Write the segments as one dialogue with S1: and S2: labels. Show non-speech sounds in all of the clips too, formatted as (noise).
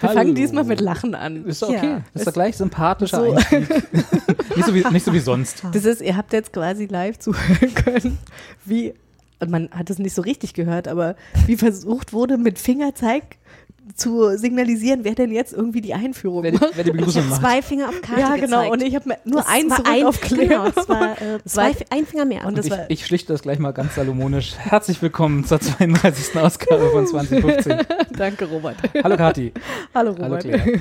S1: Wir
S2: Hallo.
S1: fangen diesmal mit Lachen an.
S2: Ist okay.
S1: Ja.
S2: ist doch gleich sympathischer
S1: So. (laughs)
S2: Nicht, so wie, nicht so wie sonst. (laughs)
S1: Das ist, ihr habt jetzt quasi live zuhören können, wie, und man hat es nicht so richtig gehört, aber wie versucht wurde, mit Fingerzeig zu signalisieren, wer denn jetzt irgendwie die Einführung
S2: Wer die,
S1: macht.
S2: wer die Begrüßung macht.
S3: Zwei Finger auf Karte
S1: Ja, genau.
S3: gezeigt.
S1: Und ich habe nur
S3: Das
S1: einen
S3: war
S1: zurück
S3: ein,
S1: auf (laughs) Claire.
S3: Genau, es war äh, zwei, ein Finger mehr.
S1: Und das
S2: ich,
S1: war,
S2: ich schlichte das gleich mal ganz salomonisch. Herzlich willkommen zur 32. Ausgabe von 2015. (laughs)
S1: danke, Robert.
S2: Hallo Kati.
S1: Hallo,
S2: Hallo
S1: Robert.
S2: Claire.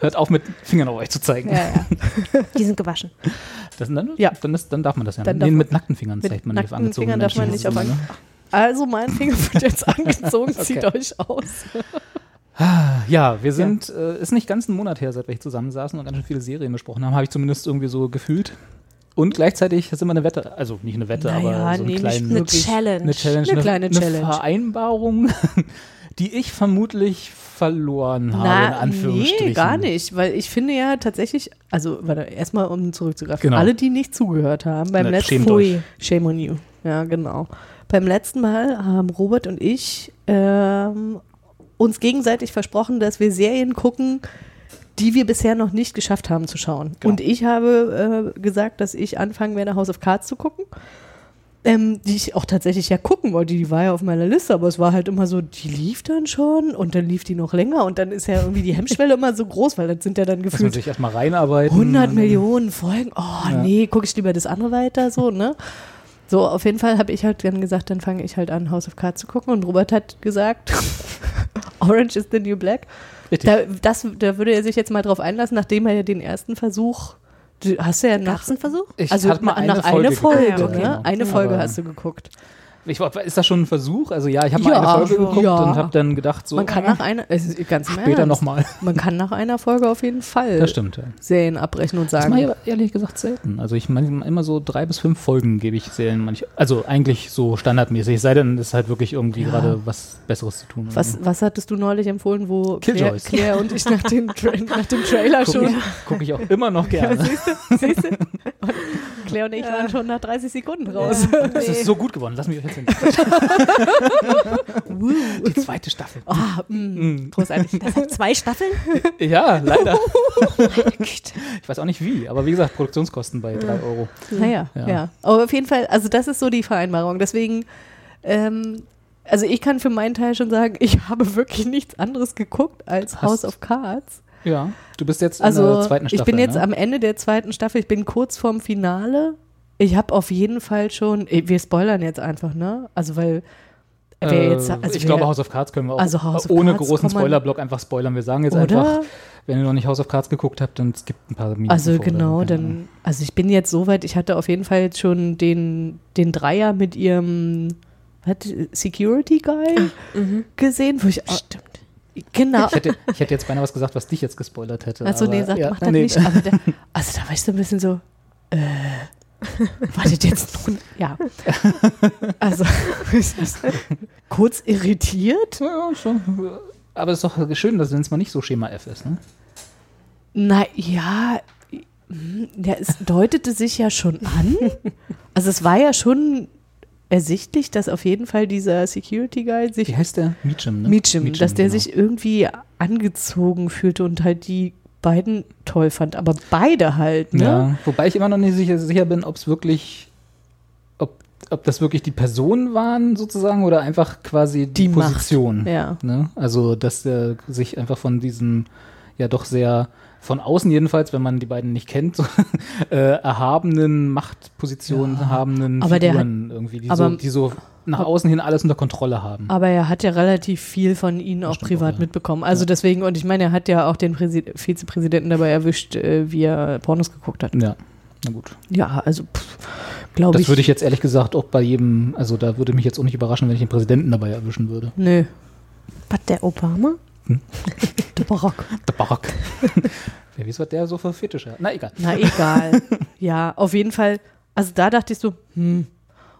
S2: Hört auf mit Fingern auf euch zu zeigen.
S1: ja, ja.
S3: Die sind gewaschen.
S2: Das, dann,
S1: Ja.
S2: dann, ist, dann darf man das ja.
S1: Dann
S2: nee, mit nackten Fingern
S1: Mit
S2: zeigt man nicht auf angezogene
S1: Fingern darf man nicht auf
S2: Ne?
S1: Also, mein Finger wird jetzt (laughs) angezogen, zieht
S2: Okay.
S1: euch aus.
S2: Ja, wir sind, Äh, ist nicht ganz ein Monat her, seit wir hier zusammensaßen und ganz schön viele Serien besprochen haben, habe ich zumindest irgendwie so gefühlt. Und gleichzeitig ist immer eine Wette, also nicht eine Wette,
S1: Naja,
S2: aber so
S1: nee,
S2: einen kleinen,
S3: Eine. Challenge.
S2: eine Challenge,
S1: Eine kleine Challenge.
S2: Vereinbarung, (laughs) die ich vermutlich verloren habe, in Anführungsstrichen.
S1: nee, gar nicht, weil ich finde ja tatsächlich, also erstmal um zurückzugreifen,
S2: Genau.
S1: alle, die nicht zugehört haben, beim
S2: Na,
S1: letzten
S2: euch.
S1: Shame on you. Ja, genau. Beim letzten Mal haben Robert und ich ähm, uns gegenseitig versprochen, dass wir Serien gucken, die wir bisher noch nicht geschafft haben zu schauen.
S2: Genau.
S1: Und ich habe äh, gesagt, dass ich anfangen werde, House of Cards zu gucken. Ähm, die ich auch tatsächlich ja gucken wollte, die war ja auf meiner Liste, aber es war halt immer so, die lief dann schon und dann lief die noch länger und dann ist ja irgendwie die Hemmschwelle immer so groß, weil das sind ja dann gefühlt
S2: sich erstmal reinarbeiten.
S1: 100
S2: und-
S1: Millionen Folgen. Oh
S2: Ja.
S1: nee, gucke ich lieber das andere weiter so, ne? So, auf jeden Fall habe ich halt dann gesagt, dann fange ich halt an, House of Cards zu gucken und Robert hat gesagt, (laughs) Orange is the New Black.
S2: Richtig.
S1: Da, das, da würde er sich jetzt mal drauf einlassen, nachdem er ja den ersten Versuch, du hast ja nach,
S3: Gab's einen Versuch?
S2: Ich
S1: also
S2: hatte mal
S1: nach
S2: eine
S1: einer
S2: Folge
S1: Folge,
S2: geguckt,
S1: ne?
S2: genau.
S1: Eine Folge
S2: Aber-
S1: hast du geguckt.
S2: Ich, ist das schon ein Versuch? Also ja, ich habe mal
S1: Ja,
S2: eine Folge geguckt
S1: ja.
S2: und habe dann gedacht, so
S1: Man kann nach einer, es ist ganz
S2: später nochmal.
S1: Man kann nach einer Folge auf jeden Fall
S2: Das stimmt. Ja.
S1: Serien abbrechen und
S2: Das
S1: sagen,
S2: mache ich ehrlich gesagt selten. Also ich meine immer so drei bis fünf Folgen gebe ich Serien manch, also eigentlich so standardmäßig. Es sei denn, es ist halt wirklich irgendwie gerade was Besseres zu tun.
S1: Was, was hattest du neulich empfohlen, wo Claire. Claire und ich nach dem, (laughs) nach dem Trailer
S2: Gucke
S1: schon.
S2: ich, guck ich auch immer noch (laughs) gerne.
S1: Siehst du? (laughs) Claire und ich waren schon nach 30 Sekunden raus.
S2: Es ist so gut geworden. Lass mich euch erzählen. (laughs) Die zweite Staffel.
S1: Ah, mm,
S2: Mm.
S1: großartig.
S3: Das hat zwei Staffeln? (laughs)
S2: Ja, leider. (laughs) Ich weiß auch nicht wie, aber wie gesagt, Produktionskosten bei drei Euro.
S1: Naja,
S2: Ja.
S1: ja. Aber auf jeden Fall, also das ist so die Vereinbarung. Deswegen, ähm, also ich kann für meinen Teil schon sagen, ich habe wirklich nichts anderes geguckt als
S2: Hast-
S1: House of Cards.
S2: Ja, du bist jetzt in
S1: Also
S2: der zweiten Staffel.
S1: ich bin jetzt
S2: ne?
S1: am Ende der zweiten Staffel, ich bin kurz vorm Finale. Ich habe auf jeden Fall schon, eh, wir spoilern jetzt einfach, ne? Also weil wer
S2: Äh,
S1: jetzt, also
S2: ich
S1: wer,
S2: glaube, House of Cards können wir auch
S1: Also House of
S2: ohne
S1: Cards
S2: großen Spoilerblock einfach spoilern. Wir sagen jetzt
S1: oder?
S2: einfach, wenn ihr noch nicht House of Cards geguckt habt, dann skippt ein paar Minuten.
S1: Also
S2: vor,
S1: genau,
S2: Ahnung.
S1: dann, also ich bin jetzt soweit, ich hatte auf jeden Fall jetzt schon den, den Dreier mit ihrem was, Security Guy
S3: Mhm.
S1: gesehen, wo ich
S3: Stimmt.
S1: genau.
S2: Ich hätte, ich hätte jetzt beinahe was gesagt, was dich jetzt gespoilert hätte.
S1: Also nee, sagt,
S2: ja,
S1: mach das
S2: nee.
S1: nicht. Aber da, (laughs) also da war ich so ein bisschen so, äh, (laughs) wartet jetzt noch, ja. (laughs) Also (laughs) kurz irritiert.
S2: Ja, ja, schon. Aber es ist doch schön, dass es mal nicht so Schema F ist. Ne?
S1: Na ja, hm, ja, es deutete sich ja schon an. Also es war ja schon ersichtlich, dass auf jeden Fall dieser Security Guy sich
S2: Wie heißt der? Meacham, ne?
S1: Meacham, dass der
S2: genau.
S1: sich irgendwie angezogen fühlte und halt die beiden toll fand. Aber beide halt, ne?
S2: Ja, wobei ich immer noch nicht sicher, sicher bin, ob es wirklich, ob, ob das wirklich die Personen waren sozusagen oder einfach quasi die,
S1: Die Macht.
S2: Position.
S1: Ja.
S2: Ne? Also, dass er sich einfach von diesem, ja doch sehr, von außen jedenfalls, wenn man die beiden nicht kennt, so, (laughs) äh, erhabenen Machtpositionen habenden
S1: Aber
S2: Figuren irgendwie, die, so, die so nach außen hin alles unter Kontrolle haben.
S1: Aber er hat ja relativ viel von ihnen auch privat
S2: auch, ja.
S1: mitbekommen. Also
S2: Ja.
S1: deswegen, und ich meine, er hat ja auch den Präsi Vizepräsidenten dabei erwischt, äh, wie er Pornos geguckt hat.
S2: ja, na gut.
S1: Ja, also glaube
S2: Das
S1: ich.
S2: würde ich jetzt ehrlich gesagt auch bei jedem, also da würde mich jetzt auch nicht überraschen, wenn ich den Präsidenten dabei erwischen würde.
S1: Nö.
S3: Was, der Obama? (laughs)
S1: Der Barock.
S2: Der Barock. Wer weiß, was der so für Fetische hat. Na, egal.
S1: Na egal. ja, auf jeden Fall. Also da dachte ich so, hm,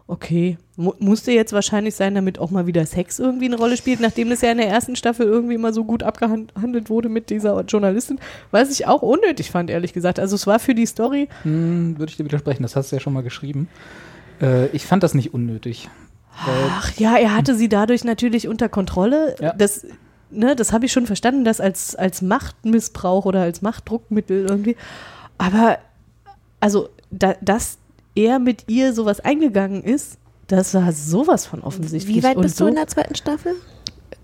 S1: okay, mu musste jetzt wahrscheinlich sein, damit auch mal wieder Sex irgendwie eine Rolle spielt, nachdem das ja in der ersten Staffel irgendwie immer so gut abgehandelt wurde mit dieser Journalistin, was ich auch unnötig fand, ehrlich gesagt. Also es war für die Story,
S2: Hm, Würde ich dir widersprechen, das hast du ja schon mal geschrieben. Äh, ich fand das nicht unnötig.
S1: Ach ja, er hatte sie dadurch natürlich unter Kontrolle.
S2: Ja.
S1: Das, ne, das habe ich schon verstanden, das als, als Machtmissbrauch oder als Machtdruckmittel irgendwie. Aber also, da, dass er mit ihr sowas eingegangen ist, das war sowas von offensichtlich.
S3: Wie weit
S1: Und
S3: bist
S1: so,
S3: du in der zweiten Staffel?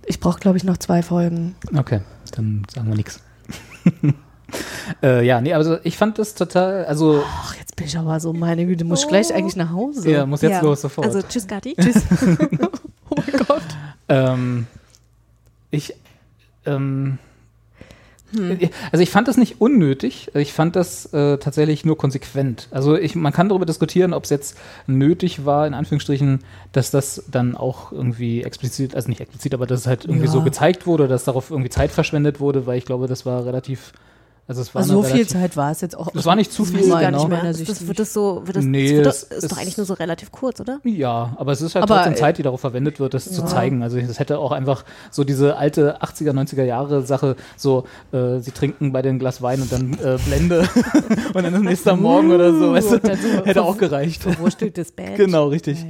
S1: Ich brauche, glaube ich, noch zwei Folgen.
S2: okay, dann sagen wir nichts. (laughs) äh, ja, nee, also ich fand das total, also
S1: Ach, jetzt bin ich aber so, meine Güte, muss ich gleich eigentlich nach Hause.
S2: ja, muss jetzt
S3: Ja.
S2: los sofort.
S3: Also tschüss, Gatti.
S1: Tschüss. oh mein Gott.
S2: Ähm, ich, ähm,
S3: Hm.
S2: also ich fand das nicht unnötig, ich fand das äh, tatsächlich nur konsequent. Also ich, man kann darüber diskutieren, ob es jetzt nötig war, in Anführungsstrichen, dass das dann auch irgendwie explizit, also nicht explizit, aber dass es halt irgendwie
S1: Ja.
S2: so gezeigt wurde, dass darauf irgendwie Zeit verschwendet wurde, weil ich glaube, das war relativ, also es war
S1: Also so viel Zeit war es jetzt auch.
S2: Das war nicht zu
S1: Das
S2: viel,
S1: gar
S2: genau.
S1: nicht
S3: Mehr.
S1: meiner
S3: Das,
S1: Sicht.
S3: das wird das so, wird das,
S2: Nee,
S3: das, wird
S2: das
S3: das ist doch eigentlich nur so relativ kurz, oder?
S2: Ja, aber es ist halt
S1: Aber,
S2: trotzdem
S1: äh,
S2: Zeit, die darauf verwendet wird, das zu zeigen. Also es hätte auch einfach so diese alte 80er, 90er Jahre Sache, so äh, sie trinken bei den Glas Wein und dann äh, Blende (laughs) und dann ist nächster Morgen oder so, weißt du,
S1: so
S2: hätte auch gereicht.
S1: Verwursteltes (laughs) Bett.
S2: Genau, richtig.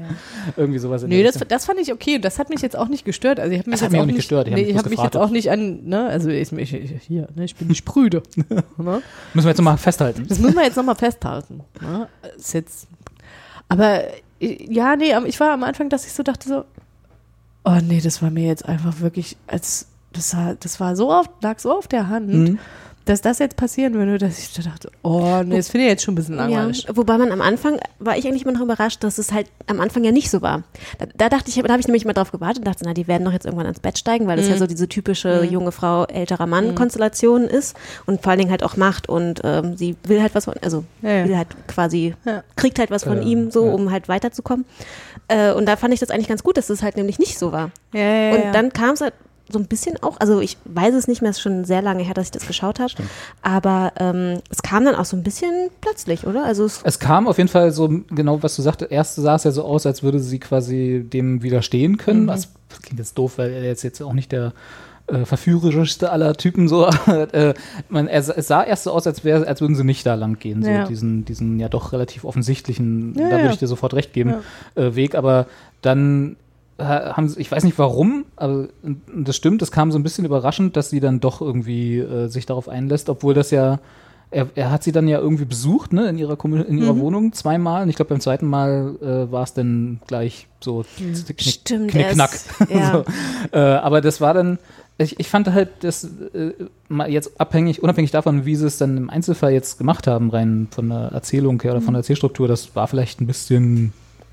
S2: Irgendwie sowas in
S1: Nee,
S2: der
S1: das, das fand ich okay. Das hat mich jetzt auch nicht gestört. Also ich habe mich
S2: Das hat
S1: jetzt
S2: mich
S1: auch
S2: nicht gestört. Ich
S1: Nee,
S2: mich
S1: habe mich jetzt auch nicht an, ne, also ich, ich, ich hier, ne, ich bin nicht prüde. (laughs) (laughs) ne?
S2: Müssen wir jetzt nochmal festhalten.
S1: Das müssen wir jetzt nochmal festhalten. Ne? Ist jetzt, aber äh, ja, nee, ich war am Anfang, dass ich so dachte so, oh nee, das war mir jetzt einfach wirklich, als das war, das war so auf, lag so auf der Hand,
S2: Mhm.
S1: Dass das jetzt passieren würde, dass ich da dachte, oh nee, das finde ich jetzt schon ein bisschen langweilig.
S3: Ja, wobei man am Anfang, war ich eigentlich immer noch überrascht, dass es halt am Anfang ja nicht so war. Da, da dachte ich, da habe ich nämlich mal drauf gewartet und dachte, na, die werden doch jetzt irgendwann ans Bett steigen, weil das
S1: Mhm.
S3: ja so diese typische junge Frau, älterer Mann-Konstellation ist und vor allen Dingen halt auch Macht und ähm, sie will halt was von, also
S1: Ja, ja.
S3: will halt quasi,
S1: Ja.
S3: kriegt halt was von
S2: Äh,
S3: ihm so,
S2: ja.
S3: um halt weiterzukommen. Äh, und da fand ich das eigentlich ganz gut, dass es halt nämlich nicht so war.
S1: Ja, ja,
S3: Und
S1: ja.
S3: dann kam es halt so ein bisschen auch, also ich weiß es nicht mehr, es ist schon sehr lange her, dass ich das geschaut habe, aber ähm, es kam dann auch so ein bisschen plötzlich, oder? Also es,
S2: Es kam auf jeden Fall so, genau was du sagtest, erst sah es ja so aus, als würde sie quasi dem widerstehen können. Was klingt jetzt doof, weil er jetzt, jetzt auch nicht der äh, verführerischste aller Typen so. (laughs) äh, man, er, es sah erst so aus, als, wär, als würden sie nicht da lang gehen, so
S1: Ja.
S2: diesen, diesen ja doch relativ offensichtlichen,
S1: Ja,
S2: da
S1: ja.
S2: würde ich dir sofort recht geben, äh, Weg. Aber dann haben ich weiß nicht warum, aber das stimmt, es kam so ein bisschen überraschend, dass sie dann doch irgendwie äh, sich darauf einlässt, obwohl das ja er, er hat sie dann ja irgendwie besucht, ne, in ihrer, in
S1: Mhm.
S2: ihrer Wohnung zweimal. Und ich glaube, beim zweiten Mal äh, war es dann gleich so knick,
S3: Stimmt,
S2: knick, knack.
S3: ist- (laughs) ja.
S2: so. äh, aber das war dann, ich, ich fand halt, das äh, mal jetzt abhängig, unabhängig davon, wie sie es dann im Einzelfall jetzt gemacht haben, rein von der Erzählung her oder
S3: Mhm.
S2: von der Erzählstruktur, das war vielleicht ein bisschen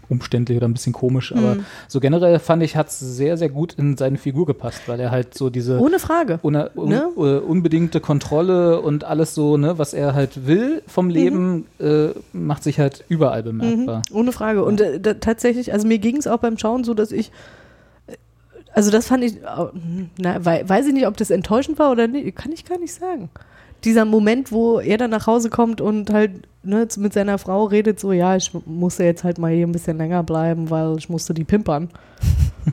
S2: umständlich oder ein bisschen komisch, aber
S3: Mhm.
S2: so generell fand ich, hat es sehr, sehr gut in seine Figur gepasst, weil er halt so diese
S1: Ohne Frage.
S2: un,
S1: Ne?
S2: äh, unbedingte Kontrolle und alles so, ne, was er halt will vom Leben, äh, macht sich halt überall bemerkbar.
S1: Mhm, ohne Frage. Und äh, da, tatsächlich, also mir ging es auch beim Schauen so, dass ich, äh, also das fand ich, hm, na, wei- weiß ich nicht, ob das enttäuschend war oder nicht, kann ich gar nicht sagen. Dieser Moment, wo er dann nach Hause kommt und halt ne, mit seiner Frau redet, so, ja, ich musste jetzt halt mal hier ein bisschen länger bleiben, weil ich musste die pimpern.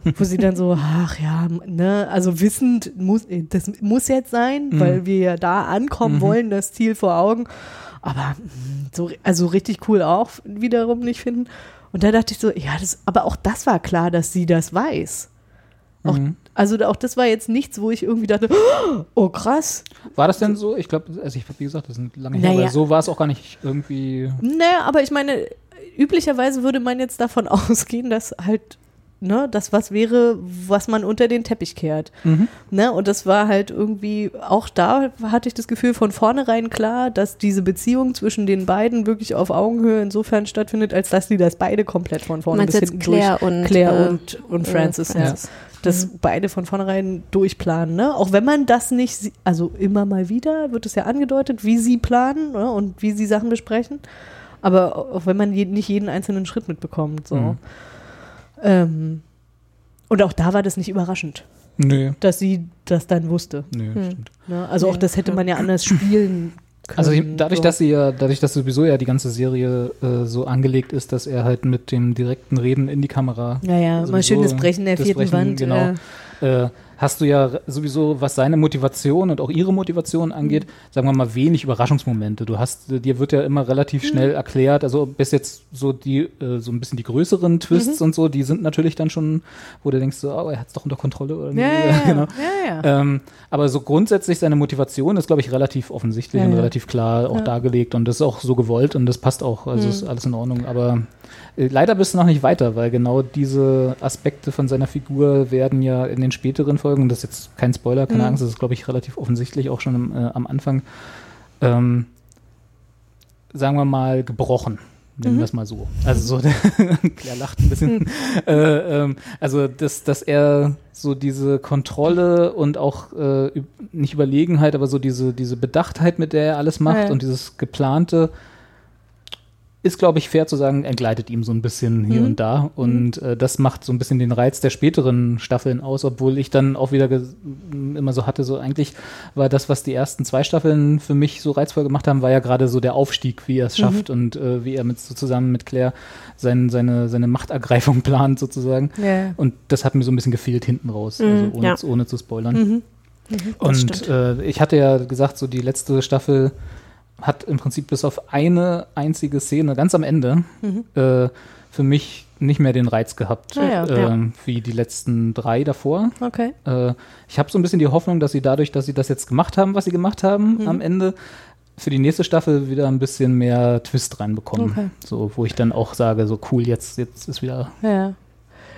S1: (laughs) wo sie dann so, ach ja, ne, also wissend, muss, das muss jetzt sein,
S2: Mhm.
S1: weil wir ja da ankommen
S2: Mhm.
S1: wollen, das Ziel vor Augen. Aber mm, so, also richtig cool auch wiederum nicht finden. Und da dachte ich so, ja, das, aber auch das war klar, dass sie das weiß. Auch,
S2: Mhm.
S1: Also auch das war jetzt nichts, wo ich irgendwie dachte, (gasps) oh krass.
S2: War das denn so? Ich glaube, also ich, wie gesagt, das ist lange her,
S1: Naja.
S2: aber so war es auch gar nicht irgendwie.
S1: Naja, aber ich meine, üblicherweise würde man jetzt davon (laughs) ausgehen, dass halt, ne, das was wäre, was man unter den Teppich kehrt.
S2: Mhm.
S1: Ne? Und das war halt irgendwie, auch da hatte ich das Gefühl von vornherein klar, dass diese Beziehung zwischen den beiden wirklich auf Augenhöhe insofern stattfindet, als dass die das beide komplett von vorne
S3: meinst
S1: bis
S3: jetzt
S1: hinten
S3: Claire
S1: durch,
S3: und,
S1: Claire
S3: äh,
S1: und, und
S3: äh,
S1: Francis,
S3: Francis.
S1: Ja. Das beide von vornherein durchplanen, ne? Auch wenn man das nicht, also immer mal wieder wird es ja angedeutet, wie sie planen ne? und wie sie Sachen besprechen. Aber auch wenn man je, nicht jeden einzelnen Schritt mitbekommt, so.
S2: Mhm.
S1: Ähm, und auch da war das nicht überraschend.
S2: Nö.
S1: dass sie das dann wusste.
S2: Nö, stimmt.
S1: Ne? Also auch das hätte man ja (clears throat) anders spielen können.
S2: Also dadurch, dass sie ja, dadurch, dass sowieso ja die ganze Serie äh, so angelegt ist, dass er halt mit dem direkten Reden in die Kamera.
S1: Ja, ja, mal
S2: sowieso
S1: schön das Brechen der vierten
S2: Brechen,
S1: Wand.
S2: Genau. Äh, hast du ja sowieso, was seine Motivation und auch ihre Motivation angeht, sagen wir mal wenig Überraschungsmomente. Du hast, dir wird ja immer relativ schnell erklärt, also bis jetzt so die, äh, so ein bisschen die größeren Twists und so, die sind natürlich dann schon, wo du denkst, so, oh, er hat es doch unter Kontrolle oder
S1: Ja, ja, (laughs)
S2: genau.
S1: ja.
S2: Ähm, aber so grundsätzlich seine Motivation ist, glaube ich, relativ offensichtlich und relativ klar auch dargelegt und das ist auch so gewollt und das passt auch, also
S1: Mhm.
S2: ist alles in Ordnung. Aber äh, leider bist du noch nicht weiter, weil genau diese Aspekte von seiner Figur werden ja in den späteren Folgen, das ist jetzt kein Spoiler, keine
S1: Mhm.
S2: Angst, das ist, glaube ich, relativ offensichtlich auch schon äh, am Anfang, ähm, sagen wir mal, gebrochen. Nennen
S1: Mhm.
S2: wir es mal so. Also so, (laughs) Claire lacht ein bisschen. (laughs) äh, ähm, also, dass, dass er so diese Kontrolle und auch äh, nicht Überlegenheit, aber so diese, diese Bedachtheit, mit der er alles macht
S1: Ja.
S2: und dieses geplante, ist, glaube ich, fair zu sagen, entgleitet ihm so ein bisschen hier
S1: Mhm.
S2: und da. Und äh, das macht so ein bisschen den Reiz der späteren Staffeln aus, obwohl ich dann auch wieder immer so hatte, so eigentlich war das, was die ersten zwei Staffeln für mich so reizvoll gemacht haben, war ja gerade so der Aufstieg, wie er es schafft und äh, wie er mit so zusammen mit Claire sein, seine, seine Machtergreifung (laughs) plant sozusagen.
S1: ja.
S2: Und das hat mir so ein bisschen gefehlt hinten raus,
S3: Mhm,
S2: also ohne,
S3: ja.
S2: ohne zu spoilern.
S1: Mhm.
S2: Und äh, ich hatte ja gesagt, so die letzte Staffel hat im Prinzip bis auf eine einzige Szene ganz am Ende äh, für mich nicht mehr den Reiz gehabt,
S1: Ah ja,
S2: äh,
S3: ja.
S2: wie die letzten drei davor.
S1: Okay.
S2: Äh, ich habe so ein bisschen die Hoffnung, dass sie dadurch, dass sie das jetzt gemacht haben, was sie gemacht haben
S1: Mhm.
S2: am Ende, für die nächste Staffel wieder ein bisschen mehr Twist reinbekommen.
S1: Okay.
S2: So, wo ich dann auch sage, so cool, jetzt, jetzt ist wieder.
S1: Ja.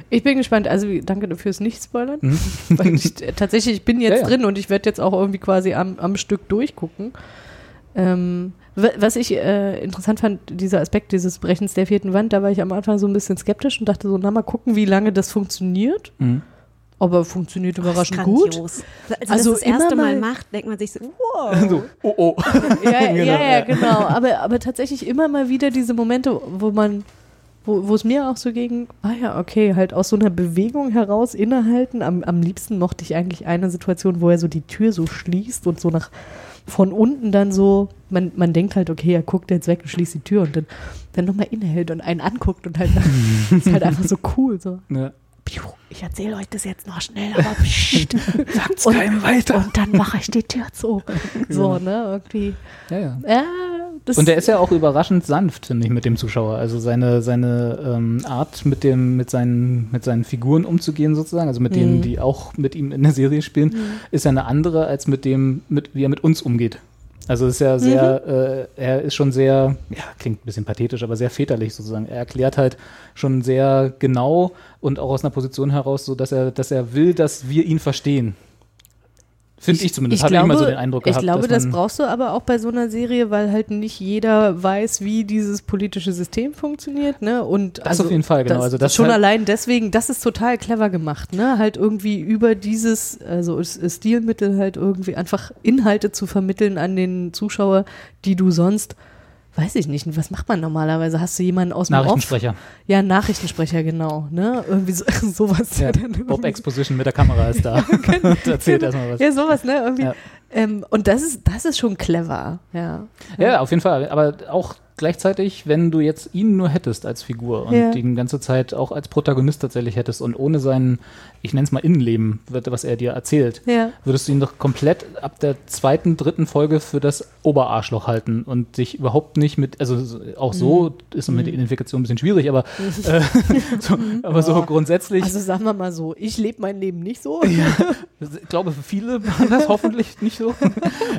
S1: Ich bin gespannt. Also danke fürs Nicht-Spoilern.
S2: Hm? (laughs)
S1: Weil ich, äh, tatsächlich, ich bin jetzt
S2: ja.
S1: drin und ich werde jetzt auch irgendwie quasi am, am Stück durchgucken. Ähm, wa- was ich äh, interessant fand, dieser Aspekt dieses Brechens der vierten Wand, da war ich am Anfang so ein bisschen skeptisch und dachte so, na mal gucken, wie lange das funktioniert.
S2: Mhm.
S1: Aber funktioniert überraschend
S3: Das ist
S1: gut.
S3: Also,
S1: Also
S3: das, das erste Mal
S1: mal-
S3: macht, denkt man sich so, (laughs) wow.
S2: So, oh, oh. (laughs) (laughs)
S1: Ja,
S2: Genau,
S1: ja, ja, genau. Aber, aber tatsächlich immer mal wieder diese Momente, wo man, wo wo es mir auch so ging, ah ja, okay, halt aus so einer Bewegung heraus innehalten. Am, am liebsten mochte ich eigentlich eine Situation, wo er so die Tür so schließt und so nach von unten dann so, man, man denkt halt, okay, er guckt jetzt weg und schließt die Tür und dann, dann nochmal innehält und einen anguckt und halt, (laughs) ist halt einfach so cool. So.
S2: Ja.
S1: Ich erzähle euch das jetzt noch schnell, aber pst, (laughs)
S2: Sagt's
S1: und,
S2: keinem weiter.
S1: und dann mache ich die Tür zu. (laughs) So, ne, irgendwie.
S2: Ja, ja.
S1: Ja,
S2: Und der ist ja auch überraschend sanft, finde ich, mit dem Zuschauer. Also seine, seine ähm, Art, mit, dem, mit, seinen, mit seinen Figuren umzugehen, sozusagen, also mit denen,
S1: Mhm.
S2: die auch mit ihm in der Serie spielen, ist ja eine andere, als mit dem, mit, wie er mit uns umgeht. Also ist ja sehr, äh, er ist schon sehr, ja, klingt ein bisschen pathetisch, aber sehr väterlich sozusagen. Er erklärt halt schon sehr genau und auch aus einer Position heraus, so dass er, dass er will, dass wir ihn verstehen. Finde ich, zumindest. Hatte ich immer so den Eindruck gehabt.
S1: Ich glaube, das brauchst du aber auch bei so einer Serie, weil halt nicht jeder weiß, wie dieses politische System funktioniert, ne? Und
S2: Das auf jeden Fall, genau.
S1: Das,
S2: Also das
S1: schon
S2: halt-
S1: allein deswegen, das ist total clever gemacht, ne? Halt irgendwie über dieses, also Stilmittel halt irgendwie einfach Inhalte zu vermitteln an den Zuschauer, die du sonst, weiß ich nicht, was macht man normalerweise? Hast du jemanden aus dem Off?
S2: Nachrichtensprecher.
S1: Ja, Nachrichtensprecher, genau, ne? Irgendwie so, (laughs) sowas.
S2: Ja, Bob Exposition mit der Kamera ist da (laughs) und (laughs) erzählt erstmal was.
S1: Ja, sowas, ne? Irgendwie.
S2: Ja.
S1: Ähm, und das ist, das ist schon clever, ja.
S2: Ja, auf jeden Fall. Aber auch gleichzeitig, wenn du jetzt ihn nur hättest als Figur und
S1: Ja.
S2: die ganze Zeit auch als Protagonist tatsächlich hättest und ohne sein, ich nenne es mal Innenleben, was er dir erzählt,
S1: Ja.
S2: würdest du ihn doch komplett ab der zweiten, dritten Folge für das Oberarschloch halten und dich überhaupt nicht mit, also so- auch so
S1: Mhm.
S2: ist mit der Identifikation ein bisschen schwierig, aber, (laughs) äh, (laughs) so, aber so grundsätzlich.
S1: Also sagen wir mal so, ich lebe mein Leben nicht so. (laughs)
S2: Ich glaube, für viele war das hoffentlich nicht so.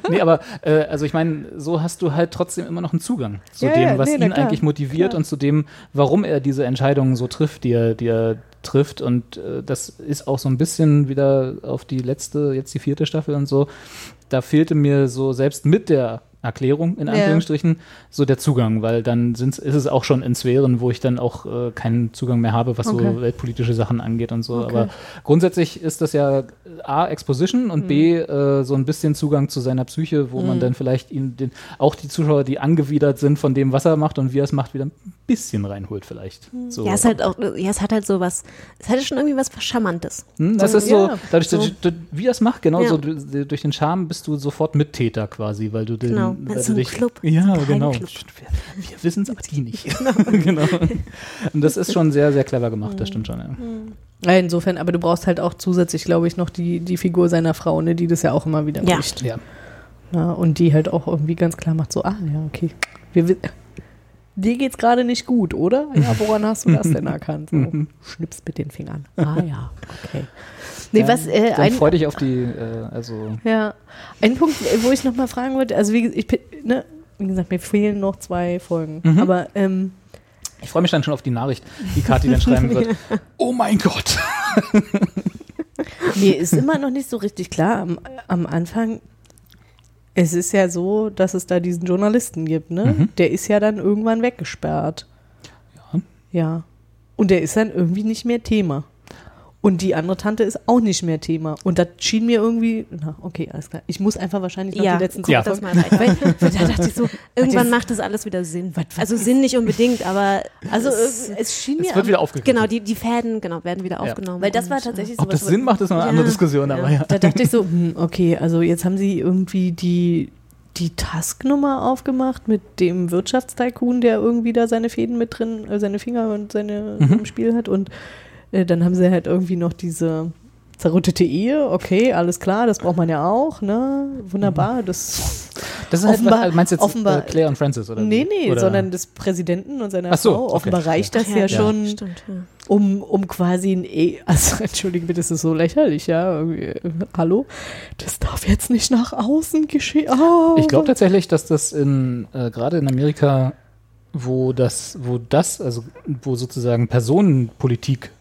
S2: nee, aber äh, also ich meine, so hast du halt trotzdem immer noch einen Zugang zu
S1: Ja,
S2: dem,
S1: ja,
S2: was
S1: nee,
S2: ihn eigentlich motiviert und zu dem, warum er diese Entscheidungen so trifft, die er, die er trifft. Und äh, das ist auch so ein bisschen wieder auf die letzte, jetzt die vierte Staffel und so. Da fehlte mir so selbst mit der Erklärung, in
S1: Ja.
S2: Anführungsstrichen, so der Zugang, weil dann ist es auch schon in Sphären, wo ich dann auch äh, keinen Zugang mehr habe, was
S1: Okay.
S2: so weltpolitische Sachen angeht und so.
S1: Okay.
S2: Aber grundsätzlich ist das ja A, Exposition und B, äh, so ein bisschen Zugang zu seiner Psyche, wo man dann vielleicht ihn, den, auch die Zuschauer, die angewidert sind von dem, was er macht und wie er es macht, wieder ein bisschen reinholt vielleicht. So.
S3: Ja, es halt auch, ja, es hat halt so was, es hat schon irgendwie was Charmantes.
S2: Hm, das
S1: So,
S2: ist so,
S1: ja,
S2: dadurch,
S3: so.
S2: dass- dass- wie das macht, genau
S3: Ja.
S2: so, du- durch den Charme bist du sofort Mittäter quasi, weil du den,
S3: Genau.
S2: weil
S3: Das ist
S2: du
S3: ein
S2: dich,
S3: Club.
S2: ja, genau.
S3: Geheimclub.
S2: Wir, wir wissen es, aber die nicht. (laughs) genau. Und das ist schon sehr, sehr clever gemacht, das stimmt schon. Ja.
S1: Ja, insofern, aber du brauchst halt auch zusätzlich, glaube ich, noch die, die Figur seiner Frau, ne, die das ja auch immer wieder bricht.
S2: Ja.
S1: Ja, und die halt auch irgendwie ganz klar macht, so, ah, ja, okay. Wir, wi- dir geht's gerade nicht gut, oder? Ja, (laughs) woran hast du das denn erkannt? So, (laughs) schnippst mit den Fingern. Ah, ja, okay. Nee,
S2: Ja,
S1: was, äh,
S2: Dann freu dich auf die, äh, also
S1: ja, ein Punkt, äh, wo ich noch mal fragen wollte, also wie, ich, ne, wie gesagt, mir fehlen noch zwei Folgen,
S2: Mhm.
S1: aber, ähm,
S2: ich freue mich dann schon auf die Nachricht, die Kathi dann schreiben wird. (laughs) Oh mein Gott!
S1: Mir ist immer noch nicht so richtig klar am, am Anfang. Es ist ja so, dass es da diesen Journalisten gibt, ne?
S2: Mhm.
S1: Der ist ja dann irgendwann weggesperrt.
S2: Ja.
S1: Ja. Und der ist dann irgendwie nicht mehr Thema. Und die andere Tante ist auch nicht mehr Thema. Und das schien mir irgendwie, na, okay, alles klar. Ich muss einfach wahrscheinlich noch
S3: Ja,
S1: die letzten
S2: Ja.
S3: das mal weiter.
S1: Weil, (laughs) weil da dachte ich so,
S3: Irgendwann macht das alles wieder Sinn. Also Sinn nicht unbedingt, aber
S1: also
S3: es,
S1: äh, es schien mir
S2: Es wird wieder aufgegriffen.
S3: genau, die, die Fäden genau, werden wieder
S2: Ja.
S3: aufgenommen.
S1: weil das war
S3: und, äh,
S1: tatsächlich
S2: Ob das Sinn macht, ist noch eine
S3: Ja.
S2: andere Diskussion, aber ja.
S1: Da dachte ich so, hm, okay, also jetzt haben sie irgendwie die, die Task-Nummer aufgemacht mit dem Wirtschaftstycoon, der irgendwie da seine Fäden mit drin, äh, seine Finger und seine
S2: Mhm.
S1: im Spiel hat. Und äh, dann haben sie halt irgendwie noch diese zerrüttete Ehe, okay, alles klar, das braucht man ja auch, ne? Wunderbar. Das
S2: Das ist halt,
S1: Offenbar-
S2: was- meinst du jetzt
S1: offenbar-
S2: äh, Claire und Francis, oder?
S1: nee, nee,
S2: oder?
S1: sondern des Präsidenten und seiner
S2: Ach so,
S1: Frau.
S2: okay.
S1: Offenbar reicht das ja,
S3: ja,
S1: schon,
S3: Stimmt, ja.
S1: um, um quasi ein E. (laughs) Also entschuldige bitte, das ist so lächerlich, ja. Äh, hallo? Das darf jetzt nicht nach außen geschehen. Oh.
S2: Ich glaube tatsächlich, dass das in äh, gerade in Amerika, wo das, wo das, also wo sozusagen Personenpolitik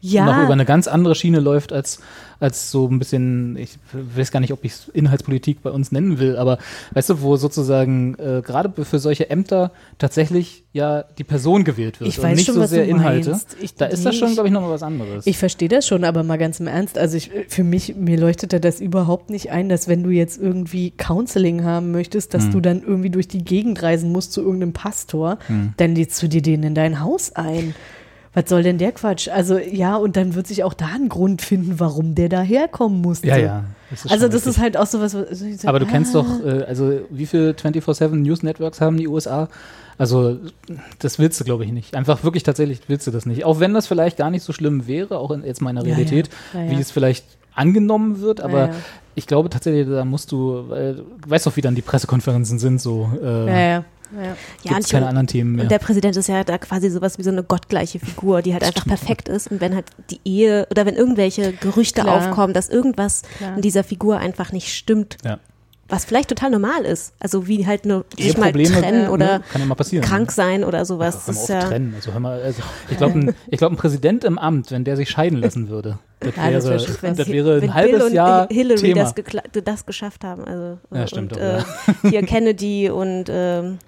S1: ja,
S2: noch über eine ganz andere Schiene läuft als als so ein bisschen, ich weiß gar nicht, ob ich es Inhaltspolitik bei uns nennen will, aber weißt du, wo sozusagen äh, gerade für solche Ämter tatsächlich ja die Person gewählt wird
S1: Ich
S2: und
S1: weiß
S2: nicht
S1: schon,
S2: so sehr Inhalte.
S1: Ich-
S2: da ist das schon, glaube ich, nochmal was anderes.
S1: Ich verstehe das schon, aber mal ganz im Ernst. Also ich, für mich, mir leuchtete das überhaupt nicht ein, dass wenn du jetzt irgendwie Counseling haben möchtest, dass
S2: Hm.
S1: du dann irgendwie durch die Gegend reisen musst zu irgendeinem Pastor,
S2: Hm.
S1: dann lädst du dir den in dein Haus ein. Was soll denn der Quatsch? Also ja, und dann wird sich auch da ein Grund finden, warum der da herkommen musste.
S2: ja, ja. Das
S1: Also das
S2: richtig.
S1: ist halt auch sowas. was ich so,
S2: Aber du kennst
S1: ah.
S2: doch, äh, also wie viele 24-7 News Networks haben die USA? Also das willst du, glaube ich, nicht. Einfach wirklich tatsächlich willst du das nicht. Auch wenn das vielleicht gar nicht so schlimm wäre, auch in jetzt meiner
S1: Ja, ja.
S2: Realität,
S1: Ja, ja.
S2: wie es vielleicht angenommen wird, aber ich glaube tatsächlich, da musst du, weil, du weißt doch, wie dann die Pressekonferenzen sind, so äh,
S1: Ja, ja. Ja.
S3: Ja,
S2: gibt's
S3: und ich
S2: keine anderen Themen mehr.
S3: Und der Präsident ist ja da quasi sowas wie so eine gottgleiche Figur, die halt einfach perfekt ist. Und wenn halt die Ehe oder wenn irgendwelche Gerüchte
S1: Klar.
S3: aufkommen, dass irgendwas
S1: Klar.
S3: in dieser Figur einfach nicht stimmt,
S2: ja.
S3: was vielleicht total normal ist. Also wie halt nur sich mal trennen
S2: ne,
S3: oder
S2: kann ja mal passieren.
S3: krank sein oder sowas.
S2: Hör
S3: Das
S2: mal auf,
S3: ja,
S2: trennen. Also, hör mal, also ich glaube, ein, ich glaub, ein Präsident im Amt, wenn der sich scheiden lassen würde, das
S1: Ja, das
S2: wäre,
S1: schon
S2: das wäre
S3: wenn
S2: ein halbes
S3: Bill und
S2: Jahr
S3: Hillary
S2: Thema.
S3: das, das geschafft haben. Also,
S2: Ja, stimmt
S3: und,
S2: doch,
S3: äh, hier Kennedy und ähm,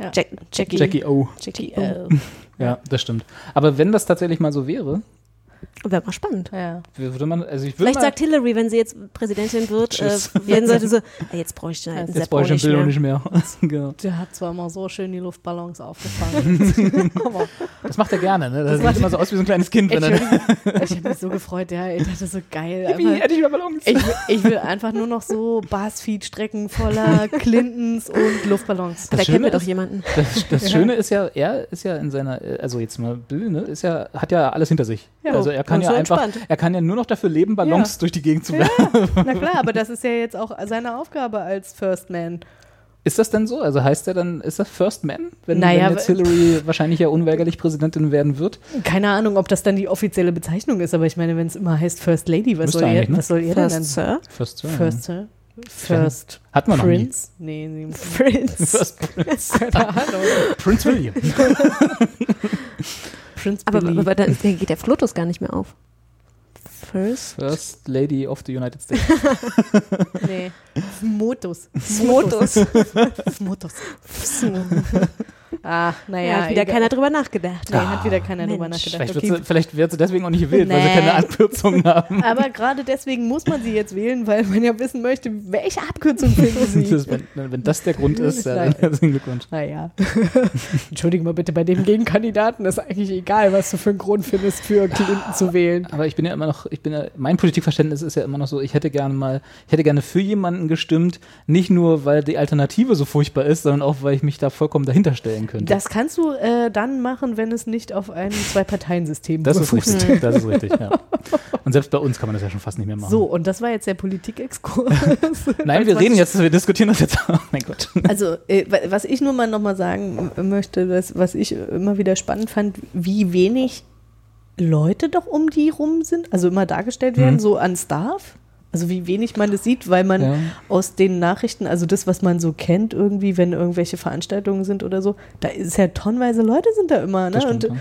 S1: Ja.
S3: Jack, Jackie.
S2: Jackie O.
S1: Jackie,
S3: Oh. (laughs)
S2: Ja, das stimmt. Aber wenn das tatsächlich mal so wäre,
S3: Wäre mal spannend.
S1: Ja.
S2: würde man, also ich würde
S3: Vielleicht
S2: mal,
S3: sagt Hillary, wenn sie jetzt Präsidentin wird, äh, werden sollte so, "Ah, jetzt bräuchte ich einen
S2: jetzt brauche ich den
S3: nicht
S2: Bill
S3: mehr.
S2: auch nicht mehr. (laughs) genau.
S1: Der hat zwar immer so schön die Luftballons aufgefangen. (laughs) (laughs) aber
S2: Das macht er gerne, ne? Das, sieht
S1: macht-
S2: immer so aus wie so ein kleines Kind, wenn er.
S1: Ich habe mich so gefreut, ja, ich dachte so geil.
S2: Hätte ich Ballons.
S1: ich, will, ich will einfach nur noch so Buzzfeed-Strecken voller Clintons und Luftballons.
S3: Da
S2: Das
S3: kennen wir doch jemanden.
S2: Das, das Schöne ist ja, er ist ja in seiner, äh, also jetzt mal Bill, ne, ist ja, hat ja alles hinter sich.
S1: Ja,
S2: also er kann ja
S3: so
S2: einfach,
S3: entspannt.
S2: er kann ja nur noch dafür leben, Ballons
S1: Ja.
S2: durch die Gegend zu werfen.
S1: Na klar, aber das (laughs) ist ja jetzt auch seine Aufgabe als First Man.
S2: Ist das denn so? Also heißt er dann, ist das First Man, wenn,
S1: Naja,
S2: wenn jetzt Hillary (laughs) wahrscheinlich ja unweigerlich Präsidentin werden wird?
S1: Keine Ahnung, ob das dann die offizielle Bezeichnung ist, aber ich meine, wenn es immer heißt First Lady, was
S2: Müsste
S1: soll, er,
S2: eigentlich, ne?
S1: was soll denn dann?
S3: First Sir.
S2: First Sir.
S1: First, Sir? First
S2: Hat man noch nie.
S1: Prince? Nee, nee. (laughs)
S3: Prince.
S2: First Prince.
S1: Keine Ahnung.
S2: Prince William.
S1: Prince
S3: Aber,
S1: Billy.
S3: aber dann geht der Flotus gar nicht mehr auf. First.
S2: First Lady of the United States. (laughs)
S1: nee. Motus.
S3: Motus.
S1: Motus. Ah,
S3: Ja,
S1: naja.
S3: hat wieder
S1: egal.
S3: keiner drüber nachgedacht.
S1: Nee, hat wieder keiner drüber
S3: Mensch.
S1: nachgedacht.
S2: Vielleicht,
S1: Okay.
S2: wird sie, vielleicht wird sie deswegen auch nicht gewählt, weil sie
S3: Nee.
S2: keine Abkürzung (laughs) haben.
S1: Aber gerade deswegen muss man sie jetzt wählen, weil man ja wissen möchte, welche Abkürzung finden (laughs) sie.
S2: Das, wenn, wenn das der Grund (laughs) ist, ja, dann herzlichen Glückwunsch.
S1: Naja. Entschuldige mal bitte, bei dem Gegenkandidaten ist eigentlich egal, was du für einen Grund findest, für Clinton zu wählen.
S2: Aber ich bin ja immer noch, ich bin ja, mein Politikverständnis ist ja immer noch so, ich hätte gerne mal, ich hätte gerne für jemanden gestimmt, nicht nur, weil die Alternative so furchtbar ist, sondern auch, weil ich mich da vollkommen dahinter stellen könnte.
S1: Das kannst du äh, dann machen, wenn es nicht auf einem Zwei-Parteien-System
S2: Das ist richtig, (laughs) das ist richtig, ja. Und selbst bei uns kann man das ja schon fast nicht mehr machen.
S1: So, und das war jetzt der Politikexkurs. (laughs)
S2: Nein, wir reden jetzt, wir diskutieren das jetzt. Oh mein Gott.
S1: Also, äh, wa- was ich nur mal nochmal sagen möchte, das, was ich immer wieder spannend fand, wie wenig Leute doch um die rum sind, also immer dargestellt werden,
S2: Mhm.
S1: so an Staff. Also wie wenig man das sieht, weil man
S2: Ja.
S1: aus den Nachrichten, also das, was man so kennt, irgendwie, wenn irgendwelche Veranstaltungen sind oder so, da ist ja tonnenweise Leute sind da immer, ne?
S2: Stimmt,
S1: Und
S2: ja.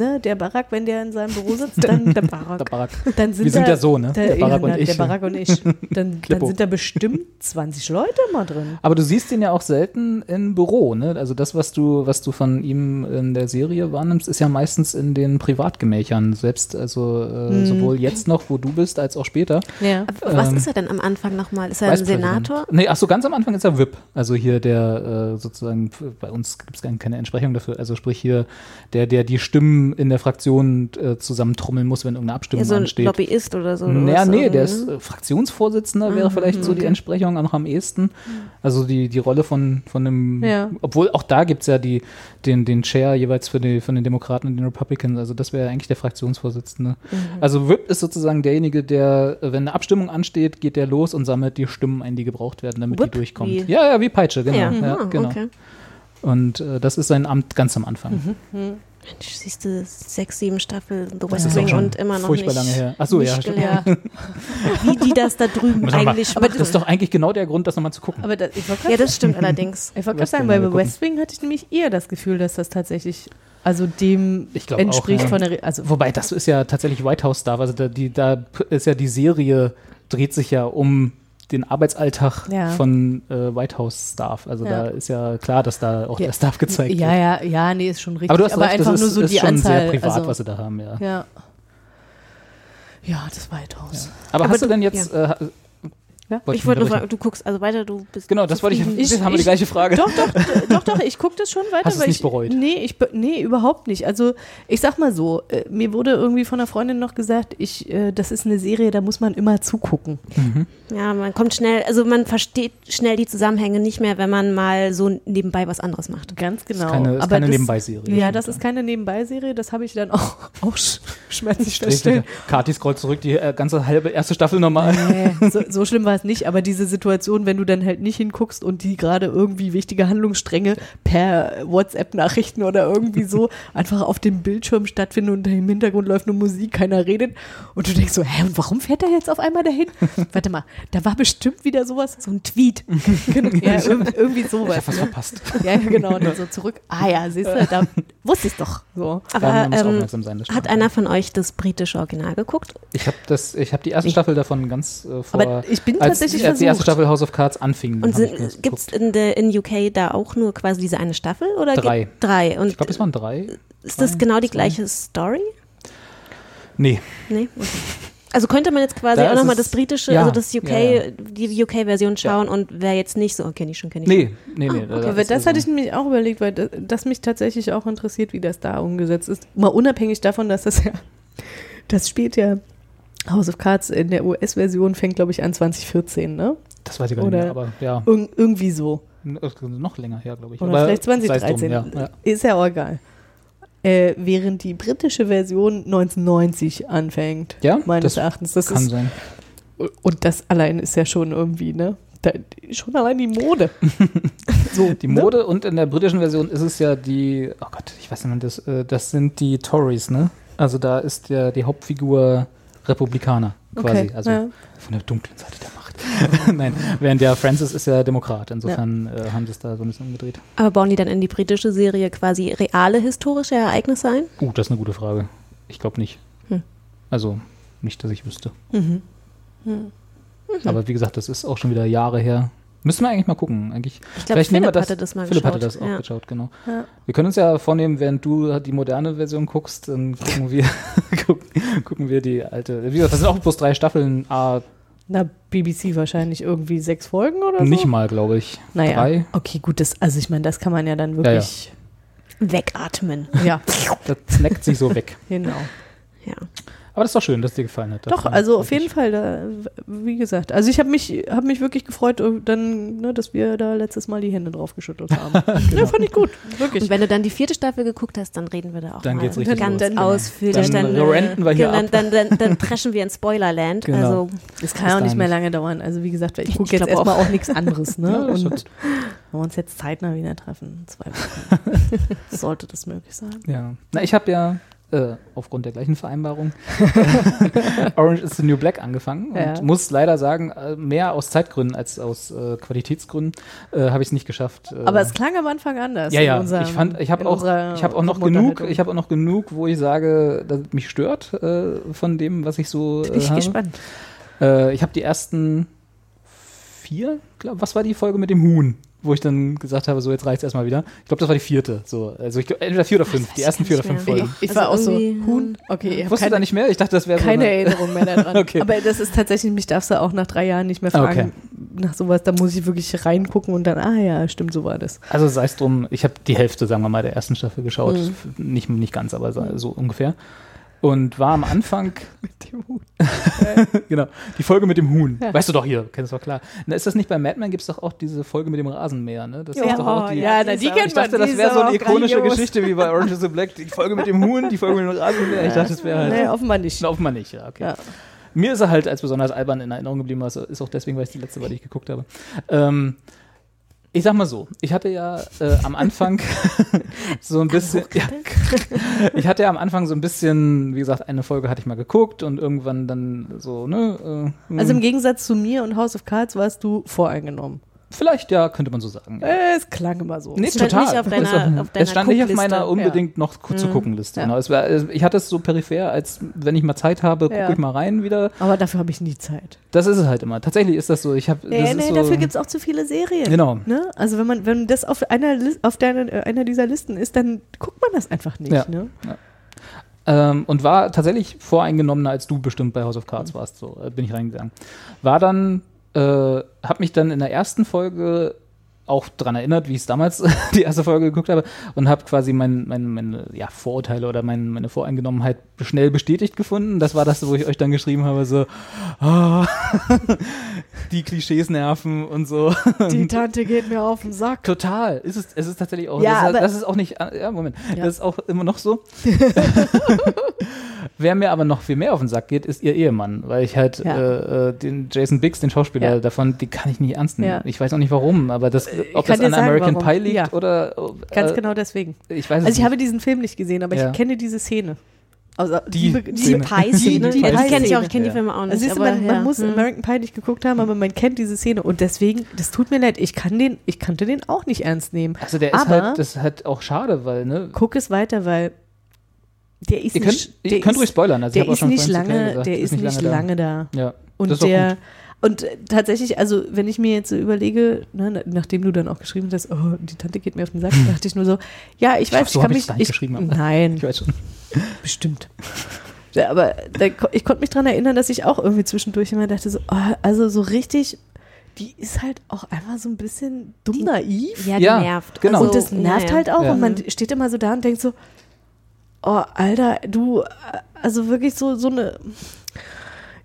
S1: Ne, der Barack, wenn der in seinem Büro sitzt, dann (laughs)
S2: Der Barack.
S1: dann sind
S2: Wir sind
S1: da,
S2: ja so, ne?
S1: Da,
S2: Der Barack und ich.
S1: Der Barack und ich. Dann, (laughs) dann sind da bestimmt 20 Leute mal drin.
S2: Aber du siehst ihn ja auch selten im Büro, ne? Also das, was du, was du von ihm in der Serie wahrnimmst, ist ja meistens in den Privatgemächern. Selbst, also äh,
S1: Hm.
S2: sowohl jetzt noch, wo du bist, als auch später.
S1: Ja.
S3: Aber Was
S2: Ähm,
S3: ist er denn am Anfang nochmal? Ist er ein. Senator?
S2: Nee, ach so, ganz am Anfang ist er VIP. Also hier der äh, sozusagen, bei uns gibt es keine Entsprechung dafür. Also sprich hier der, der die Stimmen in der Fraktion äh, zusammentrommeln muss, wenn irgendeine Abstimmung
S3: Ja, so ein
S2: ansteht.
S3: Lobbyist oder so.
S2: Naja, nee, der ist äh, Fraktionsvorsitzender, wäre vielleicht so die
S3: okay.
S2: Entsprechung noch am ehesten. Also die, die Rolle von, von einem,
S1: Ja.
S2: obwohl auch da gibt's ja die, den, den Chair jeweils für die, von den Demokraten und den Republicans, also das wäre eigentlich der Fraktionsvorsitzende. Also Whip ist sozusagen derjenige, der, wenn eine Abstimmung ansteht, geht der los und sammelt die Stimmen ein, die gebraucht werden, damit
S3: Whip?
S2: die durchkommt.
S3: Wie?
S2: Ja, ja, wie Peitsche, genau.
S3: Ja,
S2: Ja,
S3: ah,
S2: genau.
S3: okay.
S2: Und äh, das ist sein Amt ganz am Anfang.
S3: Mensch, siehst du, sechs, sieben Staffeln The West Wing und immer noch
S2: furchtbar
S3: nicht,
S2: lange her. Ach so, ja, stimmt. (laughs)
S3: Wie die das da drüben
S2: mal-
S3: eigentlich
S2: Aber
S3: machen.
S2: das ist doch eigentlich genau der Grund, das nochmal zu gucken.
S1: Aber das,
S3: ja, das stimmt allerdings.
S1: ich wollte gerade sagen, bei
S2: mal gucken.
S1: West Wing hatte ich nämlich eher das Gefühl, dass das tatsächlich, also dem entspricht
S2: auch, ja.
S1: von der, Re also
S2: Wobei, das ist ja tatsächlich White House Star. Also da, die, da ist ja die Serie, dreht sich ja um den Arbeitsalltag
S1: Ja.
S2: von äh, White House Staff. Also
S1: Ja.
S2: da ist ja klar, dass da auch
S1: Ja.
S2: der Staff gezeigt
S1: ja,
S2: wird.
S1: ja, ja, nee, ist schon richtig.
S2: Aber du hast recht,
S1: einfach
S2: das ist,
S1: nur so
S2: ist
S1: die
S2: schon
S1: Anzahl.
S2: sehr privat,
S1: also,
S2: was sie da haben, ja.
S1: ja. Ja, das White House.
S2: Aber,
S3: Aber
S2: hast du
S3: du-
S2: denn jetzt, äh,
S1: Ja?
S2: wollte
S3: Ich wollte nur fragen, du guckst also weiter, du bist.
S2: Genau, das wollte ich,
S1: Ich-
S2: haben wir die
S1: ich-
S2: gleiche Frage.
S1: Doch, doch, (laughs) doch, doch, ich gucke das schon weiter.
S2: Hast
S1: weil
S2: nicht
S1: ich,
S2: bereut?
S1: Nee, ich, nee, überhaupt nicht. Also ich sag mal so, äh, mir wurde irgendwie von einer Freundin noch gesagt, ich, äh, das ist eine Serie, da muss man immer zugucken.
S3: Ja, man kommt schnell, also man versteht schnell die Zusammenhänge nicht mehr, wenn man mal so nebenbei was anderes macht.
S1: Ganz genau.
S2: keine- ist
S1: Aber
S2: keine
S1: das,
S2: Nebenbei-Serie,
S1: Ja, das ist keine Nebenbei-Serie, das habe ich dann auch, (laughs) auch sch schmerzlich feststellen.
S2: Kati scrollt zurück, die äh, ganze halbe erste Staffel normal.
S1: Nee, so, so schlimm war es nicht, aber diese Situation, wenn du dann halt nicht hinguckst und die gerade irgendwie wichtige Handlungsstränge per WhatsApp-Nachrichten oder irgendwie so (laughs) einfach auf dem Bildschirm stattfinden und im Hintergrund läuft nur Musik, keiner redet und du denkst so, hä, und warum fährt er jetzt auf einmal dahin? (laughs) Warte mal, da war bestimmt wieder sowas, so ein Tweet. (laughs) Genau, ja, ir irgendwie
S2: Ich
S1: sowas.
S2: hab was
S1: ne?
S2: verpasst.
S1: Ja, genau, und dann so zurück. Ah ja, siehst du, da wusste ich doch. So.
S3: Aber ähm,
S2: sein, das
S3: hat einer von euch das britische Original geguckt?
S2: Ich habe das, ich habe die erste
S1: Ich-
S2: Staffel davon ganz äh, vor.
S1: Aber ich bin tatsächlich
S2: als die erste. Staffel House of Cards anfing.
S3: Und
S2: ich das
S3: gibt es in, in UK da auch nur quasi diese eine Staffel? Oder
S2: Drei.
S3: Drei. Und
S2: Ich glaube, es waren drei.
S3: ist das genau die
S2: zwei.
S3: gleiche Story?
S2: Nee,
S3: Nee? Okay. Also könnte man jetzt quasi
S2: Da
S3: auch nochmal das britische,
S2: ja,
S3: also das UK,
S2: ja, ja.
S3: die UK-Version schauen und wer jetzt nicht so, okay, nicht schon, kenne ich
S2: nee, nee, nee.
S3: Ah,
S2: da-
S1: Aber das
S2: ist
S1: hatte ich nämlich auch überlegt, weil das, das mich tatsächlich auch interessiert, wie das da umgesetzt ist. Mal unabhängig davon, dass das ja, das spielt ja House of Cards in der US-Version fängt, glaube ich, an 2014, ne?
S2: Das weiß ich gar nicht mehr, aber ja,
S1: Ir irgendwie so.
S2: noch länger her, glaube ich.
S1: Oder
S2: aber
S1: vielleicht
S2: sei es
S1: 2013.
S2: drum, ja, ja.
S1: Ist ja auch egal. Äh, während die britische Version 1990 anfängt,
S2: Ja,
S1: meines
S2: das
S1: Erachtens. Das
S2: Kann
S1: ist,
S2: sein.
S1: und das allein ist ja schon irgendwie, ne? Da, schon allein die Mode. (laughs) so,
S2: Die
S1: ne?
S2: Mode und in der britischen Version ist es ja die, oh Gott, ich weiß nicht, das, äh, das sind die Tories, ne? Also da ist der, die Hauptfigur Republikaner quasi,
S1: Okay,
S2: also
S1: ja.
S2: von der dunklen Seite der Macht. (laughs) Nein, während der Francis ist ja Demokrat, insofern äh, haben sie es da so ein bisschen umgedreht.
S3: Aber bauen die dann in die britische Serie quasi reale historische Ereignisse ein?
S2: Uh, das ist eine gute Frage. Ich glaube nicht.
S3: Hm.
S2: Also nicht, dass ich wüsste.
S1: Mhm.
S2: Aber wie gesagt, das ist auch schon wieder Jahre her. Müssen wir eigentlich mal gucken. Eigentlich,
S3: Ich glaub,
S2: vielleicht nehmen wir
S3: Philipp hatte das mal
S2: Philipp hatte
S3: geschaut,
S2: das auch
S3: ja.
S2: geschaut, genau.
S1: Ja.
S2: Wir können uns ja vornehmen, während du die moderne Version guckst, dann gucken wir, (laughs) gucken, gucken wir die alte. Das sind auch bloß drei Staffeln, ah,
S1: Na, BBC wahrscheinlich irgendwie sechs Folgen oder so.
S2: nicht mal, glaube ich.
S1: Naja.
S2: Drei.
S1: Okay, gut, das, also ich meine, das kann man ja dann wirklich.
S3: Wegatmen.
S1: Ja,
S2: Das snackt sich so weg. (laughs)
S1: genau.
S3: Ja.
S2: Aber das ist doch schön, dass es dir gefallen hat.
S1: Doch, also auf jeden Fall, da, wie gesagt. Also ich habe mich, hab mich wirklich gefreut, äh, dann, ne, dass wir da letztes Mal die Hände drauf geschüttelt haben. (laughs) Ja, fand ich gut, wirklich.
S3: Und wenn du dann die vierte Staffel geguckt hast, dann reden wir da auch
S2: Dann
S3: mal
S2: geht's richtig
S3: ganz
S1: los.
S3: ausführlich.
S2: Dann
S3: äh,
S2: renten wir hier
S3: dann,
S2: ab.
S3: dann, dann, dann preschen wir in Spoilerland.
S2: Genau.
S3: Also
S1: Das kann ja auch nicht mehr lange dauern. Also wie gesagt, ich
S3: Ich
S1: gucke jetzt erstmal
S3: auch.
S1: auch nichts anderes. Ne? (laughs)
S2: Ja,
S1: Und wenn wir uns jetzt zeitnah wieder treffen, zwei Wochen, (laughs) sollte das möglich sein.
S2: Ja. Na, ich habe ja äh, aufgrund der gleichen Vereinbarung (laughs) Orange is the New Black angefangen
S1: Ja.
S2: und muss leider sagen, äh, mehr aus Zeitgründen als aus äh, Qualitätsgründen äh, habe ich es nicht geschafft. Äh,
S1: Aber es klang am Anfang anders.
S2: ja, ja,
S1: unserem-
S2: ich fand, ich habe auch, ich habe auch noch genug, ich habe auch noch genug, wo ich sage, dass es mich stört von dem, was ich so
S1: Bin ich
S2: habe.
S1: gespannt.
S2: Ich habe die ersten vier, glaub, was war die Folge mit dem Huhn? Wo ich dann gesagt habe, so jetzt reicht's erstmal wieder. Ich glaube, das war die vierte. So, also ich glaub, entweder vier oder fünf. Die ersten vier oder fünf. Folgen.
S1: Ich, ich
S3: Also
S1: war auch so,
S3: irgendwie,
S1: Huhn, okay, ich
S2: Wusste da
S1: keine,
S2: nicht mehr? Ich dachte, das wäre so
S1: keine
S2: eine- (laughs)
S1: Erinnerung mehr daran.
S2: Okay.
S1: Aber das ist tatsächlich, mich darfst du auch nach drei Jahren nicht mehr fragen. Nach sowas, da muss ich wirklich reingucken und dann, ah ja, stimmt, so war das.
S2: Also sei es drum, ich habe die Hälfte, sagen wir mal, der ersten Staffel geschaut.
S1: Mhm.
S2: Nicht, nicht ganz, aber so, so ungefähr. Und war am Anfang, (laughs)
S1: Mit dem Huhn. (laughs)
S2: genau, die Folge mit dem Huhn.
S1: Ja.
S2: Weißt du doch hier, kennst du doch klar. Na, ist das nicht bei Mad Men, gibt es doch auch diese Folge mit dem Rasenmäher, ne? Das
S1: Ja,
S2: ist doch auch die,
S1: ja, na, die
S2: ich
S1: kennt man,
S2: dachte, das wäre so eine ikonische
S1: grandios.
S2: Geschichte wie bei Orange is the Black. Die Folge mit dem Huhn, die Folge mit dem Rasenmäher. Ich dachte, das wäre halt.
S1: Nee, offenbar nicht.
S2: Na, offenbar nicht, ja, okay.
S1: Ja.
S2: Mir ist er halt als besonders albern in Erinnerung geblieben, also ist auch deswegen, weil es die letzte war, die ich geguckt habe. Ähm, ich sag mal so, ich hatte ja äh, am Anfang (laughs) so ein bisschen, ja, (laughs) ich hatte ja am Anfang so ein bisschen, wie gesagt, eine Folge hatte ich mal geguckt und irgendwann dann so, ne, äh,
S1: Also im Gegensatz zu mir und House of Cards warst du voreingenommen.
S2: Vielleicht, ja, könnte man so sagen. Ja.
S1: Es klang immer so.
S2: Nee,
S3: Es stand
S2: total.
S3: nicht auf (laughs) deiner-
S2: Es
S3: auf deiner
S2: es stand nicht auf meiner unbedingt noch ku- zu
S1: Mhm.
S2: gucken Liste.
S1: Ja.
S2: Es war, ich hatte es so peripher, als wenn ich mal Zeit habe, gucke
S1: Ja.
S2: ich mal rein wieder.
S1: Aber dafür habe ich nie Zeit.
S2: Das ist es halt immer. Tatsächlich ist das so. Ich habe.
S1: Nee, nee,
S2: so,
S1: dafür gibt es auch zu viele Serien.
S2: Genau.
S1: Ne? Also wenn man, wenn das auf einer auf deiner, äh, einer dieser Listen ist, dann guckt man das einfach nicht.
S2: Ja.
S1: Ne?
S2: Ähm, und war tatsächlich voreingenommener, als du bestimmt bei House of Cards warst. So äh, bin ich reingegangen. War dann, äh, habe mich dann in der ersten Folge auch dran erinnert, wie ich es damals (laughs) die erste Folge geguckt habe und habe quasi mein, mein, meine ja, Vorurteile oder mein, meine Voreingenommenheit schnell bestätigt gefunden. Das war das, wo ich euch dann geschrieben habe, so ah, (laughs) die Klischees nerven und so.
S1: Die Tante geht mir auf den Sack.
S2: Total. Ist es, es ist tatsächlich auch.
S1: Ja,
S2: das, ist,
S1: aber-
S2: das ist auch nicht. äh, Ja, Moment.
S1: Ja.
S2: Das ist auch immer noch so. (laughs) Wer mir aber noch viel mehr auf den Sack geht, ist ihr Ehemann, weil ich halt
S1: Ja.
S2: äh, äh, den Jason Biggs, den Schauspieler
S1: Ja.
S2: davon, die kann ich nicht ernst nehmen.
S1: Ja.
S2: Ich weiß auch nicht warum, aber das, ob
S1: kann
S2: das an
S1: sagen,
S2: American
S1: warum.
S2: Pie liegt
S1: Ja.
S2: oder. äh,
S1: Ganz
S2: äh,
S1: genau deswegen.
S2: Ich weiß es
S1: Also ich
S2: nicht.
S1: habe diesen Film nicht gesehen, aber
S2: Ja.
S1: ich kenne diese Szene. Also
S2: Die
S3: Die
S2: Szene.
S3: Pie-Szene,
S1: Die
S3: ja, die kenne ich auch, ich kenne die. Filme auch nicht.
S1: Also siehst du,
S3: aber
S1: man, man muss
S3: Hm.
S1: American Pie nicht geguckt haben, aber man kennt diese Szene und deswegen, das tut mir leid, ich kann den, ich kannte den auch nicht ernst nehmen.
S2: Also der ist
S1: aber
S2: halt, das ist halt auch schade, weil, ne?
S1: guck es weiter, weil der ist
S2: Ihr könnt,
S1: nicht,
S2: ihr
S1: der
S2: könnt
S1: ist,
S2: ruhig spoilern. Also ich
S1: der ist
S2: schon
S1: nicht lange,
S2: gesagt,
S1: der ist nicht lange da.
S2: da. Ja.
S1: Und
S2: ist
S1: der und äh, tatsächlich, also wenn ich mir jetzt so überlege, ne, na- nachdem du dann auch geschrieben hast, oh, die Tante geht mir auf den Sack, (laughs) dachte ich nur so, ja, ich weiß,
S2: hoffe, so
S1: ich kann
S2: hab
S1: mich,
S2: nicht geschrieben, aber-
S1: nein,
S2: Ich weiß schon. (laughs)
S1: bestimmt. Ja, aber da, ich konnte mich daran erinnern, dass ich auch irgendwie zwischendurch immer dachte, so, oh, also so richtig, die ist halt auch einfach so ein bisschen dumm naiv.
S3: Ja, die
S2: Ja,
S3: nervt.
S2: genau.
S1: und das nervt
S3: naja.
S1: halt auch.
S2: Ja.
S1: Und man steht immer so da und denkt so, oh, Alter, du, also wirklich so, so eine,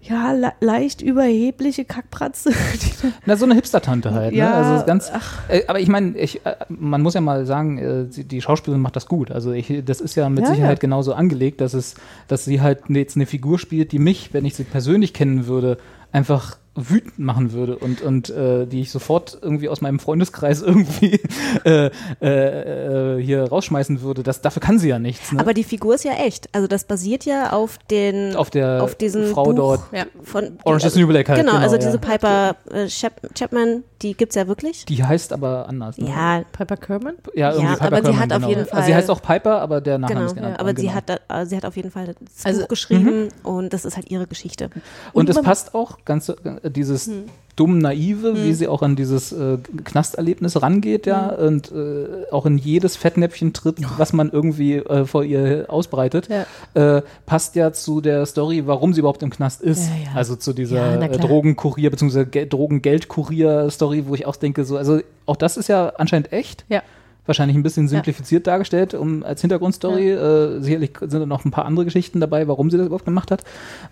S1: ja, le leicht überhebliche Kackpratze. die (laughs)
S2: Na, so eine Hipster-Tante halt.
S1: Ja,
S2: ne? Also ist ganz, äh, aber ich meine, ich, äh, man muss ja mal sagen, äh, sie- die Schauspielerin macht das gut. Also ich, das ist ja mit
S1: Ja,
S2: Sicherheit
S1: ja.
S2: genauso angelegt, dass es, dass sie halt jetzt eine Figur spielt, die mich, wenn ich sie persönlich kennen würde, einfach wütend machen würde und, und äh, die ich sofort irgendwie aus meinem Freundeskreis (laughs) irgendwie äh, äh, äh, hier rausschmeißen würde. Das, dafür kann sie ja nichts. Ne?
S3: Aber die Figur ist ja echt. Also das basiert ja auf den
S2: auf der
S3: auf diesen
S2: Frau
S3: Buch
S2: dort.
S1: Ja.
S3: von
S2: Orange is New Black halt,
S3: Genau,
S2: genau,
S3: also
S2: ja.
S3: diese Piper äh, Chap Chapman, die gibt's ja wirklich.
S2: Die heißt aber anders. Ne?
S3: Ja,
S1: Piper Kerman?
S2: ja, irgendwie
S3: Ja,
S2: Piper
S3: aber sie
S2: Kerman,
S3: hat auf
S2: genau.
S3: jeden
S2: Also sie
S3: Fall-
S2: heißt auch Piper, aber der Nachname
S3: genau.
S2: ist genannt.
S3: aber sie
S2: genau.
S3: hat da, äh, sie hat auf jeden Fall das
S1: Also-
S3: Buch geschrieben und das ist halt ihre Geschichte.
S2: Und,
S1: Und
S2: es passt auch ganz äh, dieses dumm naive, wie sie auch an dieses äh, Knasterlebnis rangeht, ja, und äh, auch in jedes Fettnäpfchen tritt, was man irgendwie äh, vor ihr ausbreitet,
S1: Ja.
S2: äh, passt ja zu der Story, warum sie überhaupt im Knast ist.
S1: Ja, ja.
S2: Also zu
S1: Ja,
S2: dieser äh. Drogenkurier bzw. Ge Drogengeldkurier-Story, wo ich auch denke, so, also auch das ist ja anscheinend echt.
S1: Ja.
S2: Wahrscheinlich ein bisschen simplifiziert dargestellt, um als Hintergrundstory. Äh, sicherlich sind da noch ein paar andere Geschichten dabei, warum sie das überhaupt gemacht hat.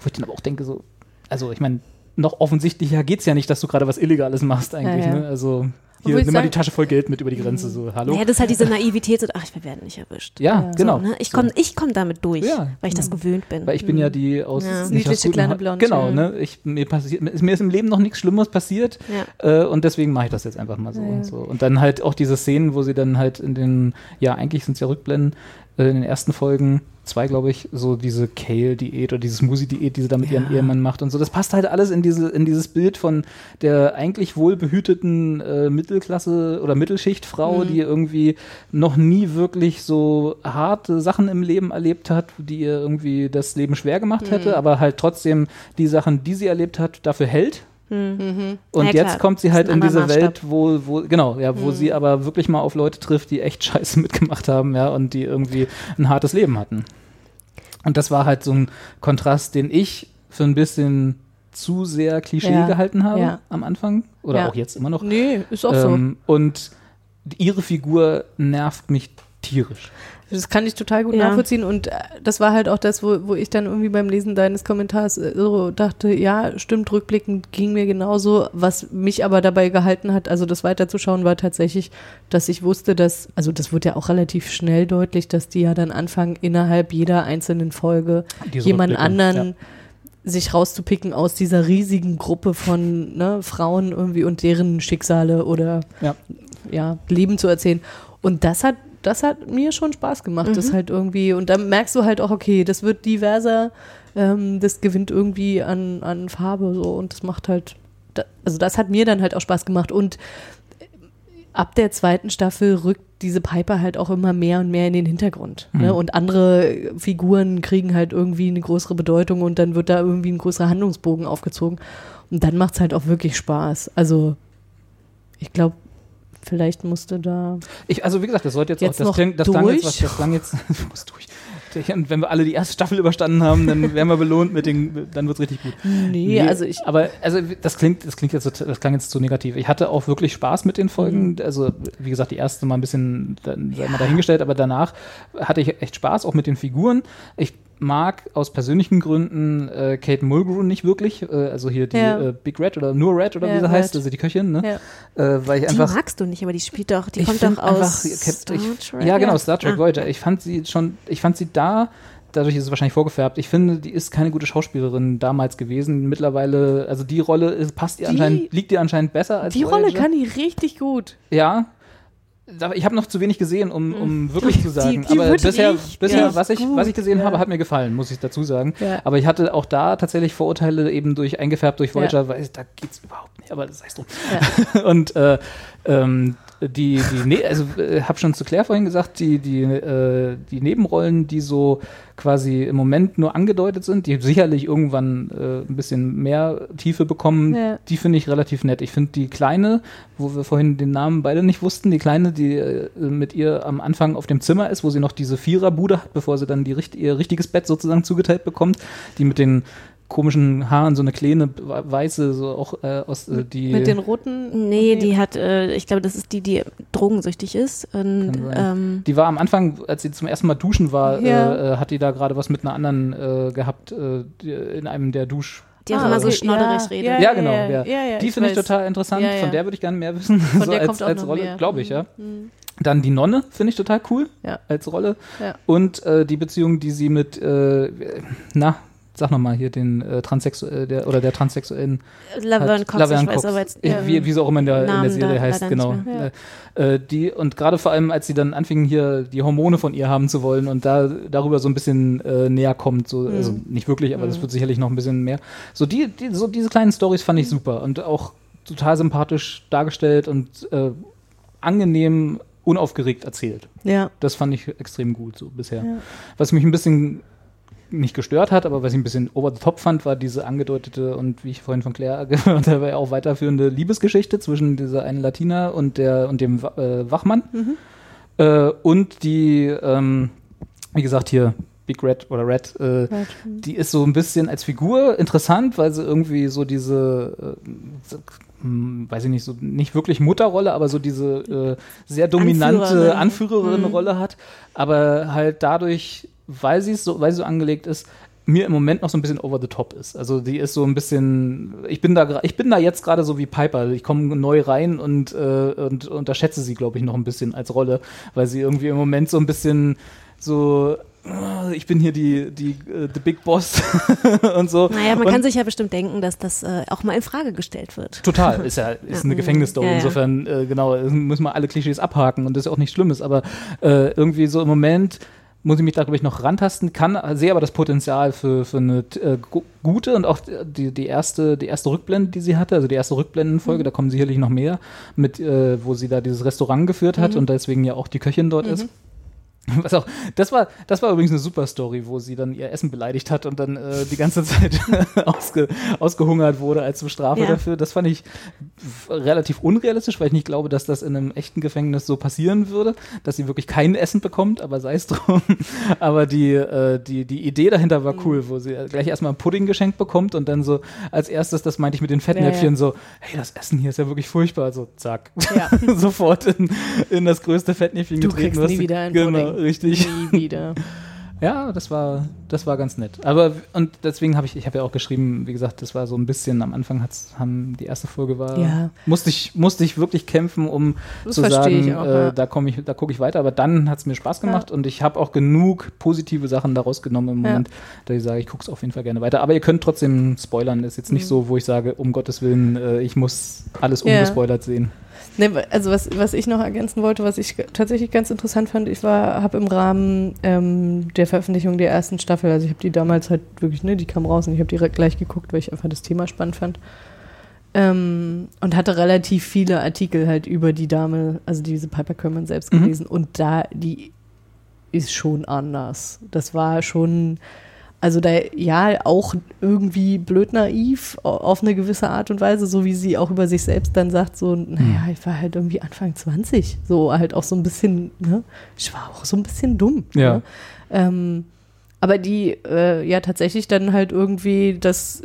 S2: Wo ich dann aber auch denke, so, also ich meine, noch offensichtlicher geht's ja nicht, dass du gerade was Illegales machst eigentlich.
S1: Ja, ja.
S2: Ne? Also hier, nimm mal die Tasche voll Geld mit über die Grenze. So, hallo?
S3: Naja, das ist halt diese Naivität, so, ach, wir werden nicht erwischt.
S2: Ja, genau.
S3: So, ne? Ich komme ich komm damit durch,
S2: Ja,
S3: weil ich das gewöhnt bin.
S2: Weil ich bin ja die aus
S3: Ja.
S2: nicht
S1: Niedliche kleine Blonde.
S2: Genau, ne? Ich, mir, passiert, mir ist- im Leben noch nichts Schlimmes passiert äh, und deswegen mache ich das jetzt einfach mal so, und so. Und dann halt auch diese Szenen, wo sie dann halt in den, ja, eigentlich sind es ja Rückblenden, äh, in den ersten Folgen, zwei glaube ich, so diese Kale-Diät oder diese Smoothie-Diät, die sie da mit ihrem Ehemann macht und so. Das passt halt alles in, diese, in dieses Bild von der eigentlich wohlbehüteten äh, Mittelklasse- oder Mittelschichtfrau, die irgendwie noch nie wirklich so harte Sachen im Leben erlebt hat, die ihr irgendwie das Leben schwer gemacht hätte, aber halt trotzdem die Sachen, die sie erlebt hat, dafür hält. Und
S3: Ja,
S2: jetzt
S3: klar.
S2: kommt sie halt in diese
S3: anderer
S2: Welt, wo, wo, genau, ja, wo sie aber wirklich mal auf Leute trifft, die echt (laughs) Scheiße mitgemacht haben, ja, und die irgendwie ein hartes Leben hatten. Und das war halt so ein Kontrast, den ich für ein bisschen zu sehr Klischee
S1: Ja,
S2: gehalten habe
S1: ja.
S2: am Anfang. Oder
S1: Ja.
S2: auch jetzt immer noch.
S1: Nee, ist auch so.
S2: Ähm, und ihre Figur nervt mich tierisch.
S1: Das kann ich total gut
S3: Ja.
S1: nachvollziehen und äh, das war halt auch das, wo, wo ich dann irgendwie beim Lesen deines Kommentars äh, so dachte, ja, stimmt, rückblickend ging mir genauso. Was mich aber dabei gehalten hat, also das weiterzuschauen, war tatsächlich, dass ich wusste, dass, also das wurde ja auch relativ schnell deutlich, dass die ja dann anfangen, innerhalb jeder einzelnen Folge
S2: Diese
S1: jemanden
S2: Rückblicke,
S1: anderen sich rauszupicken aus dieser riesigen Gruppe von ne, Frauen irgendwie und deren Schicksale oder
S2: Ja.
S1: ja, Leben zu erzählen. Und das hat, das hat mir schon Spaß gemacht. Das halt irgendwie, und dann merkst du halt auch, okay, das wird diverser, ähm, das gewinnt irgendwie an, an Farbe so und das macht halt, da, also das hat mir dann halt auch Spaß gemacht. Und ab der zweiten Staffel rückt diese Piper halt auch immer mehr und mehr in den Hintergrund. Ne? Und andere Figuren kriegen halt irgendwie eine größere Bedeutung und dann wird da irgendwie ein größerer Handlungsbogen aufgezogen. Und dann macht es halt auch wirklich Spaß. Also ich glaube, vielleicht musste da.
S2: Ich, also wie gesagt, das sollte jetzt,
S1: Jetzt
S2: auch, das, klingt, das klang jetzt, was, das klang jetzt, (laughs) du musst durch. Und wenn wir alle die erste Staffel überstanden haben, dann werden wir belohnt mit den, dann wird's richtig gut.
S1: Nee, also ich.
S2: Aber also das klingt, das klingt jetzt, das klang jetzt zu negativ. Ich hatte auch wirklich Spaß mit den Folgen.
S1: Mhm.
S2: Also wie gesagt, die erste mal ein bisschen dann, sei mal dahingestellt, aber danach hatte ich echt Spaß, auch mit den Figuren. Ich mag aus persönlichen Gründen äh, Kate Mulgrew nicht wirklich. Äh, also hier die
S1: Ja.
S2: äh, Big Red oder nur Red oder
S1: Ja,
S2: wie sie
S1: Red.
S2: heißt, also die Köchin, ne? Äh, weil ich
S3: die
S2: einfach
S3: magst du nicht, aber die spielt doch, die kommt doch aus
S2: einfach-
S3: Star Trek.
S2: Ja, genau, Star Trek
S3: Ah.
S2: Voyager. Ich fand sie schon, ich fand sie da, dadurch ist es wahrscheinlich vorgefärbt, ich finde, die ist keine gute Schauspielerin damals gewesen. Mittlerweile, also die Rolle ist, passt ihr
S1: Die-
S2: anscheinend, liegt ihr anscheinend besser als
S1: Die Rolle
S2: Voyager.
S1: kann die richtig gut.
S2: Ja. Ich habe noch zu wenig gesehen, um, um wirklich zu sagen.
S1: Mhm. die
S2: Aber bisher,
S1: richtig
S2: bisher was, ich,
S1: gut,
S2: was ich gesehen
S1: ja.
S2: habe, hat mir gefallen, muss ich dazu sagen.
S1: Ja.
S2: Aber ich hatte auch da tatsächlich Vorurteile eben durch eingefärbt durch Voyager,
S1: Ja.
S2: weil da geht's überhaupt nicht. Aber das heißt drum. (laughs) Und äh, ähm, die, die ne also äh, habe schon zu Claire vorhin gesagt, die, die, äh, die Nebenrollen, die so quasi im Moment nur angedeutet sind, die sicherlich irgendwann äh, ein bisschen mehr Tiefe bekommen,
S1: Ja.
S2: die finde ich relativ nett. Ich finde die kleine, wo wir vorhin den Namen beide nicht wussten, die kleine, die äh, mit ihr am Anfang auf dem Zimmer ist, wo sie noch diese Viererbude hat, bevor sie dann die, ihr richtiges Bett sozusagen zugeteilt bekommt, die mit den komischen Haaren, so eine kleine weiße, so auch äh, aus äh, die
S1: Mit den roten.
S3: Nee,
S1: okay.
S3: die hat, äh, ich glaube, das ist die, die drogensüchtig ist. Und, ähm,
S2: Die war am Anfang, als sie zum ersten Mal duschen war,
S1: Ja.
S2: äh, äh, hat die da gerade was mit einer anderen äh, gehabt, äh, in einem der Dusch.
S3: die auch
S1: Ah,
S3: immer so
S1: okay,
S3: schnodderig
S1: ja,
S3: redet.
S1: ja,
S2: Ja, genau.
S1: ja,
S2: Ja, die finde ich total interessant.
S1: Ja, ja.
S2: Von der würde ich gerne mehr wissen.
S1: Von (laughs)
S2: so
S1: der
S2: als,
S1: kommt auch
S2: als
S1: noch
S2: Rolle, glaube ich, ja.
S1: Mhm.
S2: Dann die Nonne finde ich total cool
S1: Ja.
S2: als Rolle.
S1: Ja.
S2: Und äh, die Beziehung, die sie mit, äh, na, sag nochmal hier den äh, Transsexuell, der, oder der Transsexuellen
S3: Laverne
S2: hat-
S3: Cox,
S2: Laverne
S3: ich weiß
S2: Cox.
S3: aber jetzt. Ähm,
S2: wie, wie sie auch immer in der, in der Serie
S3: da
S2: heißt, genau.
S3: mehr.
S2: Äh, äh, die, und gerade vor allem, als sie dann anfingen, hier die Hormone von ihr haben zu wollen und da darüber so ein bisschen äh, näher kommt, so,
S3: Mhm.
S2: also nicht wirklich, aber das wird sicherlich noch ein bisschen mehr. So, die, die, so diese kleinen Stories fand
S3: Mhm.
S2: ich super und auch total sympathisch dargestellt und äh, angenehm unaufgeregt erzählt.
S1: Ja.
S2: Das fand ich extrem gut so bisher.
S1: Ja.
S2: Was mich ein bisschen nicht gestört hat, aber was ich ein bisschen over the top fand, war diese angedeutete und wie ich vorhin von Claire (laughs) gehört habe, auch weiterführende Liebesgeschichte zwischen dieser einen Latina und der und dem äh, Wachmann. Äh, und die, ähm, wie gesagt, hier Big Red oder Red, äh, die ist so ein bisschen als Figur interessant, weil sie irgendwie so diese, äh, weiß ich nicht, so nicht wirklich Mutterrolle, aber so diese äh, sehr dominante
S3: Anführerin.
S2: Anführerinnenrolle hat, aber halt dadurch, weil sie so, weil sie so angelegt ist, mir im Moment noch so ein bisschen over the top ist. Also die ist so ein bisschen, ich bin da, ich bin da jetzt gerade so wie Piper. Ich komme neu rein und, äh, und unterschätze sie, glaube ich, noch ein bisschen als Rolle, weil sie irgendwie im Moment so ein bisschen so, äh, ich bin hier die, die, äh, the Big Boss (laughs) und so.
S3: Naja, man
S2: und
S3: kann sich ja bestimmt denken, dass das äh, auch mal in Frage gestellt wird.
S2: Total, ist ja (laughs) ist eine Gefängnisstory.
S3: Ja, ja.
S2: Insofern, äh, genau, müssen wir alle Klischees abhaken und das ist auch nichts Schlimmes, aber äh, irgendwie so im Moment muss ich mich da, glaube ich, noch rantasten, kann, sehe aber das Potenzial für, für eine äh, gu- gute und auch die, die, erste, die erste Rückblende, die sie hatte, also die erste Rückblendenfolge, da kommen sicherlich noch mehr, mit, äh, wo sie da dieses Restaurant geführt hat und deswegen ja auch die Köchin dort ist. Was auch, das war, das war übrigens eine super Story, wo sie dann ihr Essen beleidigt hat und dann äh, die ganze (laughs) Zeit (laughs) ausge, ausgehungert wurde als Strafe
S3: Ja.
S2: dafür. Das fand ich relativ unrealistisch, weil ich nicht glaube, dass das in einem echten Gefängnis so passieren würde, dass sie wirklich kein Essen bekommt, aber sei es (laughs) drum. aber die, äh, die, die Idee dahinter war cool, wo sie gleich erstmal einen Pudding geschenkt bekommt und dann so als erstes, das meinte ich mit den Fettnäpfchen,
S1: Ja, ja.
S2: so, hey, das Essen hier ist ja wirklich furchtbar. So, zack. Sofort in, in das größte Fettnäpfchen
S1: Du
S2: getreten.
S1: kriegst nie wieder einen
S2: Genau,
S1: Pudding.
S2: Richtig.
S1: Nie wieder. (laughs)
S2: Ja, das war, das war ganz nett. Aber und deswegen habe ich, ich habe ja auch geschrieben, wie gesagt, das war so ein bisschen am Anfang hat's, haben die erste Folge war,
S1: Ja.
S2: musste ich, musste ich wirklich kämpfen, um
S1: Das
S2: zu sagen,
S1: auch,
S2: äh,
S1: ja.
S2: da komme ich, da gucke ich weiter. Aber dann hat es mir Spaß gemacht und ich habe auch genug positive Sachen daraus genommen im
S1: Ja.
S2: Moment, dass ich sage, ich gucke es auf jeden Fall gerne weiter. Aber ihr könnt trotzdem spoilern. Ist jetzt
S1: Mhm.
S2: nicht so, wo ich sage, um Gottes Willen, äh, ich muss alles
S1: Ja.
S2: ungespoilert sehen.
S1: Ne, also was, was ich noch ergänzen wollte, was ich tatsächlich ganz interessant fand, ich war, habe im Rahmen ähm, der Veröffentlichung der ersten Staffel, also ich habe die damals halt wirklich, ne, die kam raus und ich habe direkt gleich geguckt, weil ich einfach das Thema spannend fand. Ähm, und hatte relativ viele Artikel halt über die Dame, also diese Piper Kerman selbst
S2: Mhm.
S1: gelesen. Und da, die ist schon anders. Das war schon, also da, ja, auch irgendwie blöd naiv au- auf eine gewisse Art und Weise, so wie sie auch über sich selbst dann sagt, so, naja, ich war halt irgendwie Anfang 20. So halt auch so ein bisschen, ne? Ich war auch so ein bisschen dumm.
S2: Ja.
S1: Ne? Ähm, aber die äh, ja tatsächlich dann halt irgendwie das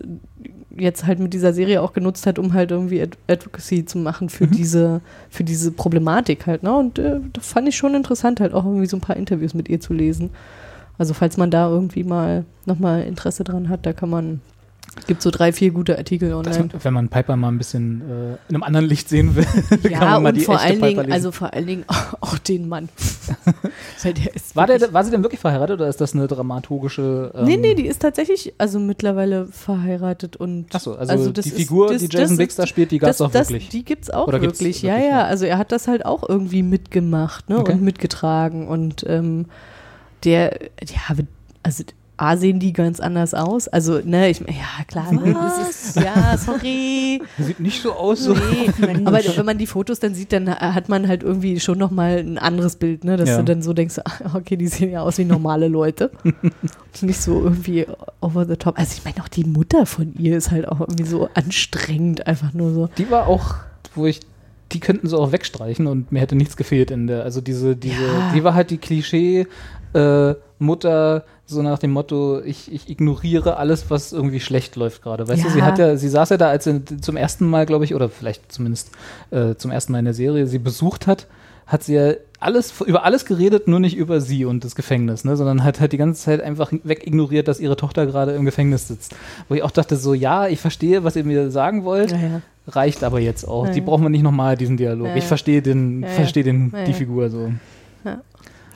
S1: jetzt halt mit dieser Serie auch genutzt hat, um halt irgendwie Ad Advocacy zu machen für diese für diese Problematik halt, ne? Und äh, das fand ich schon interessant, halt auch irgendwie so ein paar Interviews mit ihr zu lesen. Also falls man da irgendwie mal nochmal Interesse dran hat, da kann man gibt so drei, vier gute Artikel online.
S2: man, wenn man Piper mal ein bisschen äh, in einem anderen Licht sehen will, (laughs) kann
S1: Ja,
S2: man mal die
S1: vor
S2: echte
S1: allen
S2: Piper
S1: Dingen,
S2: lesen.
S1: also vor allen Dingen (laughs) auch den Mann. (laughs) Weil der ist
S2: War,
S1: wirklich-
S2: der, war sie denn wirklich verheiratet oder ist das eine dramaturgische. Ähm,
S1: Nee, nee, die ist tatsächlich also mittlerweile verheiratet und
S2: Achso, also,
S1: das
S2: die
S1: ist-
S2: Figur,
S1: das-
S2: die Jason
S1: ist-
S2: Biggs da spielt, die gab es auch
S1: das,
S2: wirklich.
S1: Die gibt's auch
S2: Oder
S1: wirklich.
S2: wirklich,
S1: ja, ja,
S2: ja?
S1: also er hat das halt auch irgendwie mitgemacht, ne,
S2: Okay.
S1: und mitgetragen und ähm, der, ja, also A sehen die ganz anders aus. Also, ne, ich ja klar, (laughs) das ist, ja, sorry.
S2: Sieht nicht so aus. So.
S1: Nee. Aber wenn man die Fotos dann sieht, dann hat man halt irgendwie schon nochmal ein anderes Bild, ne? Dass
S2: Ja.
S1: du dann so denkst, ah, okay, die sehen ja aus wie normale Leute. (laughs) Und nicht so irgendwie over the top. Also ich meine, auch die Mutter von ihr ist halt auch irgendwie so anstrengend, einfach nur so.
S2: Die war auch, wo ich, die könnten sie auch wegstreichen und mir hätte nichts gefehlt in der, also diese, diese,
S1: Ja.
S2: die war halt die Klischee, äh, Mutter, so nach dem Motto, ich, ich ignoriere alles, was irgendwie schlecht läuft gerade. Weißt du,
S1: Ja.
S2: sie hat ja, sie saß ja da, als sie zum ersten Mal, glaube ich, oder vielleicht zumindest äh, zum ersten Mal in der Serie sie besucht hat, hat sie ja alles, über alles geredet, nur nicht über sie und das Gefängnis, ne? sondern hat halt die ganze Zeit einfach wegignoriert, dass ihre Tochter gerade im Gefängnis sitzt. Wo ich auch dachte, so, ja, ich verstehe, was ihr mir sagen wollt,
S1: Naja.
S2: reicht aber jetzt auch.
S1: Ja,
S2: Die
S1: ja.
S2: brauchen wir nicht nochmal, diesen Dialog.
S1: Ja,
S2: Ich
S1: ja.
S2: verstehe den,
S1: Ja, ja.
S2: verstehe den,
S1: Ja,
S2: die
S1: ja.
S2: Figur so.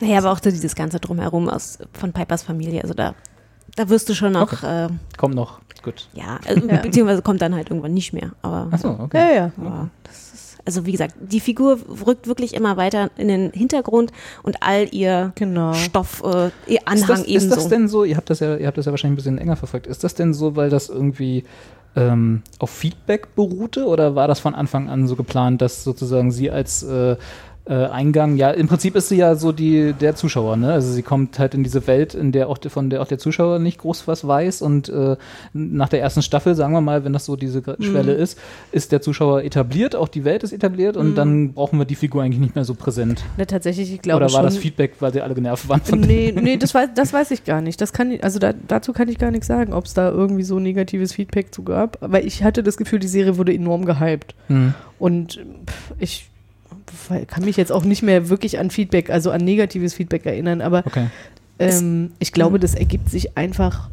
S3: Naja, aber auch so dieses ganze Drumherum aus, von Pipers Familie. Also da, da wirst du schon noch, äh,
S2: Kommt noch. Gut.
S3: ja, also,
S1: Ja.
S3: beziehungsweise kommt dann halt irgendwann nicht mehr. Aber,
S2: Achso, okay.
S1: Ja, ja.
S3: das ist, also wie gesagt, die Figur rückt wirklich immer weiter in den Hintergrund und all ihr
S1: Genau.
S3: Stoff, äh, ihr
S2: Ist
S3: Anhang
S2: das, ist
S3: ebenso.
S2: das denn so, ihr habt das ja, ihr habt das ja wahrscheinlich ein bisschen enger verfolgt, ist das denn so, weil das irgendwie ähm, auf Feedback beruhte oder war das von Anfang an so geplant, dass sozusagen sie als äh, äh, Eingang, ja, im Prinzip ist sie ja so die der Zuschauer, ne? Also sie kommt halt in diese Welt, in der auch von der auch der Zuschauer nicht groß was weiß und äh, nach der ersten Staffel, sagen wir mal, wenn das so diese
S1: Mhm.
S2: Schwelle ist, ist der Zuschauer etabliert, auch die Welt ist etabliert
S1: Mhm.
S2: und dann brauchen wir die Figur eigentlich nicht mehr so präsent.
S1: Ne, tatsächlich, ich glaube
S2: Oder war
S1: schon.
S2: das Feedback, weil sie alle genervt waren von
S1: Nee, nee, das weiß, (laughs) das weiß ich gar nicht. Das kann ich, also da, dazu kann ich gar nichts sagen, ob es da irgendwie so negatives Feedback zu gab. Weil ich hatte das Gefühl, die Serie wurde enorm gehypt.
S2: Hm.
S1: Und ich kann mich jetzt auch nicht mehr wirklich an Feedback, also an negatives Feedback erinnern, aber
S2: Okay.
S1: ähm, ich glaube, das ergibt sich einfach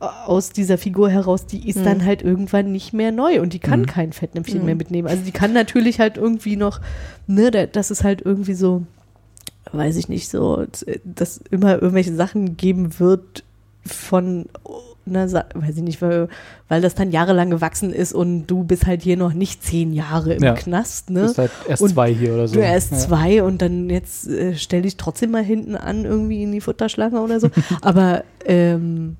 S1: aus dieser Figur heraus, die ist dann halt irgendwann nicht mehr neu und die kann
S2: Mhm.
S1: kein Fettnäpfchen mehr mitnehmen. Also die kann natürlich halt irgendwie noch, ne, da- das ist halt irgendwie so, weiß ich nicht, so, dass immer irgendwelche Sachen geben wird von, na, sa- weiß ich nicht, weil, weil das dann jahrelang gewachsen ist und du bist halt hier noch nicht zehn Jahre im
S2: Ja.
S1: Knast,
S2: Du
S1: ne?
S2: bist halt erst
S1: Und
S2: zwei hier oder so.
S1: Du erst
S2: Ja.
S1: zwei und dann jetzt äh, stell dich trotzdem mal hinten an, irgendwie in die Futterschlange oder so. (laughs) Aber ähm,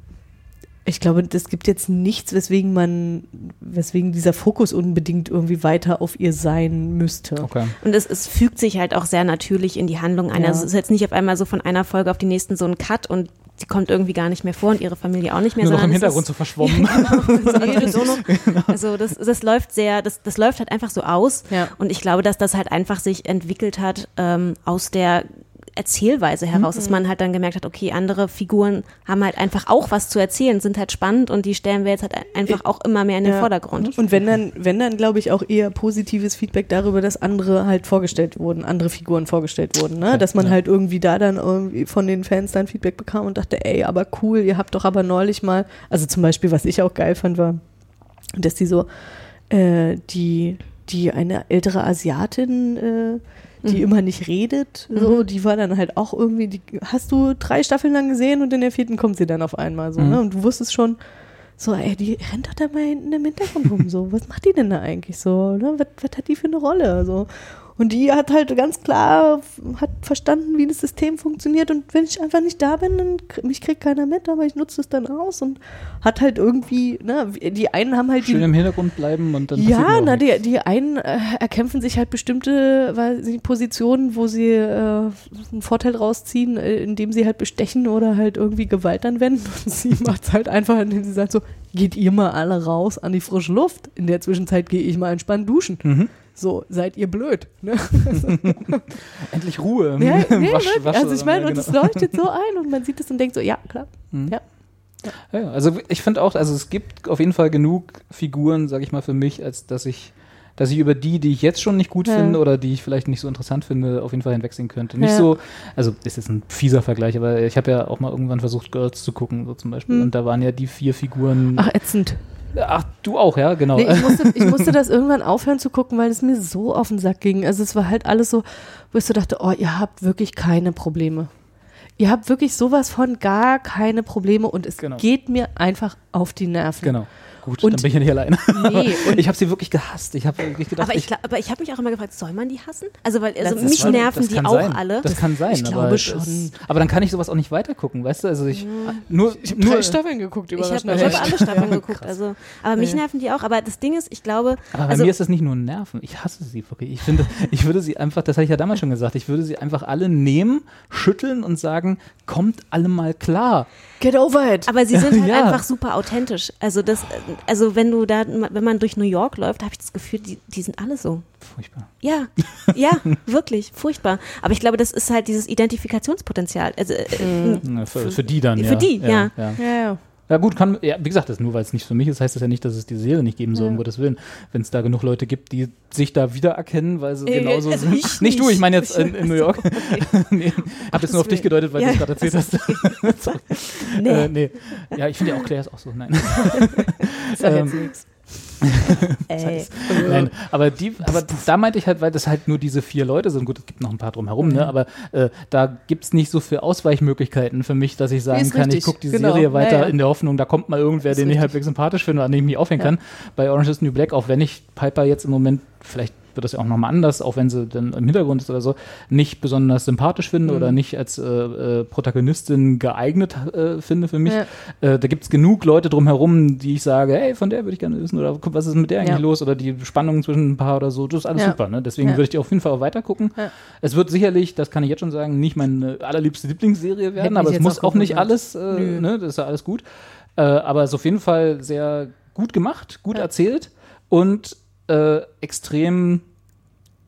S1: ich glaube, es gibt jetzt nichts, weswegen man, weswegen dieser Fokus unbedingt irgendwie weiter auf ihr sein müsste.
S2: Okay.
S3: Und es, es fügt sich halt auch sehr natürlich in die Handlung ein.
S1: Ja.
S3: Also es ist jetzt nicht auf einmal so von einer Folge auf die nächsten so ein Cut und sie kommt irgendwie gar nicht mehr vor und ihre Familie auch nicht mehr.
S2: Nur noch im Hintergrund
S3: ist,
S2: so verschwommen. (laughs)
S3: Auch noch. (laughs) Also das, das läuft sehr, das, das läuft halt einfach so aus.
S1: Ja.
S3: Und ich glaube, dass das halt einfach sich entwickelt hat ähm, aus der Erzählweise heraus, dass man halt dann gemerkt hat, okay, andere Figuren haben halt einfach auch was zu erzählen, sind halt spannend und die stellen wir jetzt halt einfach auch immer mehr in den
S1: Ja.
S3: Vordergrund.
S1: Und wenn dann, wenn dann, glaube ich, auch eher positives Feedback darüber, dass andere halt vorgestellt wurden, andere Figuren vorgestellt wurden, ne? Dass man
S2: ja.
S1: halt irgendwie da dann irgendwie von den Fans dann Feedback bekam und dachte, ey, aber cool, ihr habt doch aber neulich mal, also zum Beispiel, was ich auch geil fand, war, dass die so, äh, die, die eine ältere Asiatin, äh, die immer nicht redet, so, die war dann halt auch irgendwie, die hast du drei Staffeln lang gesehen und in der vierten kommt sie dann auf einmal so,
S2: Mhm.
S1: ne? Und du wusstest schon, so, ey, die rennt doch da mal hinten im Hintergrund rum. So, was macht die denn da eigentlich so? Ne? Was, was hat die für eine Rolle? So. Und die hat halt ganz klar, hat verstanden, wie das System funktioniert. Und wenn ich einfach nicht da bin, dann mich kriegt keiner mit, aber ich nutze es dann aus und hat halt irgendwie, ne, die einen haben halt
S2: Schön
S1: die.
S2: im Hintergrund bleiben und dann
S1: Ja, na,
S2: nichts.
S1: die, die einen äh, erkämpfen sich halt bestimmte weiß nicht, Positionen, wo sie äh, einen Vorteil rausziehen, äh, indem sie halt bestechen oder halt irgendwie Gewalt anwenden. (laughs) Und sie (laughs) macht es halt einfach, indem sie sagt so, geht ihr mal alle raus an die frische Luft. In der Zwischenzeit gehe ich mal entspannt duschen.
S2: Mhm.
S1: So, seid ihr blöd. Ne? (laughs)
S2: Endlich Ruhe im,
S1: Ja, nee, (laughs)
S2: Wasch. Wasch-
S1: also ich meine, und
S2: genau.
S1: es leuchtet so (laughs) ein und man sieht es und denkt so, ja, klar.
S2: Mhm.
S1: Ja.
S2: Ja, also ich finde auch, also es gibt auf jeden Fall genug Figuren, sag ich mal, für mich, als dass ich, dass ich über die, die ich jetzt schon nicht gut
S1: Ja.
S2: finde oder die ich vielleicht nicht so interessant finde, auf jeden Fall hinwegsehen könnte. Nicht
S1: Ja.
S2: so, also das ist ein fieser Vergleich, aber ich habe ja auch mal irgendwann versucht, Girls zu gucken, so zum Beispiel.
S1: Hm.
S2: Und da waren ja die vier Figuren.
S1: Ach, ätzend.
S2: Ach, du auch, ja, genau.
S1: Nee, ich, musste, ich musste das irgendwann aufhören zu gucken, weil es mir so auf den Sack ging. Also es war halt alles so, wo ich so dachte, oh, ihr habt wirklich keine Probleme. Ihr habt wirklich sowas von gar keine Probleme und es
S2: Genau.
S1: geht mir einfach auf die Nerven.
S2: genau. Gut,
S1: Und-
S2: dann bin ich ja nicht alleine. (laughs)
S1: Nee, und
S2: ich habe sie wirklich gehasst. Ich habe wirklich gedacht,
S3: Aber ich, glaub- aber ich habe mich auch immer gefragt, soll man die hassen? Also, weil also
S1: Das
S3: mich nerven die auch
S2: sein.
S3: alle.
S2: Das kann sein.
S1: ich
S2: aber
S1: glaube schon.
S2: aber dann kann ich sowas auch nicht weitergucken, weißt du? Also ich nur,
S1: ich habe
S2: nur
S1: drei Staffeln geguckt,
S3: ich habe
S1: überraschend.
S3: ich hab alle Staffeln (laughs) geguckt.
S2: krass.
S3: Also, aber mich
S1: Nee.
S3: nerven die auch. Aber das Ding ist, ich glaube,
S2: Aber bei
S3: also,
S2: mir ist das nicht nur Nerven. Ich hasse sie wirklich. Ich finde, ich würde sie einfach, das hatte ich ja damals schon gesagt, ich würde sie einfach alle nehmen, schütteln und sagen, kommt alle mal klar.
S1: Get over it.
S3: aber sie sind (laughs) halt
S2: Ja.
S3: einfach super authentisch. Also das, also wenn du da, wenn man durch New York läuft, habe ich das Gefühl, die, die sind alle so.
S2: Furchtbar.
S3: Ja, (laughs) ja, wirklich, furchtbar. Aber ich glaube, das ist halt dieses Identifikationspotenzial. Also, äh,
S2: Ja, für, für die dann,
S3: Für
S2: ja.
S3: die, ja.
S2: ja.
S1: Ja, ja.
S2: Ja gut, kann, ja, wie gesagt, das nur weil es nicht für mich ist, heißt das ja nicht, dass es die Serie nicht geben soll, um Gottes Willen. Wenn es da genug Leute gibt, die sich da wiedererkennen, weil sie
S3: Äh,
S2: genauso
S3: also
S2: sind.
S3: ich
S2: nicht du, ich meine jetzt
S3: nicht.
S2: in, in New York. (laughs) (laughs) nee, hab jetzt nur auf dich gedeutet, weil
S3: Ja,
S2: du es gerade erzählt hast. (laughs) Sorry.
S3: nee.
S2: Äh, nee. Ja, ich finde ja auch Claire ist auch so. Nein.
S1: Sag
S2: Ähm,
S1: jetzt nichts. (laughs)
S3: Ey.
S2: Nein, aber die, aber da meinte ich halt, weil das halt nur diese vier Leute sind. Gut, es gibt noch ein paar drumherum, ne? Aber äh, da gibt's nicht so viele Ausweichmöglichkeiten für mich, dass ich sagen kann, ich
S1: richtig,
S2: gucke die
S1: genau.
S2: Serie weiter
S1: Ja, ja.
S2: in der Hoffnung, da kommt mal irgendwer,
S1: Ist
S2: den ich
S1: richtig.
S2: halbwegs sympathisch finde, an dem ich mich aufhängen
S1: Ja.
S2: kann. Bei Orange is New Black, auch wenn ich Piper jetzt im Moment vielleicht wird das ja auch nochmal anders, auch wenn sie dann im Hintergrund ist oder so, nicht besonders sympathisch finde
S1: Mhm.
S2: oder nicht als äh, äh, Protagonistin geeignet äh, finde für mich.
S1: Ja.
S2: Äh, da gibt es genug Leute drumherum, die ich sage, hey, von der würde ich gerne wissen oder guck, was ist mit der eigentlich
S1: Ja.
S2: los oder die Spannung zwischen ein paar oder so, das ist alles
S1: Ja.
S2: super. Ne? Deswegen würde ich die auf jeden Fall auch weiter gucken.
S1: Ja.
S2: Es wird sicherlich, das kann ich jetzt schon sagen, nicht meine allerliebste Lieblingsserie werden,
S1: Hätte
S2: aber es muss
S1: auch
S2: auch nicht alles, äh, ne, das ist ja alles gut. Äh, aber es ist auf jeden Fall sehr gut gemacht, gut erzählt und äh, extrem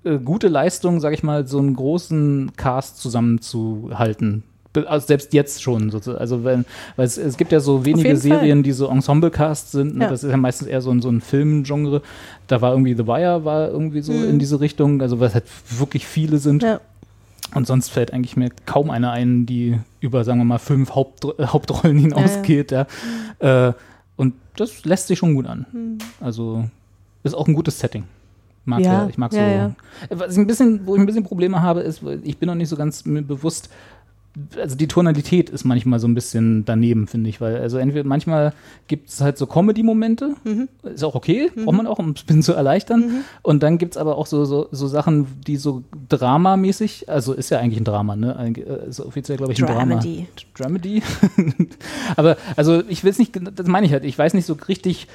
S2: äh, gute Leistung, sag ich mal, so einen großen Cast zusammenzuhalten. Also selbst jetzt schon. Also wenn, weil es, es gibt ja so wenige
S1: jeden Fall.
S2: Serien, die so Ensemble-Casts sind. Ne?
S1: Ja.
S2: Das ist ja meistens eher so ein, so ein Filmgenre. Da war irgendwie The Wire war irgendwie so in diese Richtung, also weil es halt wirklich viele sind.
S1: Mhm. Ja.
S2: Und sonst fällt eigentlich mir kaum eine ein, die über, sagen wir mal, fünf Haupt, Hauptrollen hinausgeht. Ja, Äh, und das lässt sich schon gut an. Also ist auch ein gutes Setting. Mag
S1: Ja,
S2: ja, ich mag so.
S1: ja, ja.
S2: Was ich ein bisschen, wo ich ein bisschen Probleme habe, ist, ich bin noch nicht so ganz mir bewusst, also die Tonalität ist manchmal so ein bisschen daneben, finde ich, weil also entweder manchmal gibt es halt so Comedy-Momente,
S1: Mhm.
S2: ist auch okay, braucht man auch, um es ein bisschen zu erleichtern. Und dann gibt es aber auch so, so, so Sachen, die so dramamäßig, also ist ja eigentlich ein Drama, ne? Eig- äh, Ist offiziell, glaube ich, ein
S3: Dramedy.
S2: Drama. Dramedy. (laughs) aber also ich will es nicht, das meine ich halt, ich weiß nicht so richtig,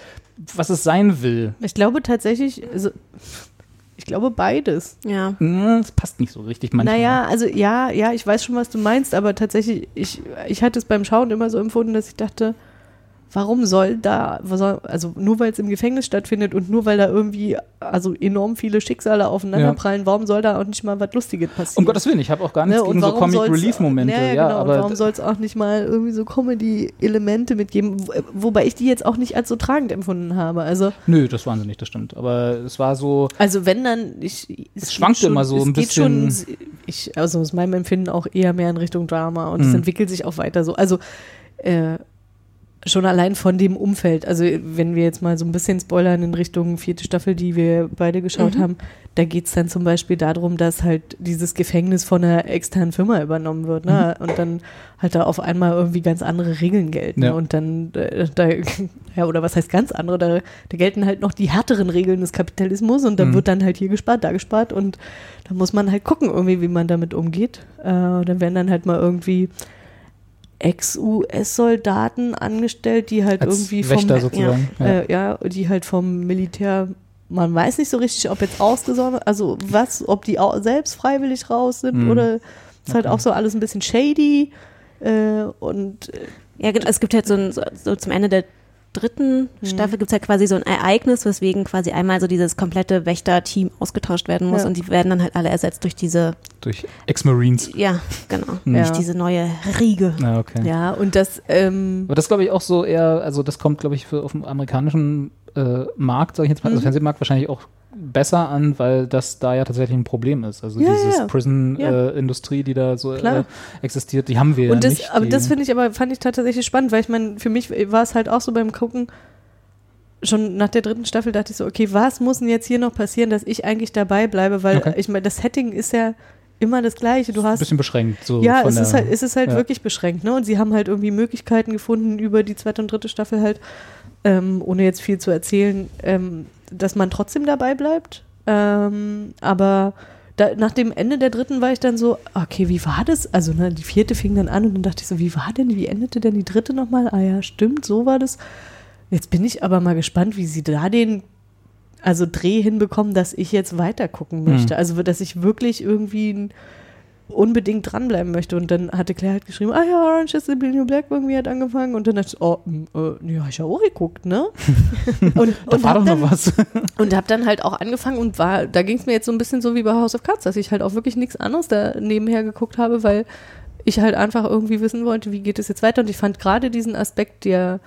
S2: was es sein will.
S1: Ich glaube tatsächlich, also, ich glaube beides.
S3: Ja.
S2: Hm, Es passt nicht so richtig manchmal.
S1: Naja, also ja, ja, ich weiß schon, was du meinst, aber tatsächlich, ich, ich hatte es beim Schauen immer so empfunden, dass ich dachte, warum soll da, also nur weil es im Gefängnis stattfindet und nur weil da irgendwie also enorm viele Schicksale aufeinanderprallen, warum soll da auch nicht mal was Lustiges passieren?
S2: Um Gottes Willen, ich habe auch gar nichts
S1: Ne,
S2: gegen so
S1: warum
S2: Comic
S1: soll's-
S2: Relief Momente,
S1: Ja,
S2: ja,
S1: genau, und
S2: aber
S1: warum soll es auch nicht mal irgendwie so Comedy-Elemente mitgeben, wo- wobei ich die jetzt auch nicht als so tragend empfunden habe. Also,
S2: nö, das waren sie nicht, das stimmt. Aber es war so,
S1: also wenn dann, ich,
S2: Es schwankte
S1: geht
S2: immer so
S1: es
S2: ein
S1: geht
S2: bisschen-
S1: Schon, ich, also aus meinem Empfinden auch eher mehr in Richtung Drama und es
S2: Mhm.
S1: entwickelt sich auch weiter so. Also äh, schon allein von dem Umfeld, also wenn wir jetzt mal so ein bisschen spoilern in Richtung vierte Staffel, die wir beide geschaut haben, da geht es dann zum Beispiel darum, dass halt dieses Gefängnis von einer externen Firma übernommen wird, ne? Und dann halt da auf einmal irgendwie ganz andere Regeln gelten.
S2: Ja.
S1: Und dann, äh, da, (laughs) ja, oder was heißt ganz andere, da, da gelten halt noch die härteren Regeln des Kapitalismus und dann
S2: Mhm.
S1: wird dann halt hier gespart, da gespart und da muss man halt gucken, irgendwie, wie man damit umgeht. Äh, dann werden dann halt mal irgendwie Ex-US-Soldaten angestellt, die halt
S2: als
S1: irgendwie vom
S2: Wächter sozusagen. Ja.
S1: äh, ja, die halt vom Militär, man weiß nicht so richtig, ob jetzt ausgesondert, also was, ob die auch selbst freiwillig raus sind
S2: Mhm.
S1: oder ist halt
S2: Okay.
S1: auch so alles ein bisschen shady äh, und äh,
S3: Ja, genau, es gibt halt so, ein, so, so zum Ende der dritten
S1: Mhm.
S3: Staffel gibt es halt quasi so ein Ereignis, weswegen quasi einmal so dieses komplette Wächter-Team ausgetauscht werden muss
S1: Ja.
S3: und die werden dann halt alle ersetzt durch diese,
S2: Durch Ex-Marines.
S3: ja, genau,
S2: Mhm.
S3: durch
S1: Ja.
S3: diese neue Riege.
S2: Ja, okay.
S1: ja, und das, ähm,
S2: Aber das glaube ich auch so eher, also das kommt, glaube ich, für auf dem amerikanischen Markt, sage ich jetzt mal,
S1: Mhm.
S2: also Fernsehmarkt wahrscheinlich auch besser an, weil das da ja tatsächlich ein Problem ist. Also
S1: Ja,
S2: dieses
S1: ja.
S2: Prison-Industrie, die da so äh, existiert, die haben wir ja
S1: und das,
S2: nicht.
S1: aber das finde ich aber, fand ich tatsächlich spannend, weil ich meine, für mich war es halt auch so beim Gucken, schon nach der dritten Staffel dachte ich so, okay, was muss denn jetzt hier noch passieren, dass ich eigentlich dabei bleibe, weil
S2: Okay.
S1: ich meine, das Setting ist ja immer das gleiche. Du
S2: ein
S1: hast
S2: bisschen beschränkt. So
S1: Ja,
S2: von
S1: es ist
S2: der-
S1: halt, es ist halt
S2: ja.
S1: wirklich beschränkt, ne? Und sie haben halt irgendwie Möglichkeiten gefunden über die zweite und dritte Staffel halt, ähm, ohne jetzt viel zu erzählen, ähm, dass man trotzdem dabei bleibt. Ähm, aber da, nach dem Ende der dritten war ich dann so, okay, wie war das? Also ne, die vierte fing dann an und dann dachte ich so, wie war denn, wie endete denn die dritte nochmal? Ah ja, stimmt, so war das. Jetzt bin ich aber mal gespannt, wie sie da den also Dreh hinbekommen, dass ich jetzt weiter gucken möchte.
S2: Mhm.
S1: Also dass ich wirklich irgendwie ein unbedingt dranbleiben möchte. Und dann hatte Claire halt geschrieben, ah ja, Orange is the New Black irgendwie hat angefangen. Und dann dachte ich, oh, mm, äh, nee, hab ich ja auch geguckt, ne? (laughs) und
S2: Da
S1: und
S2: war doch
S1: dann,
S2: noch was. (laughs)
S1: und hab dann halt auch angefangen und war, da ging es mir jetzt so ein bisschen so wie bei House of Cards, dass ich halt auch wirklich nichts anderes da nebenher geguckt habe, weil ich halt einfach irgendwie wissen wollte, wie geht es jetzt weiter. Und ich fand gerade diesen Aspekt der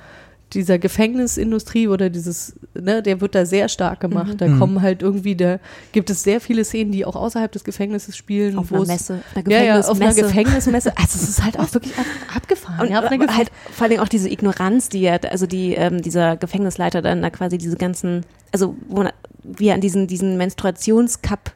S1: dieser Gefängnisindustrie oder dieses, ne, der wird da sehr stark gemacht. Da
S2: Mhm.
S1: kommen halt irgendwie, da gibt es sehr viele Szenen, die auch außerhalb des Gefängnisses spielen.
S3: Auf einer
S1: es-
S3: Messe, auf einer
S1: Ja, ja, auf einer
S3: Gefängnismesse.
S1: Also es ist halt auch wirklich ab, abgefahren.
S3: Und
S1: ja,
S3: halt vor allem auch diese Ignoranz, die er, also die ähm, dieser Gefängnisleiter dann da quasi diese ganzen, also wo wie er an diesen diesen Menstruationscup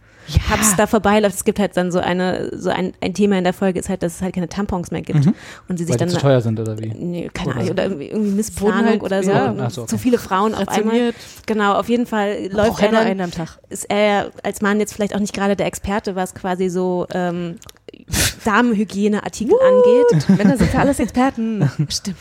S3: Hubs da vorbeiläuft. Es gibt halt dann so eine, so ein, ein Thema in der Folge ist halt, dass es halt keine Tampons mehr gibt. Und sie sich
S2: Weil die
S3: dann
S2: zu teuer sind oder wie?
S3: Nee, keine Ahnung, oder irgendwie, irgendwie Missplanung
S1: halt-
S3: oder so.
S1: ja.
S2: Ach so, okay.
S3: Zu viele Frauen auf einmal. Genau, auf jeden Fall läuft er
S1: ja
S3: dann,
S1: einen am Tag.
S3: ist er als Mann jetzt vielleicht auch nicht gerade der Experte, was quasi so ähm, Damenhygieneartikel angeht.
S1: Männer sind ja alles Experten. (laughs)
S3: Stimmt.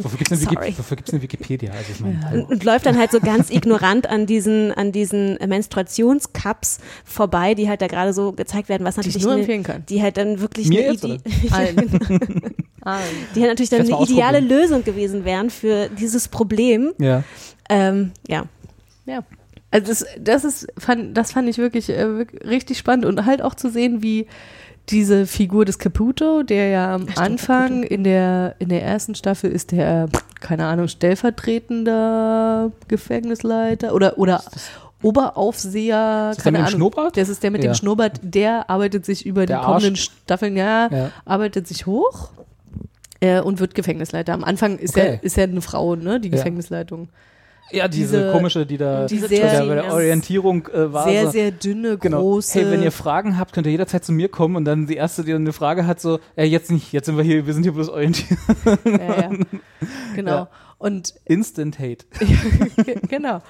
S2: Wofür gibt es eine, Wikipedia? Also ich meine, hallo.
S3: Und, und läuft dann halt so ganz ignorant an diesen, an diesen Menstruationscups vorbei, die halt da gerade so gezeigt werden, was
S1: Die
S3: natürlich
S1: ich nur
S3: eine-
S1: empfehlen kann.
S3: die halt dann wirklich
S2: Mir
S3: eine
S2: jetzt,
S3: Ide- (laughs)
S1: Allen. (laughs) Allen.
S3: die halt natürlich dann eine ideale. Lösung gewesen wären für dieses Problem.
S2: ja.
S3: Ähm, ja.
S1: Ja. Also das, das ist, fand, das fand ich wirklich, äh, wirk- richtig spannend und halt auch zu sehen, wie diese Figur des Caputo, der ja am Anfang in der, in der ersten Staffel ist der, keine Ahnung, stellvertretender Gefängnisleiter oder, oder Oberaufseher,
S2: Ist das der
S1: keine
S2: mit dem
S1: Ahnung.
S2: Schnurrbart?
S1: Das ist der mit
S2: Ja.
S1: dem Schnurrbart, der arbeitet sich über
S2: Der
S1: die kommenden
S2: Arsch.
S1: Staffeln, ja,
S2: Ja.
S1: arbeitet sich hoch äh, und wird Gefängnisleiter. Am Anfang ist
S2: Okay.
S1: er ist er eine Frau, ne, die
S2: Ja.
S1: Gefängnisleitung.
S2: Ja, diese,
S1: Diese-
S2: komische, die da
S1: die
S2: bei
S1: sehr-
S2: der, bei der. Orientierung äh, war.
S1: Sehr,
S2: so,
S1: sehr dünne,
S2: Genau.
S1: große.
S2: Hey, wenn ihr Fragen habt, könnt ihr jederzeit zu mir kommen und dann die erste, die eine Frage hat, so, äh, jetzt nicht, jetzt sind wir hier, wir sind hier bloß orientiert.
S1: ja, ja. Genau.
S2: Ja.
S1: Und
S2: Instant Hate. (laughs)
S1: genau.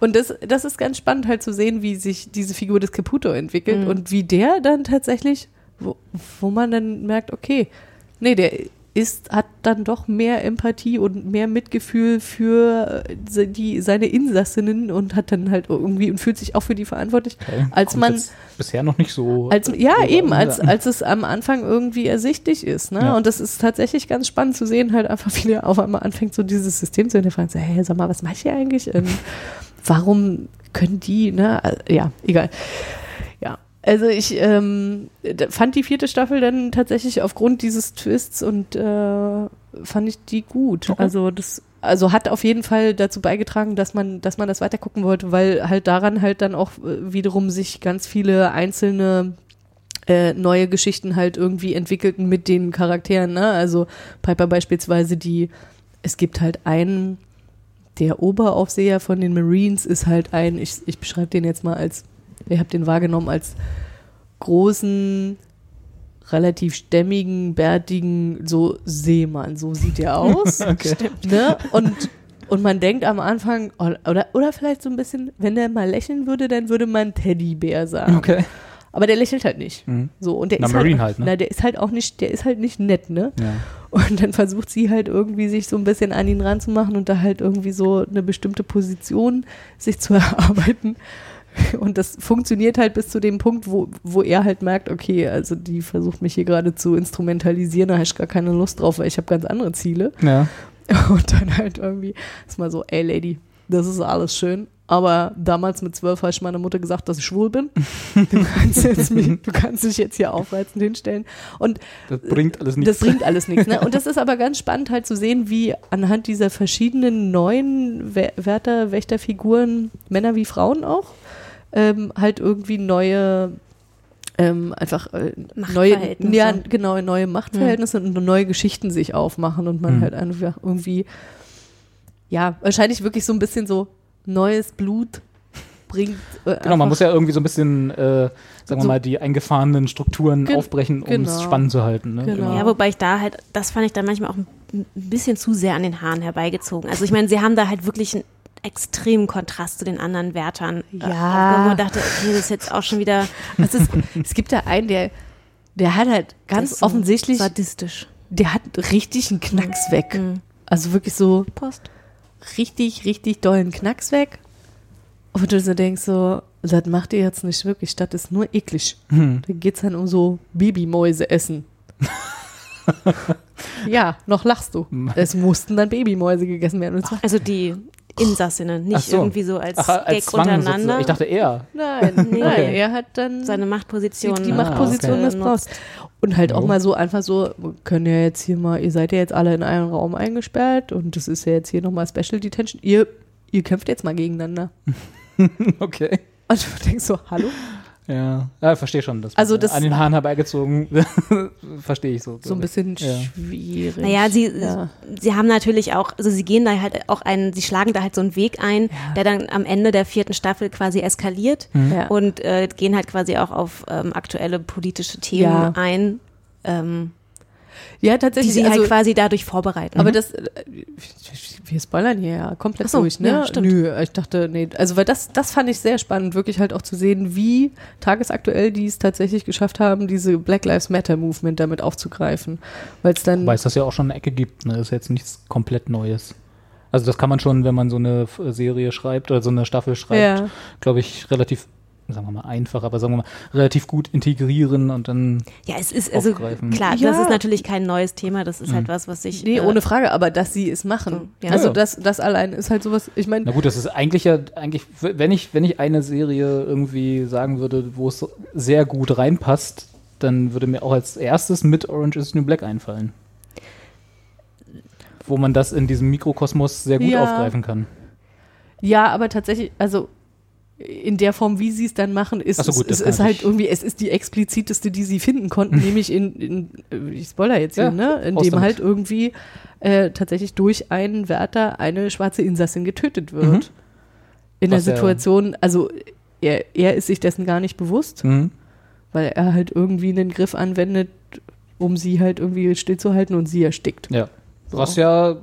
S1: Und das, das ist ganz spannend halt zu sehen, wie sich diese Figur des Caputo entwickelt
S3: Mhm.
S1: und wie der dann tatsächlich, wo, wo man dann merkt, okay, nee, der ist, hat dann doch mehr Empathie und mehr Mitgefühl für äh, die, seine Insassinnen und hat dann halt irgendwie und fühlt sich auch für die verantwortlich,
S2: Okay.
S1: als man
S2: bisher noch nicht so.
S1: Als, ja, eben, als, als es am Anfang irgendwie ersichtlich ist. Ne?
S2: Ja.
S1: Und das ist tatsächlich ganz spannend zu sehen, halt einfach, (laughs) wie der auf einmal anfängt, so dieses System zu hinterfragen. So, hey, sag mal, was mache ich hier eigentlich? Ähm, warum können die, ne? Äh, Ja, egal. Also ich ähm, fand die vierte Staffel dann tatsächlich aufgrund dieses Twists und äh, fand ich die gut.
S2: Okay.
S1: Also das also hat auf jeden Fall dazu beigetragen, dass man, dass man das weitergucken wollte, weil halt daran halt dann auch äh, wiederum sich ganz viele einzelne äh, neue Geschichten halt irgendwie entwickelten mit den Charakteren. Ne? Also Piper beispielsweise, die es gibt halt einen, der Oberaufseher von den Marines ist halt ein, ich, ich beschreibe den jetzt mal als, ihr habt den wahrgenommen als großen, relativ stämmigen, bärtigen, so Seemann, so sieht er (laughs) aus.
S2: Okay.
S1: ne? Und, und man denkt am Anfang, oder, oder vielleicht so ein bisschen, wenn der mal lächeln würde, dann würde man Teddybär sagen.
S2: Okay.
S1: Aber der lächelt halt nicht.
S2: Mhm.
S1: So, und der
S2: Na,
S1: ist
S2: Marine
S1: halt,
S2: halt, ne?
S1: na, der ist halt auch nicht, der ist halt nicht nett, ne?
S2: Ja.
S1: Und dann versucht sie halt irgendwie sich so ein bisschen an ihn ranzumachen und da halt irgendwie so eine bestimmte Position sich zu (laughs) erarbeiten. (laughs) Und das funktioniert halt bis zu dem Punkt, wo, wo er halt merkt, okay, also die versucht mich hier gerade zu instrumentalisieren, da habe ich gar keine Lust drauf, weil ich habe ganz andere Ziele.
S2: ja. (laughs)
S1: Und dann halt irgendwie ist mal so, ey Lady, das ist alles schön. Aber damals mit zwölf habe ich meiner Mutter gesagt, dass ich schwul bin. (laughs) Du kannst, mich, du kannst dich jetzt hier aufreizend hinstellen. Und
S2: Das bringt alles nichts.
S1: das bringt alles nichts. Ne? Und das ist aber ganz spannend halt zu sehen, wie anhand dieser verschiedenen neuen Wärter, Wächterfiguren, Männer wie Frauen auch, ähm, halt irgendwie neue, ähm, einfach äh, neue,
S3: Machtverhältnisse.
S1: ja, genau, neue Machtverhältnisse und neue Geschichten sich aufmachen und man
S2: Mhm.
S1: halt einfach irgendwie, ja, wahrscheinlich wirklich so ein bisschen so neues Blut bringt. Äh,
S2: Genau, man muss ja irgendwie so ein bisschen, äh, sagen wir
S1: So-
S2: mal, die eingefahrenen Strukturen aufbrechen, um es
S1: genau.
S2: spannend zu halten. Ne?
S1: Genau.
S3: Ja, wobei ich da halt, das fand ich dann manchmal auch ein ein bisschen zu sehr an den Haaren herbeigezogen. Also ich meine, sie haben da halt wirklich einen extremen Kontrast zu den anderen Wärtern. äh,
S1: Ja.
S3: aufgenommen und dachte, okay, das ist jetzt auch schon wieder (laughs)
S1: Es, ist, es gibt da einen, der, der hat halt ganz
S3: so
S1: offensichtlich,
S3: sadistisch.
S1: der hat richtig einen Knacks weg.
S3: Mhm.
S1: Also wirklich so
S3: Post.
S1: richtig, richtig dollen Knacks weg. Und du so denkst so, das macht ihr jetzt nicht wirklich, das ist nur eklig.
S2: Hm.
S1: Da geht's dann um so Babymäuse essen. (laughs) ja, noch lachst du. Es mussten dann Babymäuse gegessen werden. Und zwar,
S3: Also die Insassinnen, nicht
S2: so.
S3: irgendwie so als
S2: Ach,
S3: Gag
S2: als
S3: untereinander.
S2: sozusagen. Ich dachte eher.
S1: nein, (laughs)
S3: Nee.
S1: nein, er hat dann
S3: seine Machtposition.
S1: die, die
S3: äh,
S1: Machtposition
S2: okay.
S1: missbraucht. Und halt auch mal so einfach so, wir können ja jetzt hier mal, ihr seid ja jetzt alle in einen Raum eingesperrt und das ist ja jetzt hier nochmal Special Detention. Ihr, ihr kämpft jetzt mal gegeneinander. (laughs)
S2: okay.
S1: Und du denkst so, hallo?
S2: Ja, ja verstehe schon. Das
S1: Also das-
S2: an den Haaren herbeigezogen, (laughs) verstehe ich so.
S1: So ein bisschen
S2: Ja.
S1: schwierig.
S3: Naja, sie,
S1: Ja.
S3: sie haben natürlich auch, also sie gehen da halt auch einen, sie schlagen da halt so einen Weg ein, der dann am Ende der vierten Staffel quasi eskaliert
S1: Ja.
S3: und äh, gehen halt quasi auch auf ähm, aktuelle politische Themen
S1: Ja.
S3: ein, ähm,
S1: ja,
S3: die
S1: tatsächlich.
S3: sie
S1: also,
S3: halt quasi dadurch vorbereiten.
S1: Aber das, äh, wir spoilern hier ja komplett
S3: Ach so,
S1: durch, ne?
S3: ja, stimmt.
S1: Nö, ich dachte, nee, also weil das, das fand ich sehr spannend, wirklich halt auch zu sehen, wie tagesaktuell die es tatsächlich geschafft haben, diese Black Lives Matter Movement damit aufzugreifen. Weil es dann,
S2: Wobei es das ja auch schon eine Ecke gibt, ne? Das ist jetzt nichts komplett Neues. Also das kann man schon, wenn man so eine Serie schreibt oder so eine Staffel schreibt,
S1: Ja.
S2: glaube ich, relativ, sagen wir mal einfach, aber sagen wir mal, relativ gut integrieren und dann
S3: ja, es ist, also
S2: aufgreifen.
S3: klar,
S1: Ja.
S3: das ist natürlich kein neues Thema, das ist halt was, was sich.
S1: nee,
S3: äh,
S1: ohne Frage, aber dass sie es machen.
S3: So, ja.
S1: Also
S2: Ja.
S1: das, das allein ist halt sowas, ich meine,
S2: Na gut, das ist eigentlich ja, eigentlich, wenn ich, wenn ich eine Serie irgendwie sagen würde, wo es sehr gut reinpasst, dann würde mir auch als erstes mit Orange is the New Black einfallen. Wo man das in diesem Mikrokosmos sehr gut
S1: Ja.
S2: aufgreifen kann.
S1: Ja, aber tatsächlich, also in der Form, wie sie es dann machen, ist
S2: so, gut,
S1: es, ist halt irgendwie, es ist die expliziteste, die sie finden konnten, (laughs) nämlich in, in ich spoiler jetzt hier,
S2: Ja,
S1: ne, in dem
S2: damit.
S1: halt irgendwie äh, tatsächlich durch einen Wärter eine schwarze Insassin getötet wird.
S2: Mhm.
S1: In der
S2: Was ja-
S1: Situation, also er, er ist sich dessen gar nicht bewusst,
S2: Mhm.
S1: weil er halt irgendwie einen Griff anwendet, um sie halt irgendwie stillzuhalten und sie erstickt.
S2: Ja.
S1: So.
S2: Was ja,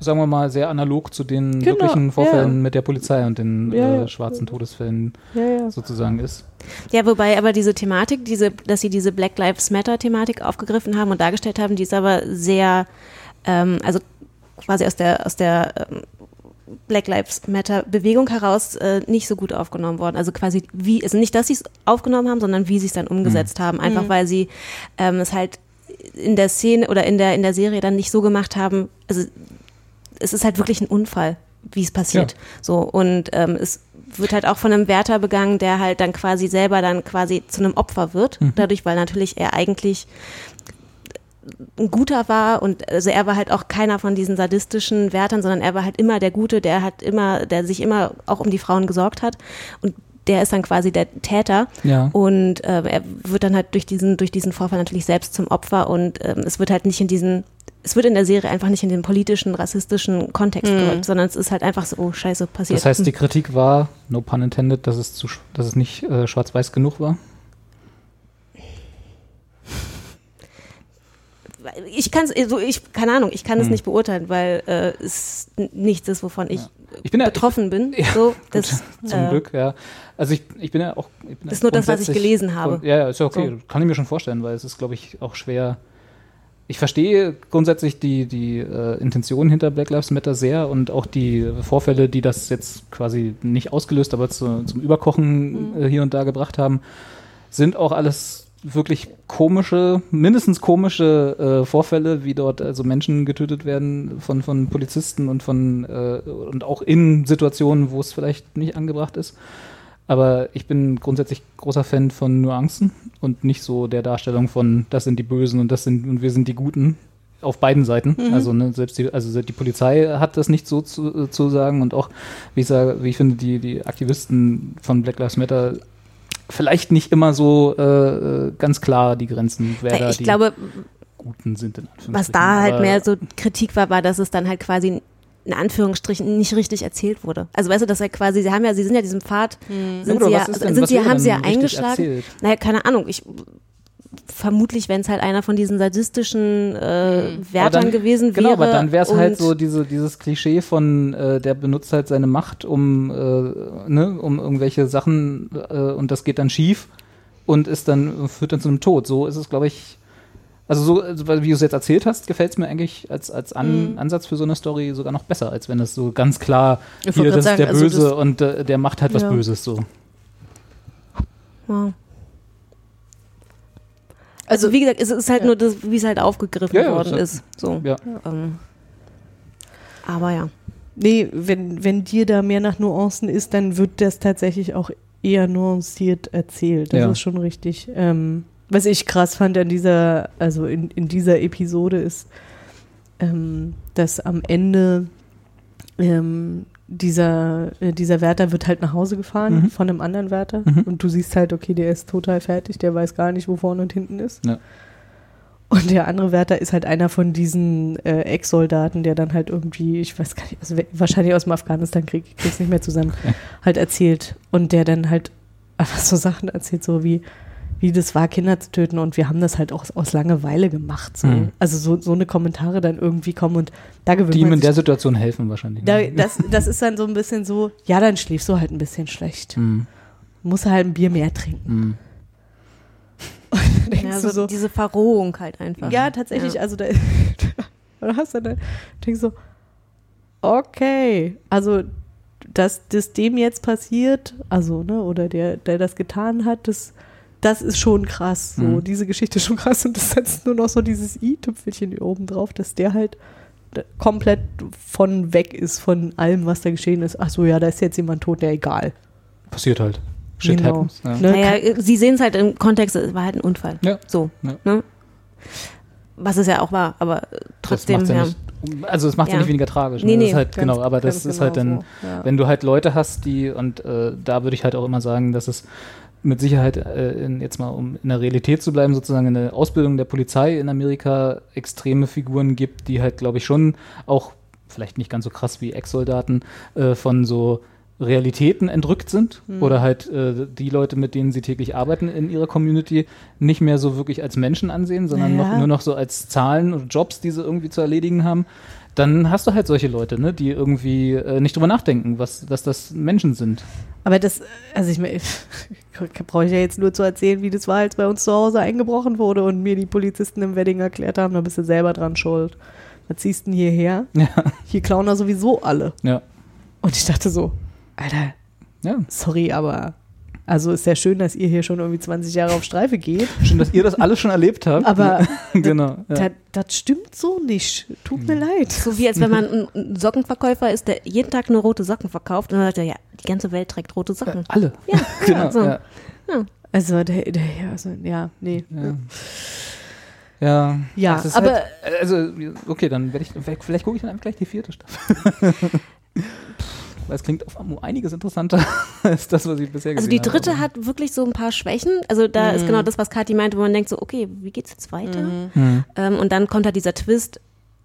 S2: sagen wir mal, sehr analog zu den
S1: Genau,
S2: wirklichen Vorfällen
S1: ja.
S2: mit der Polizei und den
S1: Ja,
S2: äh,
S1: ja.
S2: schwarzen Todesfällen
S1: Ja, ja.
S2: sozusagen ist.
S3: Ja, wobei aber diese Thematik, diese, dass sie diese Black Lives Matter Thematik aufgegriffen haben und dargestellt haben, die ist aber sehr, ähm, also quasi aus der, aus der ähm, Black Lives Matter Bewegung heraus äh, nicht so gut aufgenommen worden. Also quasi wie, also nicht, dass sie es aufgenommen haben, sondern wie sie es dann umgesetzt haben. Einfach weil sie ähm, es halt in der Szene oder in der, in der Serie dann nicht so gemacht haben, also es ist halt wirklich ein Unfall, wie es passiert.
S2: Ja.
S3: So und ähm, es wird halt auch von einem Wärter begangen, der halt dann quasi selber dann quasi zu einem Opfer wird, dadurch, weil natürlich er eigentlich ein guter war und also er war halt auch keiner von diesen sadistischen Wärtern, sondern er war halt immer der Gute, der hat immer, der sich immer auch um die Frauen gesorgt hat und der ist dann quasi der Täter
S2: Ja.
S3: und äh, er wird dann halt durch diesen durch diesen Vorfall natürlich selbst zum Opfer und ähm, es wird halt nicht in diesen es wird in der Serie einfach nicht in den politischen, rassistischen Kontext gerückt, sondern es ist halt einfach so, oh scheiße, passiert.
S2: Das heißt, die Kritik war, no pun intended, dass es, zu, dass es nicht äh, schwarz-weiß genug war. (laughs)
S3: ich kann es, also ich, keine Ahnung, ich kann es
S2: Hm.
S3: nicht beurteilen, weil äh, es nichts ist, wovon ich,
S2: Ich bin ja,
S3: betroffen bin. (laughs) so, das, (laughs)
S2: Zum
S3: äh,
S2: Glück, ja. Also ich, ich bin ja auch. Ich bin
S3: Das ist
S2: ja
S3: nur das, was ich gelesen habe.
S2: Ja, ja, ist ja okay.
S3: So.
S2: Kann ich mir schon vorstellen, weil es ist, glaube ich, auch schwer. Ich verstehe grundsätzlich die, die äh, Intention hinter Black Lives Matter sehr und auch die Vorfälle, die das jetzt quasi nicht ausgelöst, aber zu, zum Überkochen
S3: Mhm.
S2: äh, hier und da gebracht haben, sind auch alles wirklich komische, mindestens komische äh, Vorfälle, wie dort also Menschen getötet werden von, von Polizisten und von äh, und auch in Situationen, wo es vielleicht nicht angebracht ist. Aber ich bin grundsätzlich großer Fan von Nuancen und nicht so der Darstellung von das sind die Bösen und das sind und wir sind die Guten auf beiden Seiten. Also ne, selbst die, also die Polizei hat das nicht so zu, zu sagen und auch wie ich sage, wie ich finde die die Aktivisten von Black Lives Matter vielleicht nicht immer so äh, ganz klar die Grenzen, wer da
S3: ich
S2: die
S3: glaube,
S2: Guten sind. In
S3: was da halt mehr so Kritik war, war, dass es dann halt quasi in Anführungsstrichen nicht richtig erzählt wurde. Also weißt du, dass er quasi, sie haben ja, sie sind ja diesem Pfad, sind
S2: oder
S3: sie ja,
S2: denn-
S3: sind sie, haben sie ja eingeschlagen.
S2: erzählt?
S3: Naja, keine Ahnung, ich vermutlich, wenn es halt einer von diesen sadistischen äh,
S2: Aber
S3: Wärtern
S2: dann-
S3: gewesen wäre.
S2: Genau, aber dann wäre es halt so diese, dieses Klischee von, äh, der benutzt halt seine Macht, um, äh, ne, um irgendwelche Sachen äh, und das geht dann schief und ist dann, führt dann zu einem Tod. So ist es, glaube ich. Also so, also, weil- wie du es jetzt erzählt hast, gefällt es mir eigentlich als, als An
S3: Mhm.
S2: Ansatz für so eine Story sogar noch besser, als wenn es so ganz klar,
S1: Ich
S2: hier, das
S1: grad
S2: ist der
S1: sagen, also
S2: Böse
S1: das-
S2: und äh, der macht halt was
S1: Ja.
S2: Böses so.
S3: Ja. Also wie gesagt, es ist halt nur das, wie es halt aufgegriffen
S2: Ja, ja,
S3: worden ist. So.
S2: Ja.
S3: Ähm, aber ja.
S1: Nee, wenn, wenn dir da mehr nach Nuancen ist, dann wird das tatsächlich auch eher nuanciert erzählt. Das
S2: Ja.
S1: ist schon richtig. Ähm, was ich krass fand an dieser, also in, in dieser Episode ist, ähm, dass am Ende ähm, dieser, äh, dieser Wärter wird halt nach Hause gefahren
S2: Mhm.
S1: von einem anderen Wärter
S2: Mhm.
S1: und du siehst halt, okay, der ist total fertig, der weiß gar nicht, wo vorne und hinten ist.
S2: Ja.
S1: Und der andere Wärter ist halt einer von diesen äh, Ex-Soldaten, der dann halt irgendwie, ich weiß gar nicht, also wahrscheinlich aus dem Afghanistan-Krieg, ich krieg's nicht mehr zusammen, (laughs) halt erzählt. Und der dann halt einfach so Sachen erzählt, so wie, wie das war, Kinder zu töten. Und wir haben das halt auch aus Langeweile gemacht. So.
S2: Mhm.
S1: Also so, so eine Kommentare dann irgendwie kommen und da gewöhnt
S2: Die ihm in der Situation helfen wahrscheinlich.
S1: da,
S2: ne?
S1: das, das ist dann so ein bisschen so, ja, dann schläfst du halt ein bisschen schlecht.
S2: Mhm.
S1: Musst halt ein Bier mehr trinken.
S2: Mhm. (laughs)
S1: Denkst
S3: Ja,
S1: du
S3: so,
S1: so,
S3: diese Verrohung halt einfach.
S1: ja, tatsächlich,
S3: Ja.
S1: also da, (laughs) da hast du dann, denkst du, okay, also, dass das dem jetzt passiert, also, ne, oder der, der das getan hat, das, das ist schon krass, so,
S2: Mhm.
S1: diese Geschichte ist schon krass und das setzt nur noch so dieses i-Tüpfelchen hier oben drauf, dass der halt komplett von weg ist von allem, was da geschehen ist. Ach so, ja, da ist jetzt jemand tot, der egal.
S2: Passiert halt. Shit
S1: Genau.
S2: happens. Ja.
S1: Ne?
S3: Naja, sie sehen es halt im Kontext, es war halt ein Unfall.
S2: Ja.
S3: So.
S2: Ja.
S3: Ne? Was es ja auch war, aber trotzdem,
S2: ja
S3: ja.
S2: nicht, also es macht ja.
S3: Ja.
S2: nicht weniger tragisch.
S3: Nee,
S2: ne?
S3: nee,
S2: ist halt,
S1: Ganz-
S2: genau, aber das ist halt
S1: genau
S2: dann,
S1: so, ja.
S2: wenn du halt Leute hast, die, und äh, da würde ich halt auch immer sagen, dass es mit Sicherheit, äh, in, jetzt mal um in der Realität zu bleiben, sozusagen in der Ausbildung der Polizei in Amerika extreme Figuren gibt, die halt, glaube ich, schon auch, vielleicht nicht ganz so krass wie Ex-Soldaten, äh, von so Realitäten entrückt sind
S1: Hm.
S2: oder halt äh, die Leute, mit denen sie täglich arbeiten in ihrer Community, nicht mehr so wirklich als Menschen ansehen, sondern
S1: Naja.
S2: noch, nur noch so als Zahlen und Jobs, die sie irgendwie zu erledigen haben. Dann hast du halt solche Leute, ne, die irgendwie äh, nicht drüber nachdenken, was, dass das Menschen sind.
S1: Aber das, also ich meine, (laughs) brauche ich ja jetzt nur zu erzählen, wie das war, als bei uns zu Hause eingebrochen wurde und mir die Polizisten im Wedding erklärt haben, da bist du selber dran schuld. Was ziehst du denn hierher?
S2: Ja,
S1: Hier klauen da sowieso alle.
S2: ja,
S1: Und ich dachte so, Alter,
S2: ja.
S1: sorry, aber also ist ja schön, dass ihr hier schon irgendwie 20 Jahre auf Streife geht,
S2: Schön, dass ihr das alles schon erlebt habt.
S1: aber (laughs)
S2: genau. Ja.
S1: das, das stimmt so nicht. Tut mir leid.
S3: So wie als wenn man ein- Sockenverkäufer ist, der jeden Tag nur rote Socken verkauft und dann sagt er, ja, die ganze Welt trägt rote Socken.
S2: Alle.
S3: Ja, (laughs)
S2: Genau.
S3: so.
S2: Ja.
S1: Also, der, der, ja, also, ja, nee.
S2: Ja. Ja,
S1: Ja,
S2: das ist
S1: aber-
S2: halt, also okay, dann werde ich vielleicht, vielleicht gucke ich dann einfach gleich die vierte Staffel. (laughs) Weil es klingt auf um einiges interessanter (laughs) als das, was ich bisher gesehen
S3: Also die
S2: habe.
S3: dritte hat wirklich so ein paar Schwächen. Also da ist genau das, was Kathi meinte, wo man denkt so, okay, wie geht's jetzt weiter?
S2: Mhm.
S3: Ähm, und dann kommt halt dieser Twist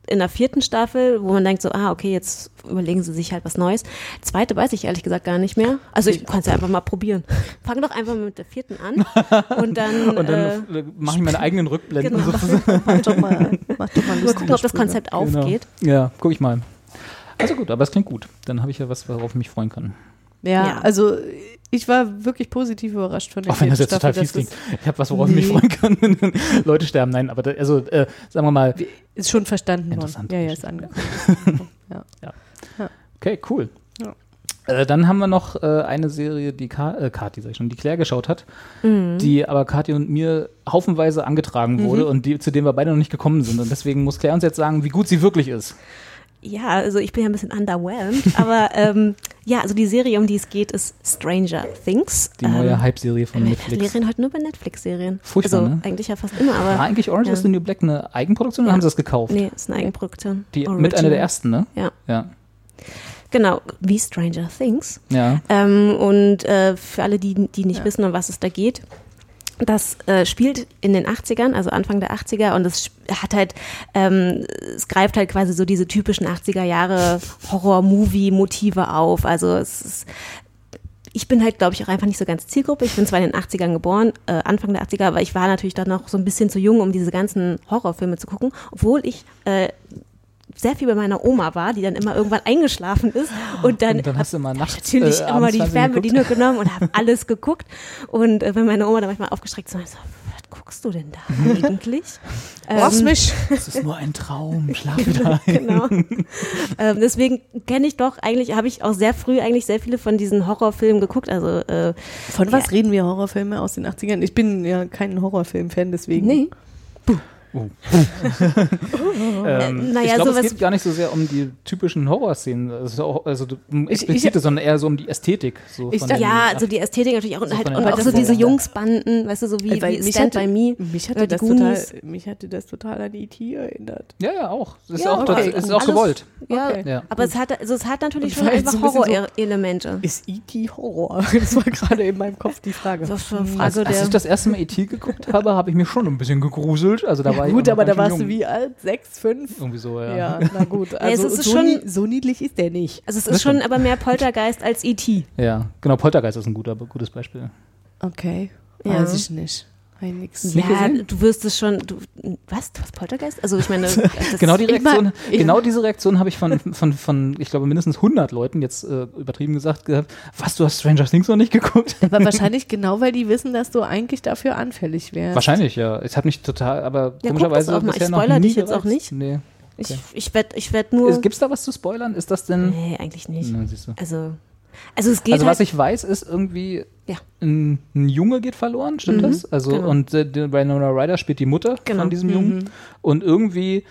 S3: in der vierten Staffel, wo man denkt so, ah, okay, jetzt überlegen sie sich halt was Neues. Zweite weiß ich ehrlich gesagt gar nicht mehr. Also ich kann es ja einfach mal probieren. (laughs) Fang doch einfach mit der vierten an (laughs) und dann,
S2: Und
S3: äh,
S2: dann äh, mache ich meine eigenen Rückblenden
S3: genau.
S2: sozusagen.
S1: Mach doch mal, mach doch mal,
S3: mal gucken, ob das Konzept aufgeht.
S2: Genau. Ja, gucke ich mal. Also gut, aber es klingt gut. Dann habe ich ja was, worauf ich mich freuen kann.
S1: Ja,
S3: Ja.
S1: also ich war wirklich positiv überrascht von der
S2: Auch wenn das jetzt
S1: vierten
S2: total
S1: Staffel,
S2: fies klingt. Ich habe was, worauf ich mich
S1: Nee.
S2: freuen kann, (laughs) wenn Leute sterben. Nein, aber da, also äh, sagen wir mal,
S1: ist schon verstanden worden.
S2: Interessant.
S1: Ja, ja, ist angekommen. (laughs) ja.
S2: okay, cool.
S1: Ja.
S2: Äh, dann haben wir noch äh, eine Serie, die Ka äh, Kathi, sag ich schon, die Claire geschaut hat,
S3: Mhm.
S2: die aber Kathi und mir haufenweise angetragen wurde und die, zu denen wir beide noch nicht gekommen sind. Und deswegen muss Claire uns jetzt sagen, wie gut sie wirklich ist.
S3: Ja, also ich bin ja ein bisschen underwhelmed, aber (laughs) ähm, ja, also die Serie, um die es geht, ist Stranger Things.
S2: Die neue
S3: ähm,
S2: Hype-Serie von
S3: wir
S2: Netflix.
S3: reden heute nur über Netflix-Serien.
S2: Furchtbar,
S3: also
S2: ne?
S3: eigentlich ja fast immer, aber
S2: War eigentlich Orange
S3: ja.
S2: is the New Black eine Eigenproduktion oder
S3: Ja.
S2: haben sie das gekauft?
S3: nee, ist eine Eigenproduktion.
S2: Die, mit einer der ersten, ne?
S3: Ja.
S2: Ja.
S3: Genau, wie Stranger Things.
S2: Ja.
S3: Ähm, und äh, für alle, die, die nicht wissen, um was es da geht, das äh, spielt in den 80ern, also Anfang der 80er und es hat halt, ähm, es greift halt quasi so diese typischen 80er Jahre Horror-Movie-Motive auf. Also es ist, ich bin halt, glaube ich, auch einfach nicht so ganz Zielgruppe. Ich bin zwar in den 80ern geboren, äh, Anfang der 80er, aber ich war natürlich dann noch so ein bisschen zu jung, um diese ganzen Horrorfilme zu gucken, obwohl ich äh, sehr viel bei meiner Oma war, die dann immer irgendwann eingeschlafen ist und dann,
S2: Und dann hast du immer
S3: hab
S2: nachts,
S3: ich natürlich
S2: äh,
S3: immer die Fernbedienung genommen und habe (laughs) alles geguckt und äh, wenn meine Oma dann manchmal aufgestreckt ist, so, was guckst du denn da eigentlich? (laughs)
S1: Lass
S3: Ähm,
S1: mich. (laughs)
S2: Das ist nur ein Traum. Schlaf wieder ein.
S3: genau. ähm, deswegen kenne ich doch eigentlich, habe ich auch sehr früh eigentlich sehr viele von diesen Horrorfilmen geguckt. Also äh,
S1: Von was reden wir Horrorfilme aus den 80ern? Ich bin ja kein Horrorfilm-Fan, deswegen.
S3: nee,
S2: ähm,
S3: naja,
S2: ich glaube, es geht gar nicht so sehr um die typischen Horrorszenen, also, also um
S1: Ich- ich-
S2: explizite, sondern eher so um die Ästhetik. So
S1: Ich
S2: von
S1: dachte-
S2: den
S3: Ja, also die Ästhetik natürlich auch und
S2: So
S3: halt
S2: von
S3: und auch so diese Jungsbanden, weißt du, so wie,
S1: Weil
S3: wie Stand
S1: hatte-
S3: by Me.
S1: Mich hatte, das total, mich hatte das total an E.T. erinnert.
S2: ja, ja, auch. Das ist
S3: Ja,
S2: auch,
S3: okay.
S2: das ist auch gewollt.
S3: Ja,
S1: Okay.
S2: Ja.
S3: aber es hat, also es hat natürlich
S1: Und
S3: schon einfach
S1: so ein bisschen so-
S3: Horror-Elemente.
S1: Ist E.T. Horror? (laughs) Das war gerade in meinem Kopf die Frage.
S3: Das
S2: Als, ich das erste Mal E.T. geguckt habe, habe ich mich schon ein bisschen gegruselt. Also da war ich
S1: Gut, aber da warst du
S2: jung.
S1: wie alt? Sechs, fünf?
S2: Irgendwie so, ja.
S1: Ja, (laughs) na gut. Also
S3: es ist
S1: so,
S3: schon-
S1: nie, so niedlich ist der nicht.
S3: also es ist schon aber mehr Poltergeist als E.T.
S2: Ja, genau. Poltergeist ist ein guter, gutes Beispiel.
S1: Okay,
S3: Ja.
S1: weiß ich nicht.
S3: Ja,
S2: gesehen?
S3: du wirst es schon. Du, was? Du hast Poltergeist? Also ich meine, (laughs)
S2: Genau, die
S1: Ich
S2: Reaktion,
S1: ich-
S2: genau diese Reaktion habe ich von, von, von, ich glaube, mindestens 100 Leuten jetzt äh, übertrieben gesagt gehabt. Was, du hast Stranger Things noch nicht geguckt?
S1: Aber (laughs) wahrscheinlich genau, weil die wissen, dass du eigentlich dafür anfällig wärst.
S2: Wahrscheinlich, ja. Es hat mich total, aber
S3: Ja, guck das
S2: komischerweise
S3: auch mal. Ich spoiler dich jetzt auch
S2: gereizt.
S3: nicht.
S2: Nee.
S3: ich, ich werde ich werd nur.
S2: Gibt es da was zu spoilern? Ist das denn...
S3: nee, eigentlich nicht.
S2: Na, siehst du.
S3: Also, also es geht
S2: Also
S3: halt.
S2: was ich weiß, ist irgendwie
S3: Ja.
S2: ein, ein Junge geht verloren, stimmt das? Also
S3: genau.
S2: und äh, Winona Ryder spielt die Mutter
S3: Genau.
S2: von diesem Jungen und irgendwie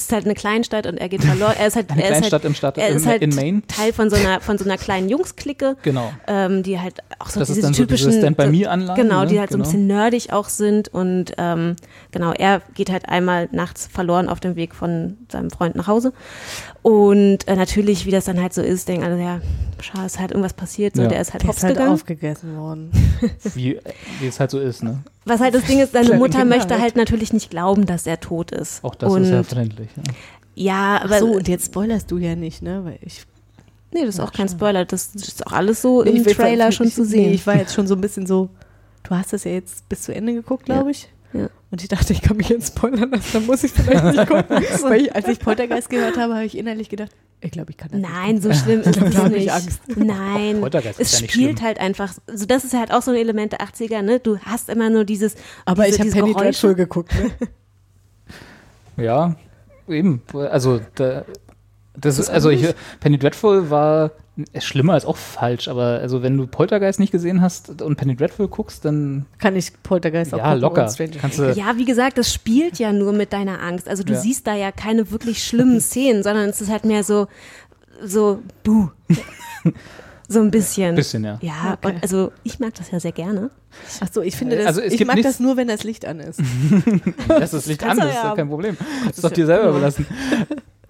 S3: ist halt eine Kleinstadt und er geht verloren. Er ist halt, (laughs)
S2: Eine
S3: er ist
S2: Kleinstadt
S3: halt,
S2: im Stadt-
S3: er ist halt
S2: in Maine.
S3: Teil von so einer von so einer kleinen Jungsklicke.
S2: genau.
S3: ähm, die halt auch so
S2: Das ist
S3: diese
S2: dann so diese
S3: typischen
S2: Stand-by-Me-Anlagen,
S3: genau,
S2: ne?
S3: die halt
S2: Genau.
S3: so ein bisschen nerdig auch sind und ähm, genau, er geht halt einmal nachts verloren auf dem Weg von seinem Freund nach Hause und äh, natürlich, wie das dann halt so ist, denken alle, ja, schade, ist halt irgendwas passiert, so,
S2: Ja.
S3: der ist halt
S1: Der
S3: hops
S1: ist halt
S3: gegangen.
S1: aufgegessen worden.
S2: Wie, wie es halt so ist, ne?
S3: Was halt das Ding ist, seine
S1: Kleine
S3: Mutter
S1: Kinder
S3: möchte
S1: halt.
S3: halt natürlich nicht glauben, dass er tot ist.
S2: Auch das
S3: und,
S2: ist ja verständlich. Ja.
S3: Ja, aber
S1: Ach so, und jetzt spoilerst du ja nicht, ne? Weil ich,
S3: nee, das ist auch kein Spoiler, das ist auch alles so im
S1: ich will-
S3: Trailer schon
S1: ich,
S3: zu sehen.
S1: Nee, ich war jetzt schon so ein bisschen so, du hast es ja jetzt bis zu Ende geguckt, glaube ich. Und ich dachte, ich kann mich jetzt spoilern lassen, dann muss ich vielleicht nicht gucken. (laughs) Weil ich, als ich Poltergeist gehört habe, habe ich innerlich gedacht, ich glaube, ich kann das
S3: Nein, (laughs)
S1: nicht.
S3: so schlimm ist es
S1: hab ich
S3: nicht.
S1: Angst.
S3: Nein,
S2: Poltergeist
S3: es
S2: ist ja nicht
S3: spielt
S2: schlimm.
S3: halt einfach, also das ist ja halt auch so ein Element der 80er, ne? Du hast immer nur dieses
S1: Aber
S3: diese,
S1: ich habe Penny
S3: Geräusche.
S1: Dreadful geguckt, ne? (laughs)
S2: Ja, eben. Also, da, das ist, also ich, Penny Dreadful war schlimmer als auch falsch, aber also wenn du Poltergeist nicht gesehen hast und Penny Dreadful guckst, dann
S1: Kann ich Poltergeist auch
S2: ja locker. Kannst du,
S3: Ja, wie gesagt, das spielt ja nur mit deiner Angst. Also du
S2: Ja.
S3: siehst da ja keine wirklich schlimmen (laughs) Szenen, sondern es ist halt mehr so, so, buh. so ein bisschen.
S2: bisschen, ja.
S3: Ja,
S1: Okay.
S3: und also ich mag das ja sehr gerne.
S1: Ach so, ich finde das,
S2: Also es
S1: ich mag
S2: nichts-
S1: das nur, wenn das Licht an ist. (laughs) (laughs)
S2: Das ist Licht an,
S3: du
S2: das ist
S3: ja-
S2: doch kein Problem. Das ist doch dir selber überlassen.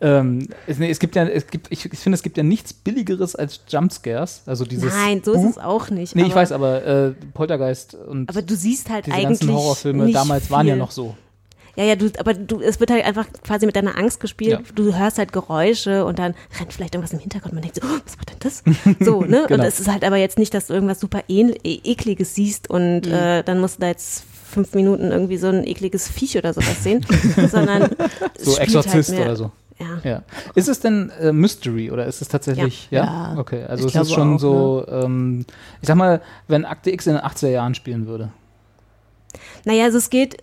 S2: Ähm, es, nee, es gibt ja, es gibt, ich, ich finde, es gibt ja nichts Billigeres als Jumpscares. Also dieses.
S3: Nein, so ist es auch nicht.
S2: Nee, ich weiß, aber äh, Poltergeist und
S3: Aber du siehst halt
S2: diese
S3: eigentlich
S2: ganzen Horrorfilme damals waren ja
S3: viel.
S2: noch so.
S3: Ja, ja, du, aber du, es wird halt einfach quasi mit deiner Angst gespielt.
S2: Ja.
S3: Du hörst halt Geräusche und dann rennt vielleicht irgendwas im Hintergrund. Man denkt so, oh, was war denn das? (laughs) So, ne?
S2: Genau.
S3: Und es ist halt aber jetzt nicht, dass du irgendwas super e ekliges siehst und
S2: Mhm.
S3: äh, dann musst du da jetzt fünf Minuten irgendwie so ein ekliges Viech oder sowas sehen, (laughs) sondern
S2: So
S3: spielt
S2: Exorzist
S3: halt
S2: oder so.
S3: Ja.
S2: Ja. Ist es denn äh, Mystery oder ist es tatsächlich? Ja.
S1: Ja.
S2: Okay, also
S1: Ich
S2: es ist schon
S1: auch,
S2: so, ähm, ich sag mal, wenn Akte X in den 80er Jahren spielen würde.
S3: Naja, also es geht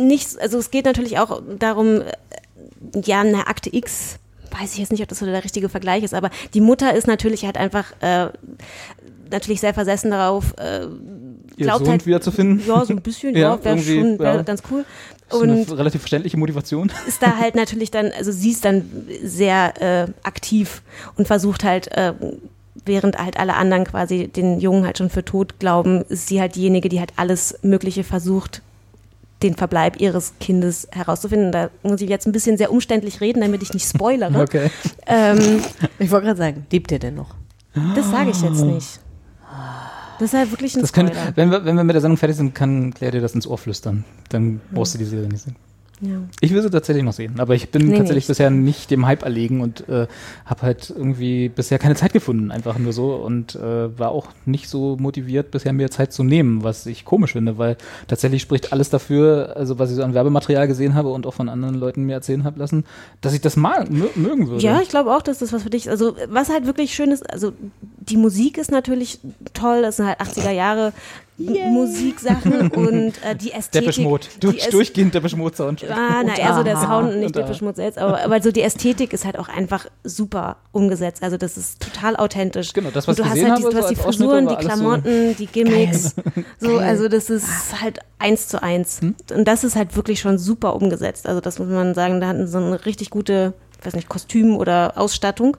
S3: nicht, also es geht natürlich auch darum, äh, ja, eine Akte X, weiß ich jetzt nicht, ob das so der richtige Vergleich ist, aber die Mutter ist natürlich halt einfach äh, natürlich sehr versessen darauf, äh,
S2: Ihr
S3: glaubt
S2: Sohn
S3: halt,
S2: wiederzufinden.
S3: ja, so ein bisschen, (laughs)
S2: Ja,
S3: ja, wäre
S2: irgendwie,
S3: schon wär
S2: ja.
S3: ganz cool.
S2: Das ist
S3: Und
S2: eine relativ verständliche Motivation. (laughs)
S3: ist da halt natürlich dann, also sie ist dann sehr äh, aktiv und versucht halt, äh, während halt alle anderen quasi den Jungen halt schon für tot glauben, ist sie halt diejenige, die halt alles Mögliche versucht, den Verbleib ihres Kindes herauszufinden. Da muss ich jetzt ein bisschen sehr umständlich reden, damit ich nicht spoilere. (laughs)
S2: Okay.
S3: Ähm,
S1: Ich wollte gerade sagen, lebt der denn noch?
S3: das sage ich jetzt nicht. Das ist halt wirklich ein
S2: Das können, wenn, wir, wenn wir mit der Sendung fertig sind, kann Claire dir das ins Ohr flüstern. Dann brauchst du die Serie nicht sehen.
S3: Ja.
S2: Ich will sie tatsächlich noch sehen, aber ich bin
S3: Nee,
S2: tatsächlich
S3: nicht.
S2: bisher nicht dem Hype erlegen und äh, habe halt irgendwie bisher keine Zeit gefunden, einfach nur so und äh, war auch nicht so motiviert, bisher mir Zeit zu nehmen, was ich komisch finde, weil tatsächlich spricht alles dafür, also was ich so an Werbematerial gesehen habe und auch von anderen Leuten mir erzählen habe lassen, dass ich das mal mö- mögen würde.
S3: Ja, ich glaube auch, dass das was für dich ist. Also, was halt wirklich schön ist, also die Musik ist natürlich toll, das sind halt 80er Jahre. Musiksachen (laughs) und äh, die Ästhetik.
S2: Depeche Mode.
S3: die
S2: Durch,
S3: Äst-
S2: durchgehend Depeche Mode Soundtrack.
S3: Ah, na, eher so der
S1: aha.
S3: Sound, nicht
S2: Und
S3: Depeche. Mode selbst, aber, aber so die Ästhetik ist halt auch einfach super umgesetzt. Also das ist total authentisch.
S2: Genau, das, was
S3: Und du hast halt die, du hast die Frisuren, die
S2: alles so-
S3: Klamotten, die Gimmicks. (laughs) So, also das ist halt eins zu eins.
S2: Hm?
S3: Und das ist halt wirklich schon super umgesetzt. Also das muss man sagen, da hatten sie so eine richtig gute, ich weiß nicht, Kostüm oder Ausstattung.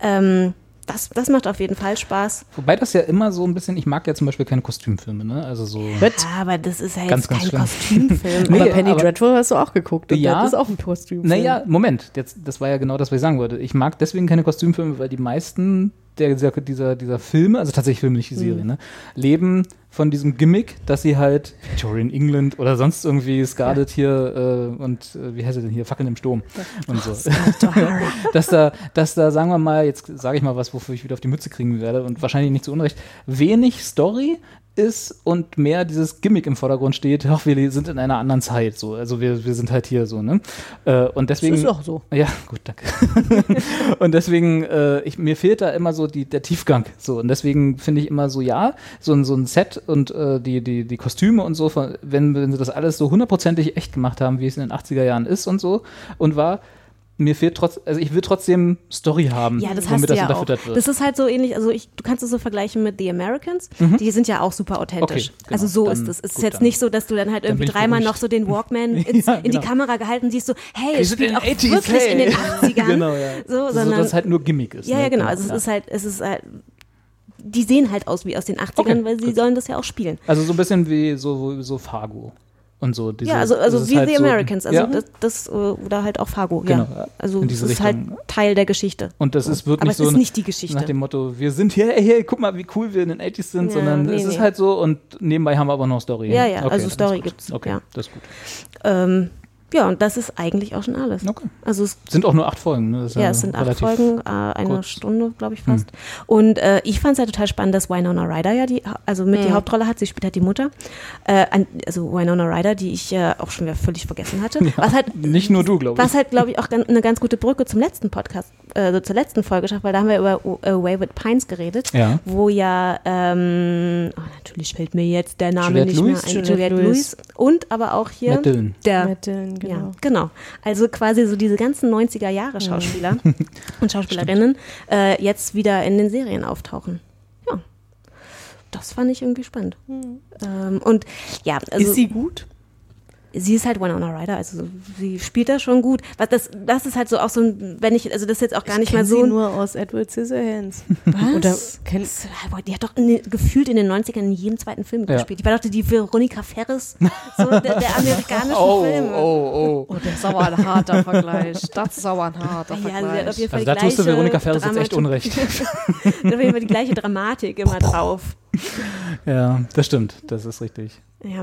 S3: Ähm, das, das macht auf jeden Fall Spaß.
S2: Wobei das ja immer so ein bisschen, ich mag ja zum Beispiel keine Kostümfilme, ne? Also so.
S3: Ja, aber das ist halt
S2: Ganz,
S3: jetzt
S2: ganz
S3: kein
S2: schlimm.
S3: Kostümfilm. (laughs)
S2: Nee,
S1: aber Penny
S2: aber-
S1: Dreadful hast du auch geguckt. Und
S2: Ja.
S1: das ist auch ein Kostüm.
S2: Naja, Moment, jetzt, das war ja genau das, was ich sagen wollte. Ich mag deswegen keine Kostümfilme, weil die meisten der, dieser, dieser, dieser Filme, also tatsächlich Filme, nicht die Serie,
S3: Mhm.
S2: ne, leben von diesem Gimmick, dass sie halt Victorian England oder sonst irgendwie Scarlet hier äh, und äh, wie heißt sie denn hier, Fackeln im Sturm und so. (laughs) dass da, dass da, sagen wir mal, jetzt sage ich mal was, wofür ich wieder auf die Mütze kriegen werde und wahrscheinlich nicht zu Unrecht, wenig Story ist und mehr dieses Gimmick im Vordergrund steht, (laughs) ach, wir sind in einer anderen Zeit, so, also wir, wir sind halt hier so, ne? Äh, und deswegen.
S1: ist auch so.
S2: Ja, gut, danke. (laughs) und deswegen, äh, ich, mir fehlt da immer so die, der Tiefgang, so, und deswegen finde ich immer so, ja, so ein, so ein Set und äh, die, die, die Kostüme und so, von, wenn, wenn sie das alles so hundertprozentig echt gemacht haben, wie es in den 80er Jahren ist und so, und war, mir fehlt trotz, also ich will trotzdem Story haben,
S3: Ja, das
S2: womit das
S3: ja
S2: unterfüttert wird.
S3: Das ist halt so ähnlich, also ich, du kannst es so vergleichen mit The Americans. Die sind ja auch super authentisch.
S2: Okay, genau.
S3: Also so
S2: Dann-
S3: ist es. Es ist jetzt
S2: dann-
S3: nicht so, dass du dann halt irgendwie dreimal noch so den Walkman (laughs) ins,
S2: Ja,
S3: in die
S2: genau.
S3: Kamera gehalten siehst, so, hey, es spielt auch
S2: den 80s,
S3: wirklich in den (laughs)
S2: hey.
S3: 80ern.
S2: genau, ja.
S3: So,
S2: also,
S3: sondern,
S2: dass es halt nur Gimmick ist.
S3: ja,
S2: ne?
S3: ja, genau. Also es ist halt, es ist halt, die sehen halt aus wie aus den 80ern,
S2: Okay,
S3: weil sie
S2: gut.
S3: sollen das ja auch spielen.
S2: Also so ein bisschen wie so, so Fargo und so. Diese,
S3: ja, also,
S2: das
S3: also
S2: ist
S3: wie
S2: halt
S3: The
S2: so-
S3: Americans, also
S2: ja,
S3: das, das, äh, oder halt auch Fargo,
S2: Genau,
S3: ja. Also es
S2: diese
S3: ist halt
S2: Richtung.
S3: Teil der Geschichte.
S2: und das ist, wird
S3: Aber es
S2: so
S3: ist
S2: ein-
S3: nicht die Geschichte.
S2: nach dem Motto, wir sind hier, hey, hey, guck mal, wie cool wir in den 80s sind,
S3: Ja,
S2: sondern
S3: nee,
S2: es ist
S3: nee.
S2: halt so und nebenbei haben wir aber noch Story.
S3: Ja, ja, also
S2: das
S3: Story
S2: ist
S3: gibt's,
S2: Okay,
S3: ja.
S2: das ist gut.
S3: Ähm, ja, und das ist eigentlich auch schon alles.
S2: Okay.
S3: Also es
S2: Sind auch nur acht Folgen, ne? Das ist
S3: Ja, es sind acht Folgen, äh, eine
S2: kurz.
S3: Stunde, glaube ich fast. Und äh, ich fand es ja total spannend, dass Winona Ryder ja die, also mit die Hauptrolle hat. Sie spielt halt die Mutter. Äh, also Winona Ryder, die ich äh, auch schon wieder völlig vergessen hatte. (laughs) was halt,
S2: Nicht nur du, glaube ich.
S3: was halt, glaube ich, auch eine ganz gute Brücke zum letzten Podcast, also zur letzten Folge schafft, weil da haben wir über uh, Away with Pines geredet,
S2: Ja.
S3: wo ja, ähm, oh, natürlich fällt mir jetzt der Name
S2: Juliette
S3: nicht
S2: Lewis?
S3: mehr ein,
S1: Juliette
S3: Juliette
S1: Lewis.
S3: Lewis und aber auch hier
S2: Matt Dillon.
S3: der
S1: Matt Dillon, genau.
S3: ja, genau. Also quasi so diese ganzen 90er Jahre Schauspieler (laughs) und Schauspielerinnen äh, jetzt wieder in den Serien auftauchen. Ja. Das fand ich irgendwie spannend. Ähm, und ja, also
S1: ist sie gut?
S3: Sie ist halt Winona Ryder, also sie spielt da schon gut. Was das, das ist halt so auch so ein, wenn ich, also das ist jetzt auch gar nicht
S1: ich
S3: mal
S1: kenn
S3: so.
S1: sie nur aus Edward Scissorhands.
S3: Was?
S1: Oder kenn,
S3: Die hat doch in, gefühlt in den 90ern in jedem zweiten Film
S2: Ja.
S3: gespielt. Die war doch die Veronika Ferris, so der, der (laughs) amerikanischen
S2: Oh,
S3: Filme.
S2: oh, oh.
S1: oh, das ist aber ein harter Vergleich. Das ist aber ein harter
S3: Ja, auf jeden Fall
S2: Also da tust du Veronika Ferris jetzt echt
S3: Dramatik-
S2: unrecht. (laughs)
S3: Da hat auf jeden Fall die gleiche Dramatik immer drauf. (laughs)
S2: ja, das stimmt. Das ist richtig.
S3: Ja,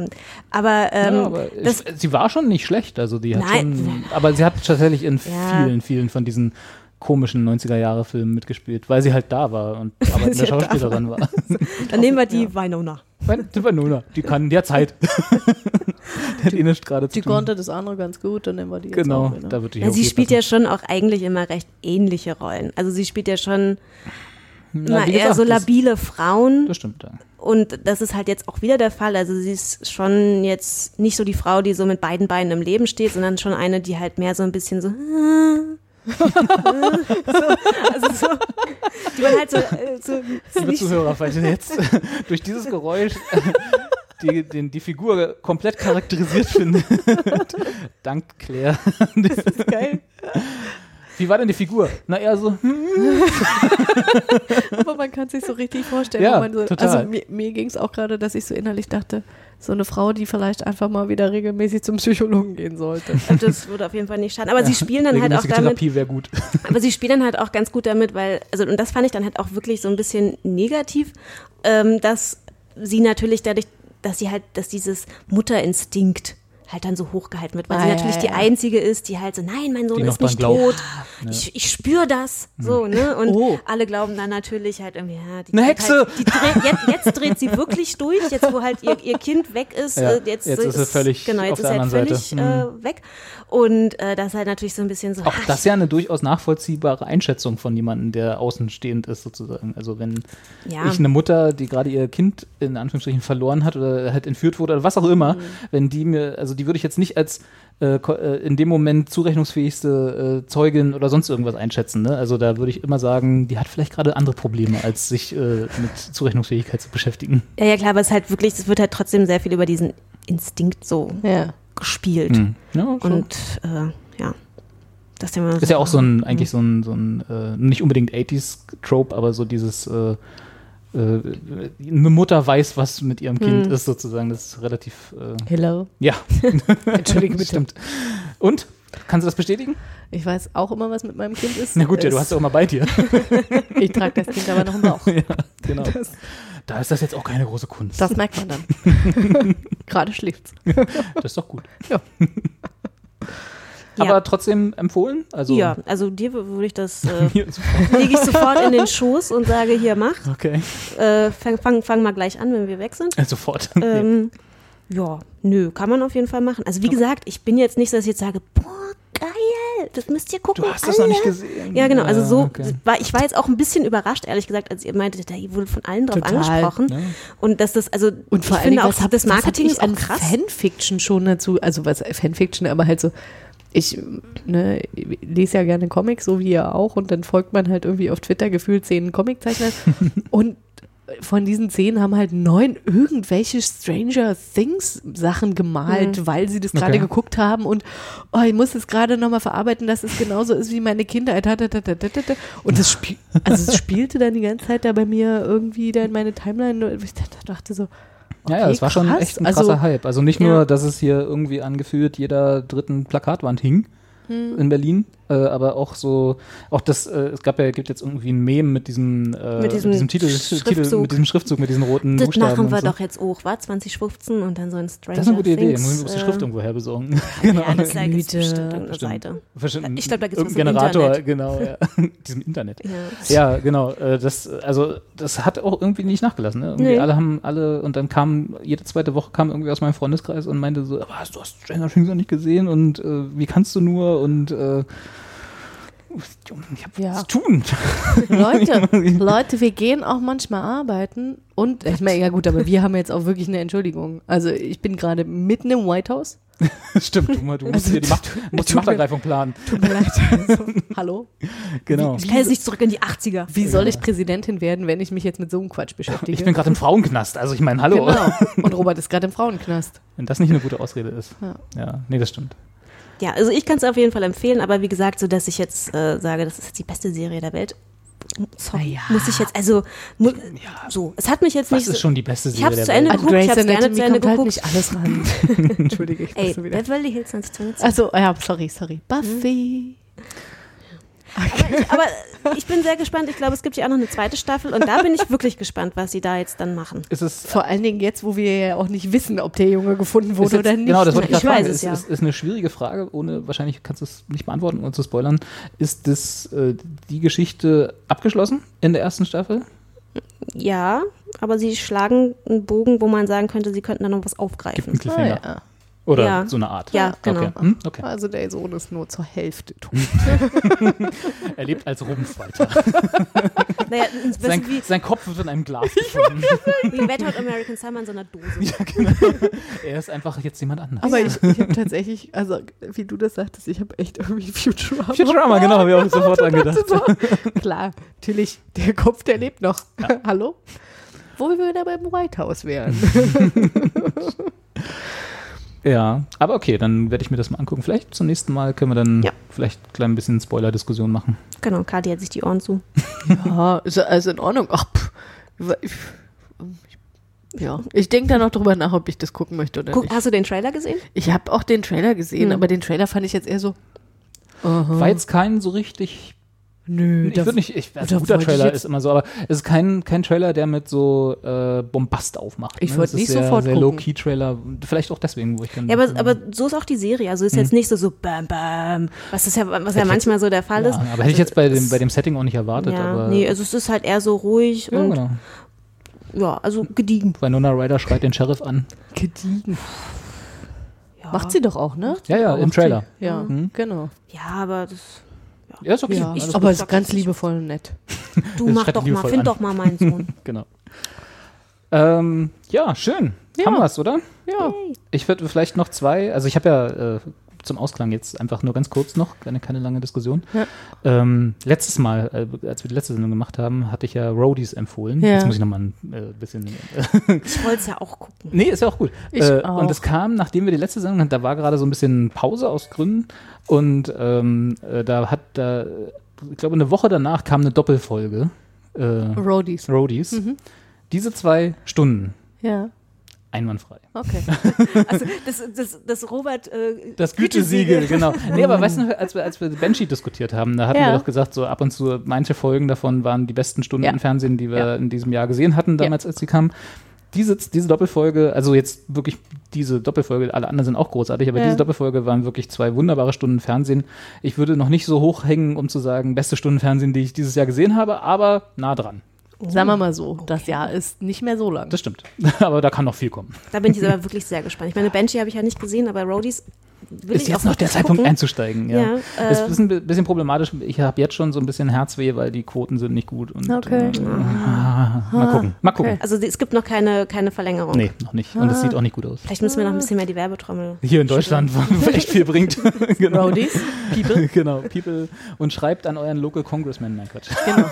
S3: aber, ähm,
S2: ja, aber
S3: das,
S2: ich, sie war schon nicht schlecht. Also die hat
S3: Nein.
S2: schon, aber sie hat tatsächlich in
S3: Ja.
S2: vielen, vielen von diesen komischen 90er-Jahre-Filmen mitgespielt, weil sie halt da war und (laughs) arbeitende
S3: sie halt
S2: Schauspielerin war. (laughs)
S3: dann nehmen wir die Winona.
S2: Weil- Die kann, die hat Zeit. die hat eh nichts gerade zu
S1: Die
S2: tun.
S1: konnte das andere ganz gut, dann nehmen wir die jetzt
S2: Genau,
S1: auch
S2: da wird die
S3: Ja, sie spielt
S2: passen.
S3: ja schon auch eigentlich immer recht ähnliche Rollen. Also sie spielt ja schon
S2: Na,
S3: eher so
S2: das-
S3: labile Frauen.
S2: Das stimmt, ja.
S3: Und das ist halt jetzt auch wieder der Fall. Also sie ist schon jetzt nicht so die Frau, die so mit beiden Beinen im Leben steht, sondern schon eine, die halt mehr so ein bisschen so. so (laughs) also so, die man halt so, äh, so
S2: Liebe Zuhörer, falls ihr jetzt (laughs) durch dieses Geräusch die, den, die Figur komplett charakterisiert findet. (laughs) Dank Claire.
S3: geil.
S2: Wie war denn die Figur? Na, eher so, hm,
S1: Aber man kann sich so richtig vorstellen.
S2: Ja,
S1: so,
S2: total.
S1: Also mir, mir ging es auch gerade, dass ich so innerlich dachte, so eine Frau, die vielleicht einfach mal wieder regelmäßig zum Psychologen gehen sollte. (laughs)
S3: Das würde auf jeden Fall nicht schaden. Aber sie spielen dann halt auch damit,
S2: Therapie wäre gut. (laughs)
S3: Aber sie spielen dann halt auch ganz gut damit, weil, also, und das fand ich dann halt auch wirklich so ein bisschen negativ, ähm, dass sie natürlich dadurch, dass sie halt, dass dieses Mutterinstinkt halt dann so hochgehalten wird, weil
S1: Ah,
S3: sie
S1: ja,
S3: natürlich
S1: ja,
S3: die
S1: ja.
S3: einzige ist, die halt so, nein, mein Sohn
S2: Die
S3: ist nicht tot. Ich, ich spüre das. So, ne? Und
S1: Oh.
S3: alle glauben dann natürlich halt irgendwie, ja, die
S2: Eine Hexe!
S3: Halt, die dreht, jetzt, jetzt dreht sie wirklich durch, jetzt wo halt ihr, ihr Kind weg ist.
S2: Ja,
S3: äh, jetzt,
S2: jetzt ist sie völlig
S3: genau,
S2: auf
S3: jetzt ist halt
S2: anderen
S3: völlig
S2: Seite. Mhm.
S3: äh, weg. Und äh, das ist halt natürlich so ein bisschen so.
S2: Auch
S3: ah,
S2: das ist ja eine durchaus nachvollziehbare Einschätzung von jemandem, der außenstehend ist, sozusagen. Also wenn
S3: Ja.
S2: ich eine Mutter, die gerade ihr Kind in Anführungsstrichen verloren hat oder halt entführt wurde oder was auch immer, wenn die mir, also die würde ich jetzt nicht als äh, äh, in dem Moment zurechnungsfähigste äh, Zeugin oder sonst irgendwas einschätzen. Ne? Also da würde ich immer sagen, die hat vielleicht gerade andere Probleme, als sich äh, mit Zurechnungsfähigkeit zu beschäftigen.
S3: Ja, ja, klar, aber es ist halt wirklich, es wird halt trotzdem sehr viel über diesen Instinkt so
S1: Ja.
S3: gespielt.
S2: Hm. Ja.
S3: Und äh, ja. Das Thema
S2: ist ja auch so ein, eigentlich so ein, so ein äh, nicht unbedingt 80s-Trope, aber so dieses, äh, eine Mutter weiß, was mit ihrem Kind ist, sozusagen. Das ist relativ, äh,
S1: Hello.
S2: ja, (laughs)
S1: Entschuldige bitte.
S2: stimmt. Und? Kannst du das bestätigen?
S1: Ich weiß auch immer, was mit meinem Kind ist.
S2: Na gut, ja, du
S1: Es-
S2: hast ja auch mal bei dir. (laughs)
S1: Ich trage das Kind aber noch im Bauch. (laughs)
S2: ja, genau. da ist das jetzt auch keine große Kunst.
S1: Das merkt man dann. Gerade schläft's.
S2: Das ist doch gut.
S1: Ja.
S3: Ja.
S2: Aber trotzdem empfohlen? Also,
S3: ja, also dir würde ich das, (laughs) äh, lege ich sofort in den Schoß und sage, hier, mach.
S2: Okay,
S3: Äh, fang, fang, fang mal gleich an, wenn wir weg sind.
S2: äh, sofort. (laughs)
S3: Ähm, ja, nö, kann man auf jeden Fall machen. Also wie gesagt, ich bin jetzt nicht so, dass ich jetzt sage, boah, geil, das müsst ihr gucken.
S2: Du hast das noch
S3: alle.
S2: nicht gesehen.
S3: Ja, genau. Also so
S2: okay.
S3: war ich war jetzt auch ein bisschen überrascht, ehrlich gesagt, als ihr meintet, da wurde von allen drauf
S1: Total,
S3: angesprochen.
S2: ne?
S3: Und dass das, also
S1: Und vor
S3: ich
S1: allen Dingen,
S3: finde auch,
S1: was hab-
S3: das Marketing
S1: ich
S3: ist auch krass.
S1: Fanfiction schon dazu, also was Fanfiction, aber halt so, ich ne, lese ja gerne Comics, so wie ihr auch, und dann folgt man halt irgendwie auf Twitter gefühlt zehn Comiczeichner (laughs) und von diesen zehn haben halt neun irgendwelche Stranger Things Sachen gemalt, weil sie das gerade
S2: Okay.
S1: geguckt haben und oh, ich muss es gerade nochmal verarbeiten, dass es genauso ist wie meine Kindheit. Und das, spiel also es spielte dann die ganze Zeit da bei mir irgendwie da in meine Timeline. Und ich dachte so,
S2: Ja, ja,
S1: okay,
S2: es war schon echt ein
S1: Also-
S2: krasser Hype. Also nicht
S3: Ja.
S2: nur, dass es hier irgendwie angefühlt jeder dritten Plakatwand hing
S1: Hm.
S2: in Berlin, äh, aber auch so, auch das, äh, es gab ja, gibt jetzt irgendwie ein Meme mit diesem, äh,
S3: Mit diesem
S2: Titel,
S3: Schriftzug.
S2: Titel, mit diesem Schriftzug, mit diesen roten
S3: Das
S2: Buchstaben.
S3: machen wir
S2: so.
S3: doch jetzt auch, war 2015 und dann so ein Stranger
S2: Das ist eine gute Idee.
S3: Things,
S2: Muss ich muss die
S3: äh,
S2: Schrift irgendwo her besorgen. (laughs) genau.
S3: Ja, das jetzt
S1: Güte.
S3: bestimmt irgendeine. Seite. Ich glaub, da gibt's was
S2: irgendein
S3: im
S2: Generator,
S3: Internet.
S2: genau, ja. (laughs) (laughs) diesem Internet.
S3: Ja.
S2: Ja, genau. Äh, das, also, das hat auch irgendwie nicht nachgelassen. Ne? Irgendwie
S3: Nee.
S2: alle haben alle, und dann kam, jede zweite Woche kam irgendwie aus meinem Freundeskreis und meinte so, was, du hast Stranger Things noch nicht gesehen und äh, wie kannst du nur und äh, ich hab
S1: Ja.
S2: was zu tun. (laughs)
S1: Leute, (laughs) Leute, wir gehen auch manchmal arbeiten und ich meine, ja gut, aber wir haben jetzt auch wirklich eine Entschuldigung. Also ich bin gerade mitten im White House. (laughs)
S2: Stimmt, du, du musst hier die, Macht, musst die Machtergreifung planen.
S1: Tut mir leid. Also, hallo?
S2: Genau.
S3: Ich kann jetzt nicht zurück in die 80er.
S1: Wie soll ich Präsidentin werden, wenn ich mich jetzt mit so einem Quatsch beschäftige?
S2: Ich bin gerade im Frauenknast, also ich meine, hallo.
S1: Genau. Und Robert ist gerade im Frauenknast.
S2: Wenn das nicht eine gute Ausrede ist.
S1: Ja.
S2: Ja, nee, das stimmt.
S3: Ja, also ich kann es auf jeden Fall empfehlen, aber wie gesagt, so dass ich jetzt äh, sage, das ist jetzt die beste Serie der Welt. Sorry,
S1: ja.
S3: muss ich jetzt, also mu so, es hat mich jetzt
S2: Was
S3: nicht
S2: ist
S3: so,
S2: schon die beste
S3: Ich
S2: Serie
S3: hab's
S2: der
S3: zu Ende
S2: Welt?
S3: Geguckt, ich hab's gerne zu Ende
S1: halt
S3: geguckt.
S1: nicht alles ran. (laughs) (laughs) Entschuldige, ich
S3: Ey,
S1: muss so wieder.
S3: Beverly Hills 90210.
S1: Also, ja, sorry, sorry. Buffy.
S3: Aber ich bin sehr gespannt. Ich glaube, es gibt ja auch noch eine zweite Staffel und da bin ich wirklich gespannt, was sie da jetzt dann machen.
S2: Ist es
S1: Vor allen Dingen jetzt, wo wir ja auch nicht wissen, ob der Junge gefunden wurde
S2: jetzt-
S1: oder nicht.
S2: Genau, das wollte ich
S3: Ich weiß es,
S2: ist,
S3: ja.
S2: ist, ist eine schwierige Frage, ohne wahrscheinlich kannst du es nicht beantworten, ohne zu spoilern. Ist das äh, die Geschichte abgeschlossen in der ersten Staffel?
S3: Ja, aber sie schlagen einen Bogen, wo man sagen könnte, sie könnten da noch was
S2: Gibt einen
S3: aufgreifen.
S2: Cliffhanger.
S1: Ah, ja.
S2: Oder
S3: Ja.
S2: so eine Art.
S3: Ja, genau.
S2: Okay. Hm? okay.
S1: Also der Sohn ist nur zur Hälfte tot. (laughs)
S2: Er lebt als Rumpf weiter. (laughs)
S3: Naja, ein
S2: Sein, sein Kopf wird in einem Glas (laughs) gefunden.
S3: wie Hot American Summer in so einer Dose.
S2: ja, genau. Er ist einfach jetzt jemand anderes.
S1: Aber ich, ich habe tatsächlich, also wie du das sagtest, ich habe echt irgendwie Futurama.
S2: Futurama, genau, habe ich auch sofort dran gedacht.
S1: So, klar, natürlich, der Kopf, der lebt noch. Hallo? Wo wir wieder beim White House wären.
S2: Ja, aber okay, dann werde ich mir das mal angucken. Vielleicht zum nächsten Mal können wir dann
S3: Ja.
S2: vielleicht ein klein bisschen Spoiler-Diskussion machen.
S3: Genau, Kadi hat sich die Ohren zu. (laughs)
S1: ja, ist also in Ordnung. Ach, ja, ich denke da noch drüber nach, ob ich das gucken möchte oder
S3: Guck,
S1: nicht.
S3: hast du den Trailer gesehen?
S1: Ich habe auch den Trailer gesehen,
S3: Hm.
S1: aber den Trailer fand ich jetzt eher so. aha.
S2: War jetzt kein so richtig
S1: Nö,
S2: Ich würde nicht, ich, also guter
S1: wollte ich
S2: Trailer
S1: jetzt-
S2: ist immer so, aber es ist kein, kein Trailer, der mit so äh, Bombast aufmacht.
S1: Ich
S2: ne? ist
S1: nicht
S2: sehr,
S1: sofort
S2: sehr
S1: gucken.
S2: Low-Key-Trailer, vielleicht auch deswegen, wo ich dann.
S3: Ja, aber, aber so ist auch die Serie. Also ist jetzt nicht so so bam bam, was ist ja was ja
S2: Hätte
S3: manchmal so der Fall
S2: ja,
S3: ist.
S2: aber hätte ich jetzt bei dem, bei dem Setting auch nicht erwartet.
S3: ja,
S2: aber,
S3: nee, also es ist halt eher so ruhig
S2: ja,
S3: und
S2: genau.
S3: ja, also gediegen.
S2: Winona Ryder schreit den Sheriff an.
S1: Gediegen.
S3: Ja.
S1: Macht sie doch auch, ne?
S2: Ja, ja, im. Trailer.
S1: Ja,
S2: Mhm.
S1: genau.
S3: Ja, aber das,
S2: Ja, ist okay.
S1: Ja,
S2: alles
S1: aber ist ganz liebevoll und nett. (laughs)
S3: du mach doch mal, find
S2: an.
S3: doch mal meinen Sohn. (laughs)
S2: Genau. Ähm, ja, schön.
S1: Ja.
S2: Haben wir es, oder?
S1: Ja.
S2: Ich würde vielleicht noch zwei, also ich habe ja äh, zum Ausklang jetzt einfach nur ganz kurz noch, keine, keine lange Diskussion.
S1: Ja.
S2: Ähm, letztes Mal, äh, als wir die letzte Sendung gemacht haben, hatte ich ja Roadies empfohlen.
S1: Ja.
S2: Jetzt muss ich nochmal ein äh, bisschen.
S3: Ich wollte es ja auch gucken.
S2: nee, ist ja auch gut.
S1: Ich
S2: äh,
S1: auch.
S2: Und es kam, nachdem wir die letzte Sendung hatten, da war gerade so ein bisschen Pause aus Gründen und ähm, äh, da hat da, ich glaube, eine Woche danach kam eine Doppelfolge. Äh,
S1: Roadies.
S2: Roadies. Diese zwei Stunden,
S1: Ja,
S2: einwandfrei.
S1: okay. (laughs)
S3: Also das, das, das Robert äh,
S2: Das Gütesiegel, genau. Nee, aber weißt du, als wir, als wir Banshee diskutiert haben, da hatten
S1: Ja.
S2: wir doch gesagt, so ab und zu, manche Folgen davon waren die besten Stunden
S1: Ja.
S2: im Fernsehen, die wir
S1: Ja.
S2: in diesem Jahr gesehen hatten, damals, als sie kamen. Diese, diese Doppelfolge, also jetzt wirklich diese Doppelfolge, alle anderen sind auch großartig, aber diese Doppelfolge waren wirklich zwei wunderbare Stunden Fernsehen. Ich würde noch nicht so hoch hängen, um zu sagen, beste Stunden Fernsehen, die ich dieses Jahr gesehen habe, aber nah dran.
S1: Sagen wir mal so, das Jahr ist nicht mehr so lang.
S2: Das stimmt. (laughs) aber da kann noch viel kommen.
S3: Da bin ich jetzt aber wirklich sehr gespannt. Ich meine, Banshee habe ich ja nicht gesehen, aber Roadies will
S2: ist
S3: ich
S2: jetzt noch der
S3: wirklich
S2: Zeitpunkt
S3: gucken.
S2: einzusteigen. Ja,
S3: Ja,
S2: es
S3: äh,
S2: ist ein bi- bisschen problematisch. Ich habe jetzt schon so ein bisschen Herzweh, weil die Quoten sind nicht gut. Und,
S1: Okay.
S2: Äh, ah, mal gucken. Mal gucken.
S1: okay.
S3: Also es gibt noch keine, keine Verlängerung.
S2: Nee, noch nicht. Und es
S1: Ah.
S2: sieht auch nicht gut aus.
S3: Vielleicht müssen wir noch ein bisschen mehr die Werbetrommel.
S2: Hier in Deutschland, wo echt viel bringt. (laughs) genau.
S1: Roadies, People. (laughs)
S2: genau, People. Und schreibt an euren Local Congressman. Nein, Quatsch.
S1: Genau.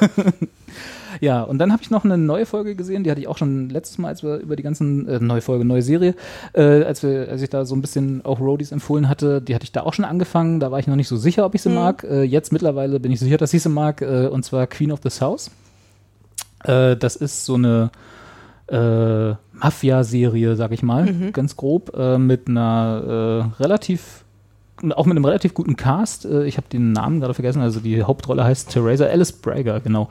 S2: Ja, und dann habe ich noch eine neue Folge gesehen, die hatte ich auch schon letztes Mal, als wir über die ganzen, äh, neue Folge, neue Serie, äh, als, wir, als ich da so ein bisschen auch Roadies empfohlen hatte, die hatte ich da auch schon angefangen, da war ich noch nicht so sicher, ob ich sie mag. Äh, jetzt mittlerweile bin ich sicher, dass ich sie mag, äh, und zwar Queen of the South. Äh, das ist so eine äh, Mafia-Serie, sag ich mal, ganz grob, äh, mit einer äh, relativ auch mit einem relativ guten Cast. Äh, ich habe den Namen gerade vergessen. Also die Hauptrolle heißt Theresa Alice Braga, genau.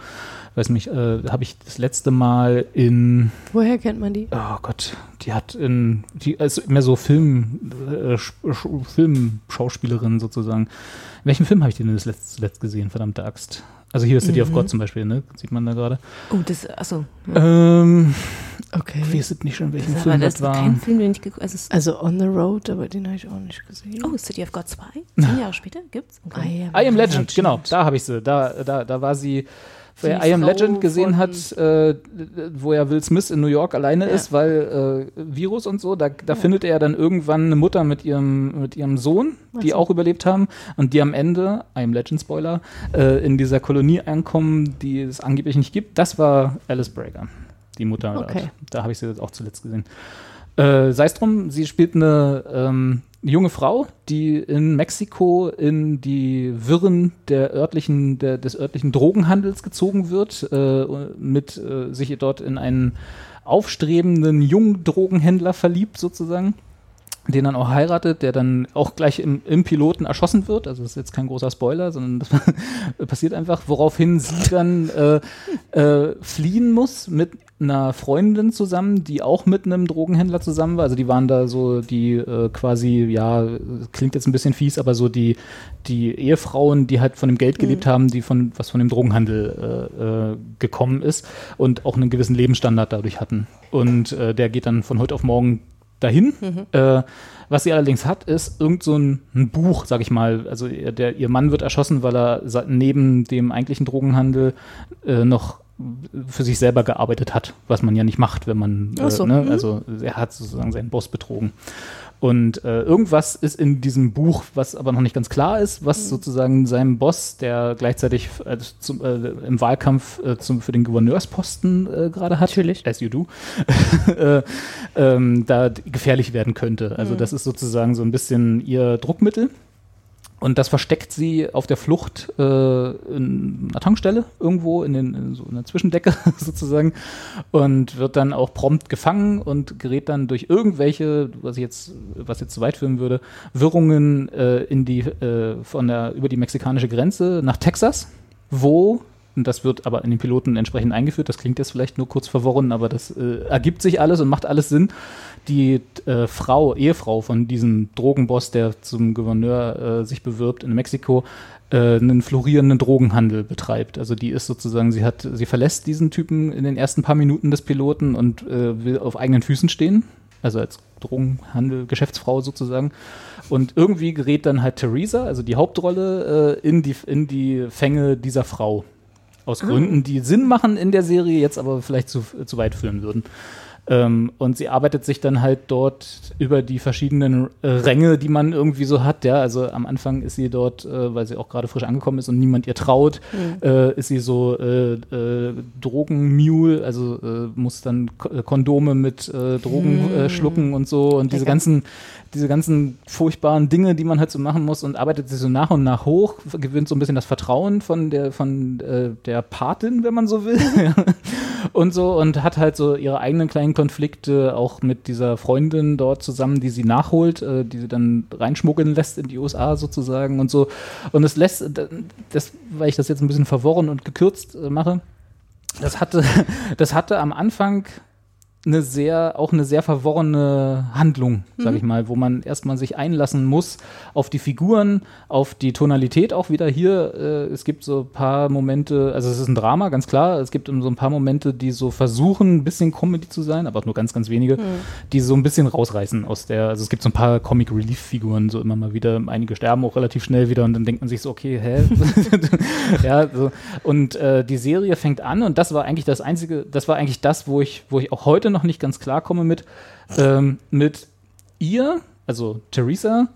S2: Weiß nicht, äh, habe ich das letzte Mal in,
S1: Woher kennt man die?
S2: oh Gott, die hat in, die ist mehr so Film, äh, Sch- Sch- Filmschauspielerin sozusagen. In welchem Film habe ich die denn das letzte, zuletzt gesehen? Verdammte Axt. Also hier ist City of God zum Beispiel, ne? Sieht man da gerade.
S3: Oh, das, achso.
S2: Ähm,
S1: Okay.
S2: ich weiß nicht schon, welchen
S3: Das,
S2: Film das, war.
S3: kein Film, den ich geguckt also
S1: Also On the Road, aber den habe ich auch nicht gesehen.
S3: Oh, City of God 2? Zehn (laughs) Jahre später gibt's? Okay.
S2: I Am Legend, genau, da habe ich sie. Da, da, da war sie, wer I Am Legend gesehen hat, äh, wo ja Will Smith in New York alleine
S1: Ja.
S2: ist, weil äh, Virus und so, da, da findet er dann irgendwann eine Mutter mit ihrem, mit ihrem Sohn, die auch überlebt haben und die am Ende, I Am Legend Spoiler, äh, in dieser Kolonie ankommen, die es angeblich nicht gibt. Das war Alice Braga, die Mutter.
S1: Okay.
S2: dort. Da habe ich sie jetzt auch zuletzt gesehen. Äh, Sei es drum, sie spielt eine ähm, junge Frau, die in Mexiko in die Wirren der örtlichen, der, des örtlichen Drogenhandels gezogen wird, äh, mit äh, sich dort in einen aufstrebenden jungen Drogenhändler verliebt sozusagen den dann auch heiratet, der dann auch gleich im, im Piloten erschossen wird. Also das ist jetzt kein großer Spoiler, sondern das (laughs) passiert einfach, woraufhin sie dann äh, äh, fliehen muss mit einer Freundin zusammen, die auch mit einem Drogenhändler zusammen war. Also die waren da so die äh, quasi, ja, klingt jetzt ein bisschen fies, aber so die, die Ehefrauen, die halt von dem Geld gelebt haben, die von was von dem Drogenhandel äh, äh, gekommen ist und auch einen gewissen Lebensstandard dadurch hatten. Und äh, der geht dann von heute auf morgen dahin. Äh, was sie allerdings hat, ist irgend so ein, ein Buch, sag ich mal. Also ihr- der, ihr Mann wird erschossen, weil er neben dem eigentlichen Drogenhandel äh, noch für sich selber gearbeitet hat, was man ja nicht macht, wenn man, äh,
S1: so,
S2: ne,
S1: mhm.
S2: also er hat sozusagen seinen Boss betrogen. Und äh, irgendwas ist in diesem Buch, was aber noch nicht ganz klar ist, was sozusagen seinem Boss, der gleichzeitig äh, zum, äh, im Wahlkampf äh, zum, für den Gouverneursposten äh, gerade hat,
S1: Natürlich.
S2: as you do, (laughs) äh, ähm, da gefährlich werden könnte. Also das ist sozusagen so ein bisschen ihr Druckmittel. Und das versteckt sie auf der Flucht äh, in einer Tankstelle irgendwo in, den, in so einer Zwischendecke (laughs) sozusagen und wird dann auch prompt gefangen und gerät dann durch irgendwelche, was ich jetzt, was jetzt zu weit führen würde, Wirrungen äh, in die äh, von der über die mexikanische Grenze nach Texas wo, das wird aber in den Piloten entsprechend eingeführt, das klingt jetzt vielleicht nur kurz verworren, aber das äh, ergibt sich alles und macht alles Sinn. Die äh, Frau, Ehefrau von diesem Drogenboss, der zum Gouverneur äh, sich bewirbt in Mexiko, äh, einen florierenden Drogenhandel betreibt. Also die ist sozusagen, sie hat, sie verlässt diesen Typen in den ersten paar Minuten des Piloten und äh, will auf eigenen Füßen stehen. Also als Drogenhandel, Geschäftsfrau sozusagen. Und irgendwie gerät dann halt Theresa, also die Hauptrolle, äh, in, die, in die Fänge dieser Frau. Aus Gründen, die Sinn machen in der Serie, jetzt aber vielleicht zu, zu weit führen würden. Ähm, und sie arbeitet sich dann halt dort über die verschiedenen äh, Ränge, die man irgendwie so hat. Ja, also am Anfang ist sie dort, äh, weil sie auch gerade frisch angekommen ist und niemand ihr traut, äh, ist sie so äh, äh, Drogenmule, also äh, muss dann Ko- äh, Kondome mit Drogen äh, schlucken und so und diese ganzen diese ganzen furchtbaren Dinge, die man halt so machen muss und arbeitet sich so nach und nach hoch, gewinnt so ein bisschen das Vertrauen von der von der Patin, wenn man so will. (laughs) und so und hat halt so ihre eigenen kleinen Konflikte auch mit dieser Freundin dort zusammen, die sie nachholt, äh, die sie dann reinschmuggeln lässt in die USA sozusagen und so. Und es lässt, das, weil ich das jetzt ein bisschen verworren und gekürzt äh, mache, das hatte, (laughs) das hatte am Anfang eine sehr, auch eine sehr verworrene Handlung, sag ich mal, wo man erstmal sich einlassen muss auf die Figuren, auf die Tonalität auch wieder hier. Äh, es gibt so ein paar Momente, also es ist ein Drama, ganz klar. Es gibt so ein paar Momente, die so versuchen, ein bisschen Comedy zu sein, aber auch nur ganz, ganz wenige, die so ein bisschen rausreißen aus der, also es gibt so ein paar Comic Relief Figuren, so immer mal wieder. Einige sterben auch relativ schnell wieder und dann denkt man sich so, okay, hä? (laughs) ja, so. Und äh, die Serie fängt an und das war eigentlich das einzige, das war eigentlich das, wo ich, wo ich auch heute noch nicht ganz klar komme mit, ähm, mit ihr, also Theresa,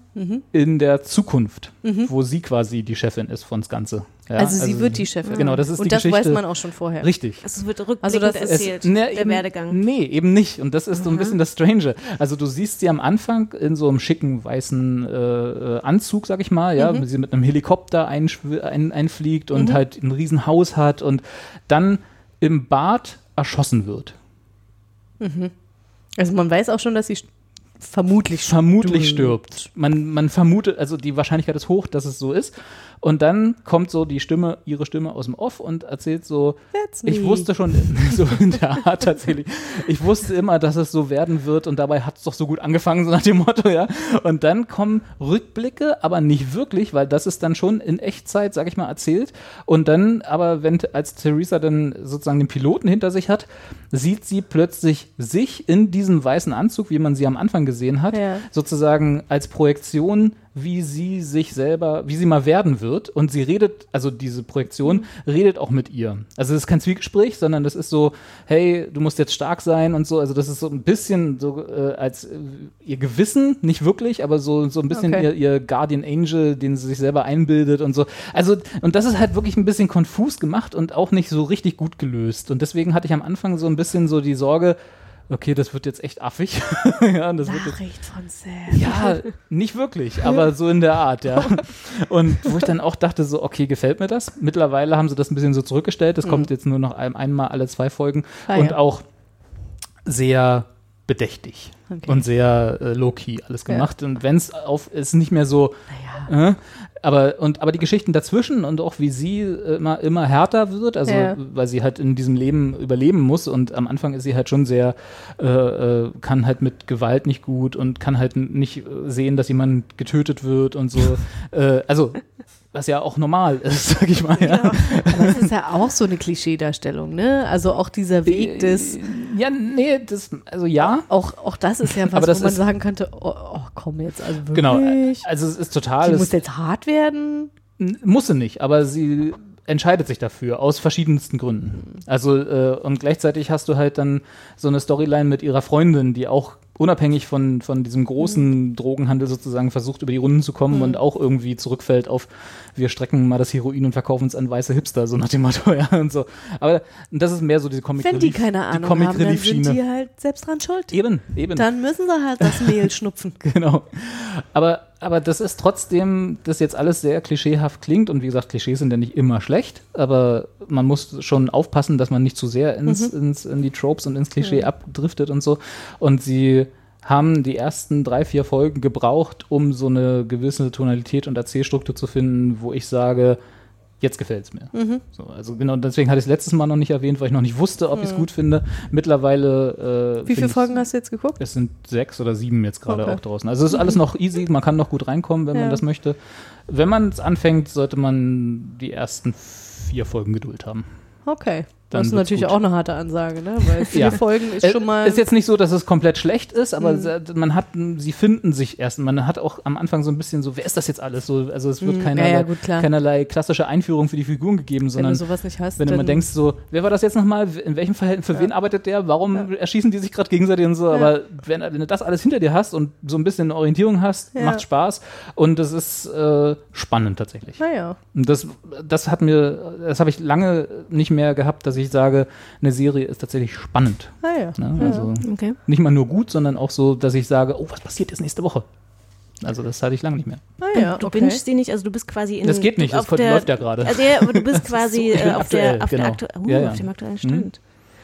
S2: in der Zukunft, wo sie quasi die Chefin ist von das Ganze. Ja,
S1: also, sie wird die Chefin.
S2: Genau, das ist
S1: Und
S2: die
S1: das
S2: Geschichte.
S1: weiß man auch schon vorher.
S2: Richtig.
S3: Also es wird rückblickend
S1: Also das ist-
S3: erzählt,
S2: ne,
S3: der
S2: eben,
S3: Werdegang.
S2: Nee, eben nicht. Und das ist so ein bisschen das Strange. Also du siehst sie am Anfang in so einem schicken weißen äh, Anzug, sag ich mal, ja, wie sie mit einem Helikopter einschw- ein, einfliegt und halt ein Riesenhaus hat und dann im Bad erschossen wird.
S1: Also man weiß auch schon, dass sie vermutlich
S2: vermutlich stirbt. Man, man vermutet, also die Wahrscheinlichkeit ist hoch, dass es so ist. Und dann kommt so die Stimme, ihre Stimme aus dem Off und erzählt so, ich wusste schon, (laughs) so in der Art tatsächlich, ich wusste immer, dass es so werden wird und dabei hat es doch so gut angefangen, so nach dem Motto, ja. Und dann kommen Rückblicke, aber nicht wirklich, weil das ist dann schon in Echtzeit, sag ich mal, erzählt. Und dann, aber wenn, als Theresa dann sozusagen den Piloten hinter sich hat, sieht sie plötzlich sich in diesem weißen Anzug, wie man sie am Anfang gesehen hat,
S1: Ja.
S2: sozusagen als Projektion, wie sie sich selber, wie sie mal werden wird. Und sie redet, also diese Projektion redet auch mit ihr. Also es ist kein Zwiegespräch, sondern das ist so, hey, du musst jetzt stark sein und so. Also das ist so ein bisschen so äh, als äh, ihr Gewissen, nicht wirklich, aber so, so ein bisschen
S1: Okay.
S2: ihr, ihr Guardian Angel, den sie sich selber einbildet und so. Also, und das ist halt wirklich ein bisschen konfus gemacht und auch nicht so richtig gut gelöst. Und deswegen hatte ich am Anfang so ein bisschen so die Sorge, okay, das wird jetzt echt affig. (laughs) ja, wird jetzt
S1: Nachricht von Sam.
S2: ja, nicht wirklich, aber so in der Art, ja. (laughs) Und wo ich dann auch dachte, so, okay, gefällt mir das? Mittlerweile haben sie das ein bisschen so zurückgestellt. Das kommt jetzt nur noch ein, einmal alle zwei Folgen
S1: Mhm. Ah,
S2: und
S1: ja.
S2: auch sehr bedächtig
S1: Okay.
S2: und sehr äh, low-key alles gemacht. Und wenn es auf, ist nicht mehr so, äh, aber, und, aber die Geschichten dazwischen und auch wie sie immer, immer härter wird, also
S1: Ja.
S2: weil sie halt in diesem Leben überleben muss und am Anfang ist sie halt schon sehr, äh, äh, kann halt mit Gewalt nicht gut und kann halt nicht äh, sehen, dass jemand getötet wird und so. äh, also, was ja auch normal ist, (laughs) sag ich mal. Ja,
S1: Aber das ist ja auch so eine Klischeedarstellung, ne? Also auch dieser Weg des,
S2: ja nee, das, also ja.
S1: auch, auch das ist ja was,
S2: Aber das
S1: wo man sagen könnte, oh, oh komm jetzt, also wirklich.
S2: Genau, also es ist total. Es-
S1: muss jetzt hart werden.
S2: Muss sie nicht, aber sie entscheidet sich dafür aus verschiedensten Gründen. Also äh, und gleichzeitig hast du halt dann so eine Storyline mit ihrer Freundin, die auch unabhängig von, von diesem großen Drogenhandel sozusagen versucht, über die Runden zu kommen und auch irgendwie zurückfällt auf, wir strecken mal das Heroin und verkaufen es an weiße Hipster, so nach dem Motto, (laughs) ja, und so. Aber das ist mehr so diese Comic
S1: Wenn die keine
S2: die
S1: Ahnung
S2: Comic
S1: haben, dann sind die halt selbst dran schuld.
S2: Eben, eben.
S1: Dann müssen sie halt das Mehl (laughs) schnupfen.
S2: Genau. Aber, aber das ist trotzdem, das jetzt alles sehr klischeehaft klingt und wie gesagt, Klischees sind ja nicht immer schlecht, aber man muss schon aufpassen, dass man nicht zu sehr ins, ins, in die Tropes und ins Klischee abdriftet und so. Und sie haben die ersten drei, vier Folgen gebraucht, um so eine gewisse Tonalität und Erzählstruktur zu finden, wo ich sage, jetzt gefällt es mir.
S1: Mhm.
S2: So, also genau, deswegen hatte ich es letztes Mal noch nicht erwähnt, weil ich noch nicht wusste, ob ich es gut finde. Mittlerweile. Äh,
S1: Wie viele Folgen hast du jetzt geguckt?
S2: Es sind sechs oder sieben jetzt gerade
S1: Okay.
S2: auch draußen. Also es ist alles (laughs) noch easy, man kann noch gut reinkommen, wenn
S1: Ja.
S2: man das möchte. Wenn man es anfängt, sollte man die ersten vier Folgen Geduld haben.
S1: Okay. Das ist natürlich
S2: gut.
S1: auch eine harte Ansage, ne? Weil (laughs) vier
S2: Ja.
S1: Folgen ist
S2: Es
S1: schon mal.
S2: ist jetzt nicht so, dass es komplett schlecht ist, aber
S1: Mhm.
S2: se- man hat, sie finden sich erst. Man hat auch am Anfang so ein bisschen so, wer ist das jetzt alles? So, also es wird
S1: Mhm.
S2: keinerlei,
S1: Ja, ja, gut,
S2: keinerlei klassische Einführung für die Figuren gegeben,
S1: wenn
S2: sondern
S1: du sowas nicht hast,
S2: wenn du immer denkst, so, wer war das jetzt nochmal? In welchem Verhältnis, für wen arbeitet der? Warum erschießen die sich gerade gegenseitig und so? Aber wenn, wenn du das alles hinter dir hast und so ein bisschen Orientierung hast, macht Spaß und es ist äh, spannend tatsächlich.
S1: Naja.
S2: Und das, das hat mir, das habe ich lange nicht mehr gehabt, dass ich sage, eine Serie ist tatsächlich spannend.
S1: Naja.
S2: Ne? Also
S3: Okay.
S2: nicht mal nur gut, sondern auch so, dass ich sage, oh, was passiert jetzt nächste Woche? Also das hatte ich lange nicht mehr.
S1: Naja,
S3: Du
S1: okay.
S3: bingst die nicht, also du bist quasi in
S2: Das geht nicht, das
S3: der,
S2: läuft ja gerade.
S3: Also ja, aber du bist (laughs) quasi
S2: so
S3: auf,
S2: aktuell,
S3: der, auf,
S2: genau.
S3: der aktu uh,
S2: Ja, ja.
S3: auf dem aktuellen Stand.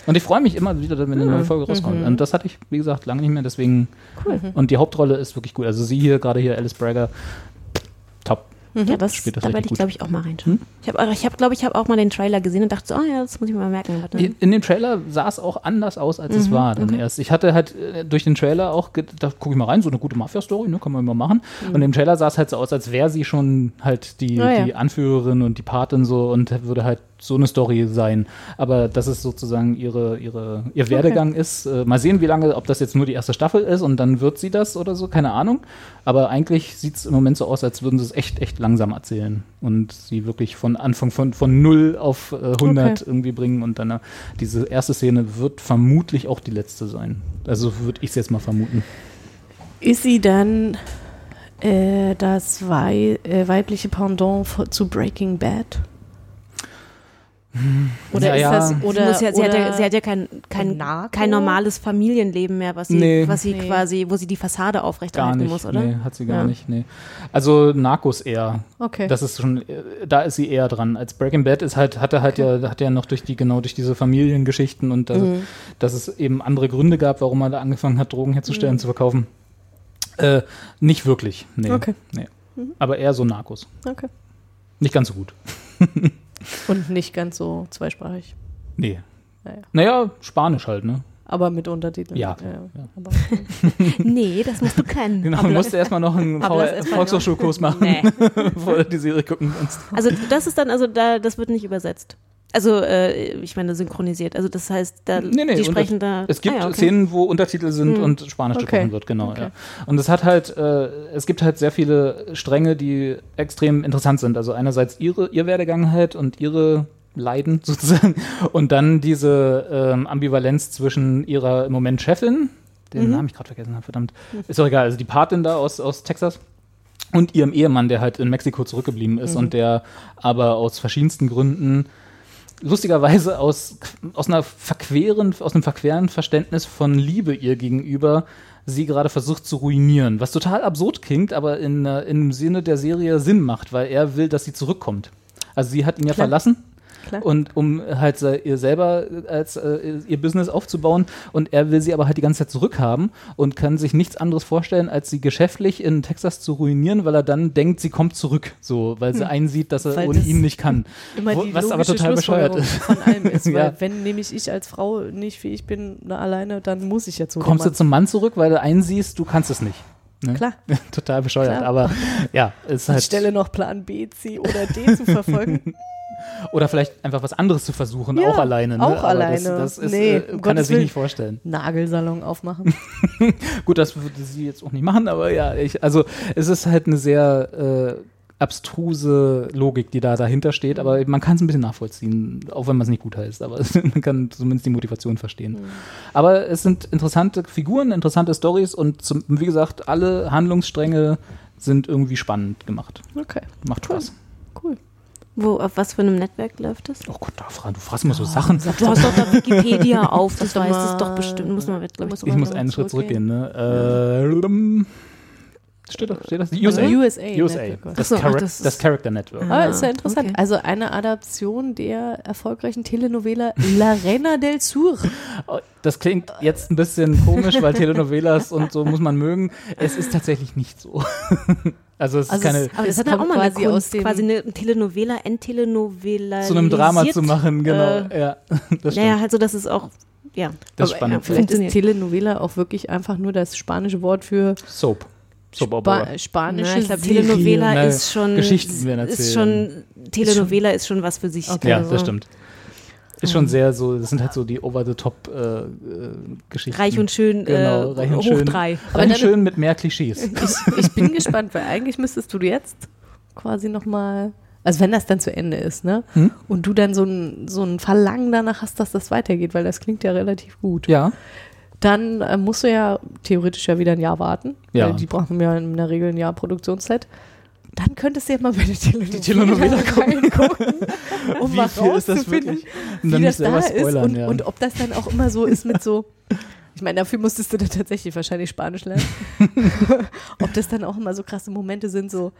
S2: Und ich freue mich immer wieder, wenn eine neue Folge rauskommt. Und das hatte ich, wie gesagt, lange nicht mehr. Deswegen.
S3: Cool.
S2: Und die Hauptrolle ist wirklich gut. Also sie hier, gerade hier, Alice Bragger, top.
S3: Ja, das,
S2: Spielt das
S3: da werde ich, glaube ich, auch mal reinschauen. Ich habe, ich hab, glaube ich, habe auch mal den Trailer gesehen und dachte so, oh ja, das muss ich mir mal merken. Warte.
S2: In, in dem Trailer sah es auch anders aus, als es war dann erst. Ich hatte halt äh, durch den Trailer auch, ge- da gucke ich mal rein, so eine gute Mafia-Story, ne, kann man immer machen. Und im Trailer sah es halt so aus, als wäre sie schon halt die,
S1: Ah, ja.
S2: die Anführerin und die Patin so und würde halt so eine Story sein. Aber dass es sozusagen ihre, ihre, ihr Werdegang ist. Äh, mal sehen, wie lange, ob das jetzt nur die erste Staffel ist und dann wird sie das oder so, keine Ahnung. Aber eigentlich sieht es im Moment so aus, als würden sie es echt, echt langsam erzählen und sie wirklich von Anfang von, von 0 auf äh, 100
S1: Okay.
S2: irgendwie bringen und dann äh, diese erste Szene wird vermutlich auch die letzte sein. Also würde ich es jetzt mal vermuten.
S1: Ist sie dann äh, das wei äh, weibliche Pendant zu Breaking Bad? Oder
S2: Ja,
S1: ist das
S3: Sie
S1: oder,
S3: muss ja, sie, hat ja,
S1: oder
S3: sie hat ja kein, kein, kein normales Familienleben mehr, was sie,
S2: Nee.
S3: was sie
S1: Nee.
S3: quasi, wo sie die Fassade aufrechterhalten muss, oder?
S2: Nee, hat sie gar
S3: Ja.
S2: nicht. Nee. Also Narcos eher.
S1: Okay.
S2: Das ist schon, da ist sie eher dran. Als Breaking Bad ist halt, hatte halt ja, hat ja noch durch die, genau durch diese Familiengeschichten und dass,
S1: Mhm.
S2: dass es eben andere Gründe gab, warum man da angefangen hat, Drogen herzustellen, zu verkaufen. Äh, nicht wirklich. Nee.
S1: Okay.
S2: Nee. Aber eher so Narcos.
S1: okay.
S2: Nicht ganz so gut. (laughs)
S1: Und nicht ganz so zweisprachig.
S2: Nee.
S1: Naja.
S2: Naja, Spanisch halt, ne?
S1: Aber mit Untertiteln.
S2: Ja.
S1: ja. Aber, (laughs)
S3: Nee, das musst du kennen.
S2: Genau, du musst erstmal noch einen (laughs) Volkshochschulkurs (laughs) machen,
S3: Nee.
S2: bevor du die Serie gucken kannst.
S3: Also das ist dann, also da, das wird nicht übersetzt. Also, äh, ich meine, synchronisiert. Also das heißt, da,
S2: Nee, nee,
S3: die sprechen da.
S2: Es gibt
S3: Ah, ja, okay.
S2: Szenen, wo Untertitel sind
S3: Hm.
S2: und Spanisch
S1: Okay.
S2: gesprochen wird, genau.
S1: Okay.
S2: Ja. Und es hat halt, äh, es gibt halt sehr viele Stränge, die extrem interessant sind. Also einerseits ihre, ihr Werdegang halt und ihre Leiden (laughs) sozusagen und dann diese ähm, Ambivalenz zwischen ihrer im Moment Chefin, den
S3: Mhm.
S2: Namen ich gerade vergessen habe, verdammt, ist doch egal, also die Patin da aus, aus Texas und ihrem Ehemann, der halt in Mexiko zurückgeblieben ist und der aber aus verschiedensten Gründen lustigerweise aus, aus einer verqueren, aus einem verqueren Verständnis von Liebe ihr gegenüber sie gerade versucht zu ruinieren. Was total absurd klingt, aber in, äh, im Sinne der Serie Sinn macht, weil er will, dass sie zurückkommt. Also sie hat ihn ja
S1: Klar.
S2: verlassen.
S1: Klar.
S2: Und um halt ihr selber äh, als äh, ihr Business aufzubauen und er will sie aber halt die ganze Zeit zurückhaben und kann sich nichts anderes vorstellen, als sie geschäftlich in Texas zu ruinieren, weil er dann denkt, sie kommt zurück, so, weil sie einsieht, dass er
S1: Hm. Weil
S2: ohne
S1: das
S2: ihn nicht kann. Wo- was aber total bescheuert ist.
S1: von allem (laughs) ist. Weil
S2: Ja.
S1: wenn nämlich ich als Frau nicht fähig bin, na, alleine, dann muss ich ja zu dem
S2: Kommst du zum Mann zurück, weil du einsiehst, du kannst es nicht. Ne?
S1: Klar. (laughs)
S2: Total bescheuert,
S1: Klar.
S2: aber ja, ist halt.
S1: Anstelle noch Plan B, C oder D zu verfolgen. (laughs)
S2: Oder vielleicht einfach was anderes zu versuchen,
S1: Ja,
S2: auch alleine. Ne?
S1: auch
S2: Aber
S1: alleine.
S2: Das, das ist,
S1: Nee,
S2: äh, kann er sich nicht vorstellen.
S1: Nagelsalon aufmachen. (laughs)
S2: Gut, das würde sie jetzt auch nicht machen, aber ja, ich, also es ist halt eine sehr äh, abstruse Logik, die da dahinter steht, aber man kann es ein bisschen nachvollziehen, auch wenn man es nicht gut heißt, aber (laughs) man kann zumindest die Motivation verstehen. Aber es sind interessante Figuren, interessante Stories und zum, wie gesagt, alle Handlungsstränge sind irgendwie spannend gemacht.
S1: Okay,
S2: Macht Spaß.
S1: cool.
S3: Wo, auf was für einem Netzwerk läuft das?
S2: Oh Gott, da fra- du fragst immer so Sachen.
S3: Du hast doch da Wikipedia (laughs) auf, das weißt es doch bestimmt. Muss man, glaub ich,
S1: Muss
S2: Ich muss einen Schritt zurückgehen. Ne? Äh, Steht, doch, steht das?
S1: Also USA
S2: USA.
S1: Network.
S2: Das,
S3: so,
S2: Charac-
S3: das ist-
S2: das Character Network.
S1: Ah, ist ja interessant.
S3: okay.
S1: Also eine Adaption der erfolgreichen Telenovela La Reina del Sur.
S2: Oh, Das klingt jetzt ein bisschen komisch, weil Telenovelas und so muss man mögen. Es ist tatsächlich nicht so. (laughs) Also es ist
S1: Also
S2: keine,
S1: es-
S3: Aber das
S1: Es
S3: hat ja auch mal eine
S1: quasi aus
S3: Kunst,
S1: dem-
S3: quasi eine Telenovela, Enttelenovela.
S2: zu einem Drama zu machen, genau.
S3: Äh,
S2: ja, (laughs) das
S3: naja, halt so, dass es auch, ja.
S2: das ist
S1: Aber,
S2: spannend.
S1: ja, vielleicht ist. Telenovela auch wirklich einfach nur das spanische Wort für
S2: Soap. Soap Opera.
S1: Spa spanische
S3: Na, ich glaube,
S1: Serie.
S3: Telenovela ist schon.
S2: Geschichten werden
S3: ist
S2: erzählt.
S3: schon Telenovela ist schon was für sich.
S1: Okay.
S2: Ja,
S3: Also
S2: das stimmt. Ist schon sehr so, das sind halt so die Over-the-Top-Geschichten.
S3: Reich und schön,
S2: genau,
S3: äh,
S2: reich und
S3: hoch
S2: schön.
S3: drei.
S1: Aber
S2: Reich und
S1: dann-
S2: schön mit mehr Klischees. (laughs)
S1: Ich, ich bin gespannt, weil eigentlich müsstest du jetzt quasi nochmal, also wenn das dann zu Ende ist, ne?
S2: Hm?
S1: Und du dann so ein, so ein Verlangen danach hast, dass das weitergeht, weil das klingt ja relativ gut.
S2: Ja.
S1: Dann äh, musst du ja theoretisch ja wieder ein Jahr warten.
S2: Ja.
S1: Weil die brauchen ja in der Regel ein Jahr Produktionszeit. Dann könntest du ja mal bei der Telenovela,
S2: Telenovela
S1: reingucken, (laughs) um
S2: Wie
S1: mal
S2: viel ist das
S1: rauszufinden,
S2: wirklich? Und
S1: wie das da ist und,
S2: ja.
S1: und ob das dann auch immer so ist mit so, ich meine, dafür musstest du dann tatsächlich wahrscheinlich Spanisch lernen. (laughs) (laughs) ob das dann auch immer so krasse Momente sind, so,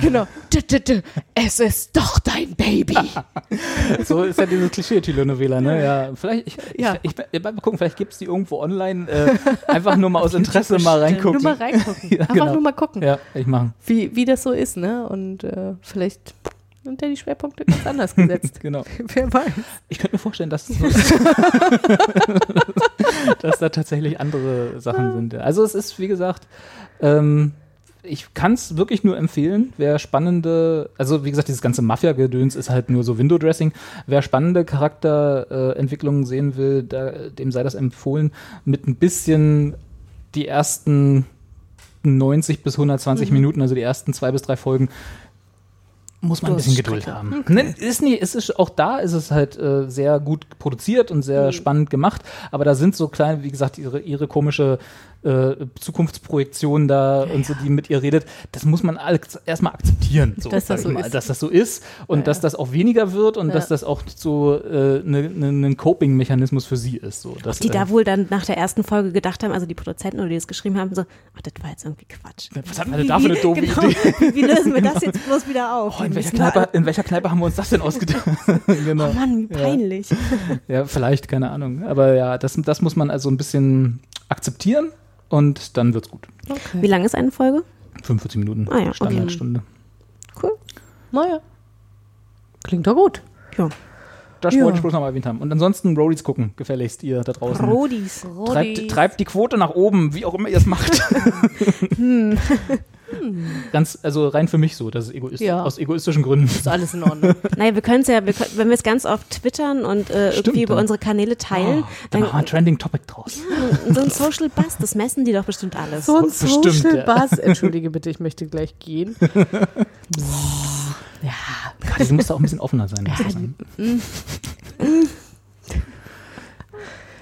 S1: genau, es ist doch dein Baby. (laughs)
S2: So ist ja dieses Klischee-Telenovela, ne? Ja, vielleicht, ich,
S1: Ja.
S2: ich, ich, mal gucken, vielleicht gibt es die irgendwo online. Äh, einfach nur mal aus Interesse mal reingucken.
S1: Nur mal reingucken.
S2: Ja,
S1: Einfach
S2: genau.
S1: nur mal gucken,
S2: Ja, ich mache.
S1: wie, wie das so ist, ne? Und äh, vielleicht sind ja die Schwerpunkte ganz anders gesetzt.
S2: Genau.
S1: Wer weiß.
S2: Ich könnte mir vorstellen, dass, dass da tatsächlich andere Sachen sind. Also es ist, wie gesagt, ähm, ich kann es wirklich nur empfehlen. Wer spannende, also wie gesagt, dieses ganze Mafia-Gedöns ist halt nur so Window-Dressing. Wer spannende Charakterentwicklungen sehen will, da, dem sei das empfohlen, mit ein bisschen die ersten 90 bis 120 Minuten, also die ersten zwei bis drei Folgen, muss man ein bisschen Geduld haben. Ne, ist nie, es ist auch da ist es halt äh, sehr gut produziert und sehr spannend gemacht, aber da sind so kleine, wie gesagt, ihre, ihre komische äh, Zukunftsprojektion da und so, die mit ihr redet. Das muss man erstmal akzeptieren, so,
S1: Dass das so
S2: mal,
S1: ist.
S2: dass das so ist und dass das auch weniger wird und
S1: Ja.
S2: dass das auch so äh, ne, ne, ein Coping-Mechanismus für sie ist. So, dass,
S3: Die
S2: äh,
S3: da wohl dann nach der ersten Folge gedacht haben, also die Produzenten oder die das geschrieben haben, so, ach, das war jetzt irgendwie Quatsch.
S2: was hat man denn da für eine doofe
S3: genau,
S2: Idee? (laughs)
S3: Wie, lösen wir das jetzt (laughs) bloß wieder auf?
S2: Oh, in,
S3: Wir
S2: welcher Kneipe, in welcher Kneipe haben wir uns das denn ausgedacht? (laughs) genau.
S3: Oh Mann, wie peinlich.
S2: Ja, vielleicht, keine Ahnung. Aber ja, das, das muss man also ein bisschen akzeptieren und dann wird's gut.
S3: Wie lang ist eine Folge?
S2: 45 Minuten,
S3: Ah ja, okay.
S2: Standardstunde.
S3: Cool.
S1: Naja. Klingt doch gut.
S3: Ja.
S2: Das
S1: Ja.
S2: wollte ich bloß noch mal erwähnt haben. Und ansonsten Roadies gucken, gefälligst ihr da draußen.
S3: Rodis.
S2: Treibt, treibt die Quote nach oben, wie auch immer ihr es macht. (laughs) (laughs) Ganz, also rein für mich so, das ist egoistisch,
S1: Ja.
S2: aus egoistischen Gründen.
S1: Ist alles in Ordnung. (laughs)
S3: Naja, wir können es ja, wir können, wenn wir es ganz oft twittern und äh,
S2: Stimmt,
S3: irgendwie über
S2: dann-
S3: unsere Kanäle teilen,
S2: Oh, dann machen wir ein Trending Topic draus.
S3: dann so ein Social Buzz, das messen die doch bestimmt alles.
S1: So ein
S2: Bestimmt,
S1: Social
S2: ja.
S1: Buzz. (laughs) Entschuldige bitte, ich möchte gleich gehen. (laughs) ja.
S2: Gerade, sie muss da auch ein bisschen offener sein. sagen.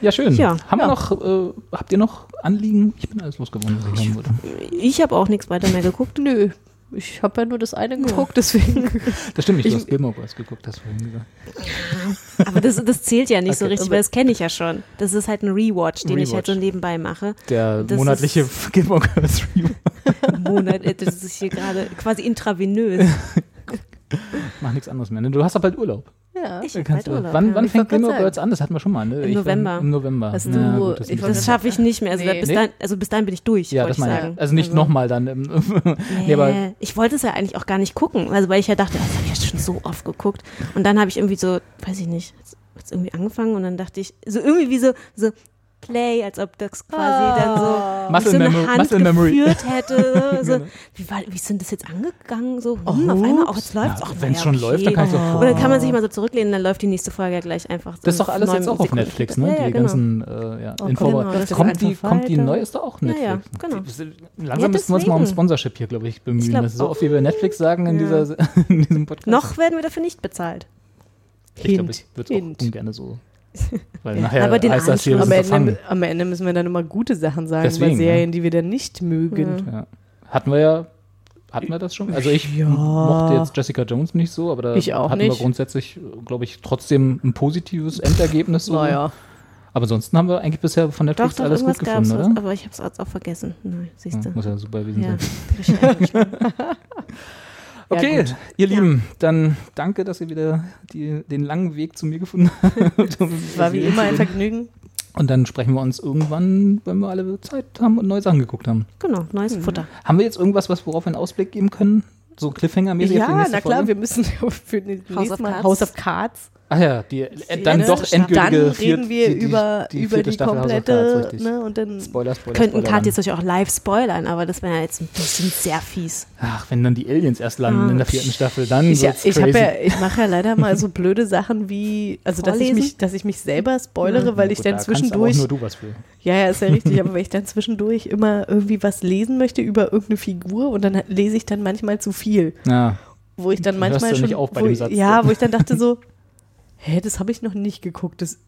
S2: Ja, schön.
S3: Ja.
S2: Haben
S1: Ja.
S2: wir noch, äh, habt ihr noch Anliegen? Ich bin alles losgeworden, was ich haben wollte.
S3: Ich habe auch nichts weiter mehr geguckt.
S1: Nö. Ich habe ja nur das eine geguckt, deswegen. (laughs)
S2: Das stimmt nicht, du
S1: Ich-
S2: hast Gilmore Girls geguckt, hast du vorhin gesagt.
S3: Aber das, das zählt ja nicht so
S2: Okay.
S3: richtig, weil das kenne ich ja schon. Das ist halt ein Rewatch, den ich halt so
S2: Rewatch.
S3: nebenbei mache.
S2: Der
S3: Das
S2: monatliche Gilmore Girls Review.
S3: Monat, äh, das ist hier gerade quasi intravenös. (laughs) (laughs)
S2: Mach nichts anderes mehr. Ne? Du hast aber bald Urlaub.
S1: Ja.
S3: Ich
S2: Dann kannst
S3: bald
S2: du,
S3: Urlaub.
S2: wann
S3: ja.
S2: wann
S1: Ich
S2: fängt Gilmore
S1: sagen.
S2: Girls an? Das hatten wir schon mal. Ne?
S3: Im
S2: Ich war
S3: November.
S2: Im November.
S1: Hast
S2: Ja,
S1: du-
S2: gut, das
S3: Das schaffe ich nicht mehr. Also,
S1: Nee.
S3: bis dahin, also bis dahin bin ich durch.
S2: ja,
S3: wollte
S2: das
S3: ich
S2: meine
S3: sagen.
S2: ich. Also nicht nochmal dann. (laughs) Im, nee, aber
S3: Nee, ich wollte es ja eigentlich auch gar nicht gucken, also weil ich ja dachte, das habe ich ja schon so oft geguckt. Und dann habe ich irgendwie so, weiß ich nicht, irgendwie angefangen und dann dachte ich, so irgendwie wie so, so Play, als ob das quasi dann so
S2: Muscle,
S3: so eine
S2: Memo
S3: Hand
S2: Muscle Memory.
S3: geführt hätte. So, (laughs)
S2: Genau.
S3: wie, war, wie sind das jetzt angegangen? So, hm, auf einmal, auch jetzt läuft
S2: Ja,
S3: es.
S2: wenn's schon läuft, dann kann ich doch-
S3: Oder kann man sich mal so zurücklehnen, dann läuft die nächste Folge ja gleich einfach. So
S2: Das ist doch alles jetzt auch auf
S3: Sekunden
S2: Netflix, ne?
S3: Ja, ja,
S2: die
S3: genau.
S2: ganzen äh, ja,
S1: Oh,
S2: Info.
S3: genau,
S2: kommt, die, kommt die
S1: weiter.
S2: neue ist doch auch Netflix.
S3: ja, genau.
S2: Langsam
S3: Ja,
S2: müssen wir uns mal um. Sponsorship hier, glaube ich, bemühen.
S3: glaub
S2: das ist so oft, wie wir Netflix sagen in, dieser, (laughs) in diesem Podcast.
S3: Noch werden wir dafür nicht bezahlt.
S2: Ich glaube, ich würde es auch ungern so. (laughs) Weil nachher
S3: Aber den
S2: heißt das hier, wir
S1: Am Ende, am Ende müssen wir dann immer gute Sachen sagen bei
S2: Deswegen,
S1: Serien, die wir dann nicht mögen.
S2: Ja. Hatten wir ja, hatten wir das schon? Also ich
S1: Ja.
S2: mochte jetzt Jessica Jones nicht so, aber da
S1: Ich auch
S2: hatten wir
S1: nicht.
S2: grundsätzlich, glaube ich, trotzdem ein positives Endergebnis. So.
S1: Naja.
S2: Aber ansonsten haben wir eigentlich bisher von Netflix
S3: doch,
S2: alles gut gefunden, oder?
S3: aber ich habe es auch vergessen. Nein, siehst du.
S2: Ja, muss ja super gewesen
S3: Ja.
S2: sein. (laughs) (laughs) Okay,
S1: gut.
S2: ihr Lieben, dann danke, dass ihr wieder die, den langen Weg zu mir gefunden (laughs) habt.
S1: War wie immer ein. Vergnügen.
S2: Und dann sprechen wir uns irgendwann, wenn wir alle Zeit haben und neue Sachen geguckt haben.
S3: Genau, neues
S1: Mhm.
S3: Futter.
S2: Haben wir jetzt irgendwas, was worauf wir einen Ausblick geben können? So Cliffhanger-mäßig auf die
S1: Ja,
S2: nächste
S1: na klar,
S2: Folge?
S1: wir müssen (laughs) für den
S3: House of
S1: Mal
S3: Cards.
S1: House of Cards.
S2: Ach ja, die äh, dann doch endgültige
S1: Dann
S2: viert-
S1: reden wir
S2: die, die,
S1: über,
S2: die
S1: über die
S2: Staffel House of
S1: komplette, ne, und dann
S2: Spoiler, Spoiler,
S3: Könnten. Kat jetzt natürlich auch live spoilern, aber das wäre ja jetzt ein bisschen sehr fies.
S2: Ach, wenn dann die Aliens erst landen
S3: Ah.
S2: in der vierten Staffel, dann
S1: ich, ja,
S2: wird's
S1: ich,
S2: crazy.
S1: ja, ich mache ja leider mal so blöde Sachen wie, also dass ich, mich, dass ich mich selber spoilere, weil ich
S2: Gut,
S1: dann
S2: da kannst aber auch
S1: zwischendurch,
S2: nur du was für.
S1: ja, ja, ist ja richtig, (laughs) aber weil ich dann zwischendurch immer irgendwie was lesen möchte über irgendeine Figur und dann lese ich dann manchmal zu viel,
S2: Ja,
S1: wo ich dann manchmal
S2: ja
S1: schon,
S2: nicht auf bei
S1: wo
S2: dem
S1: ich,
S2: Satz.
S1: ja, wo ich dann dachte so, hä, das habe ich noch nicht geguckt, das,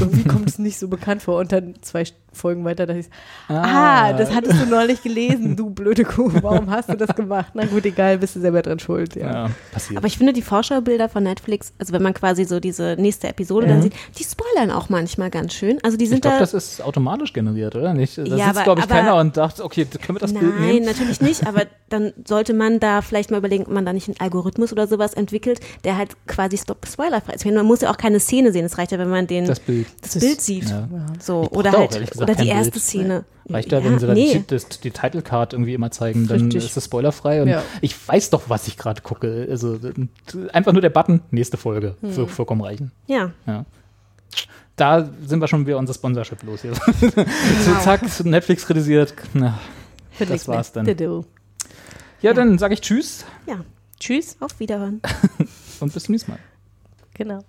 S1: irgendwie kommt es nicht so bekannt vor und dann zwei Folgen weiter dachte ich, ah, das hattest du neulich gelesen, du blöde Kuh, warum hast du das gemacht? Na gut, egal, bist du selber dran schuld, ja.
S2: ja, passiert.
S3: Aber ich finde die Vorschaubilder von Netflix, also wenn man quasi so diese nächste Episode dann sieht, die spoilern auch manchmal ganz schön. Also die
S2: ich
S3: sind
S2: glaube,
S3: da.
S2: das ist automatisch generiert, oder nicht? Da
S3: Ja,
S2: sitzt, glaube ich,
S3: aber-
S2: keiner und dachte, okay, können wir das Bild
S3: Nein,
S2: nehmen?
S3: natürlich nicht, aber dann sollte man da vielleicht mal überlegen, ob man da nicht einen Algorithmus oder sowas entwickelt, der halt quasi stop- spoilerfrei ist. Ich meine, Man muss ja auch keine Szene sehen, es reicht ja, wenn man den,
S2: Das Bild.
S3: das Bild sieht.
S2: Ja.
S3: So, oder halt,
S2: gesagt,
S3: oder die erste
S2: Bild.
S3: Szene.
S2: Reicht ja,
S3: Ja,
S2: wenn sie da
S3: nee.
S2: die, das, die Title Card irgendwie immer zeigen, dann
S1: Richtig.
S2: ist es spoilerfrei und
S1: Ja.
S2: ich weiß doch, was ich gerade gucke. Also einfach nur der Button, nächste Folge,
S3: Hm.
S2: für vollkommen reichen.
S3: Ja,
S2: Ja. Da sind wir schon wieder unser Sponsorship los hier. so, (laughs) zack, Netflix kritisiert. Na, das war's dann.
S1: Diddle.
S2: Ja, dann sage ich Tschüss
S3: ja.
S1: Tschüss.
S3: Auf Wiederhören. (laughs)
S2: und bis zum nächsten Mal.
S1: Genau.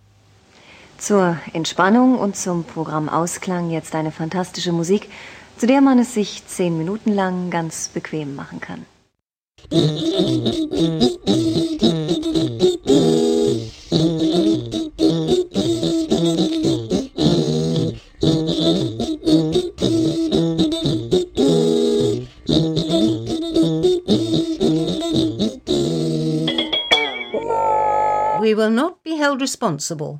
S4: Zur Entspannung und zum Programm Ausklang jetzt eine fantastische Musik, zu der man es sich zehn Minuten lang ganz bequem machen kann.
S5: We will not be held responsible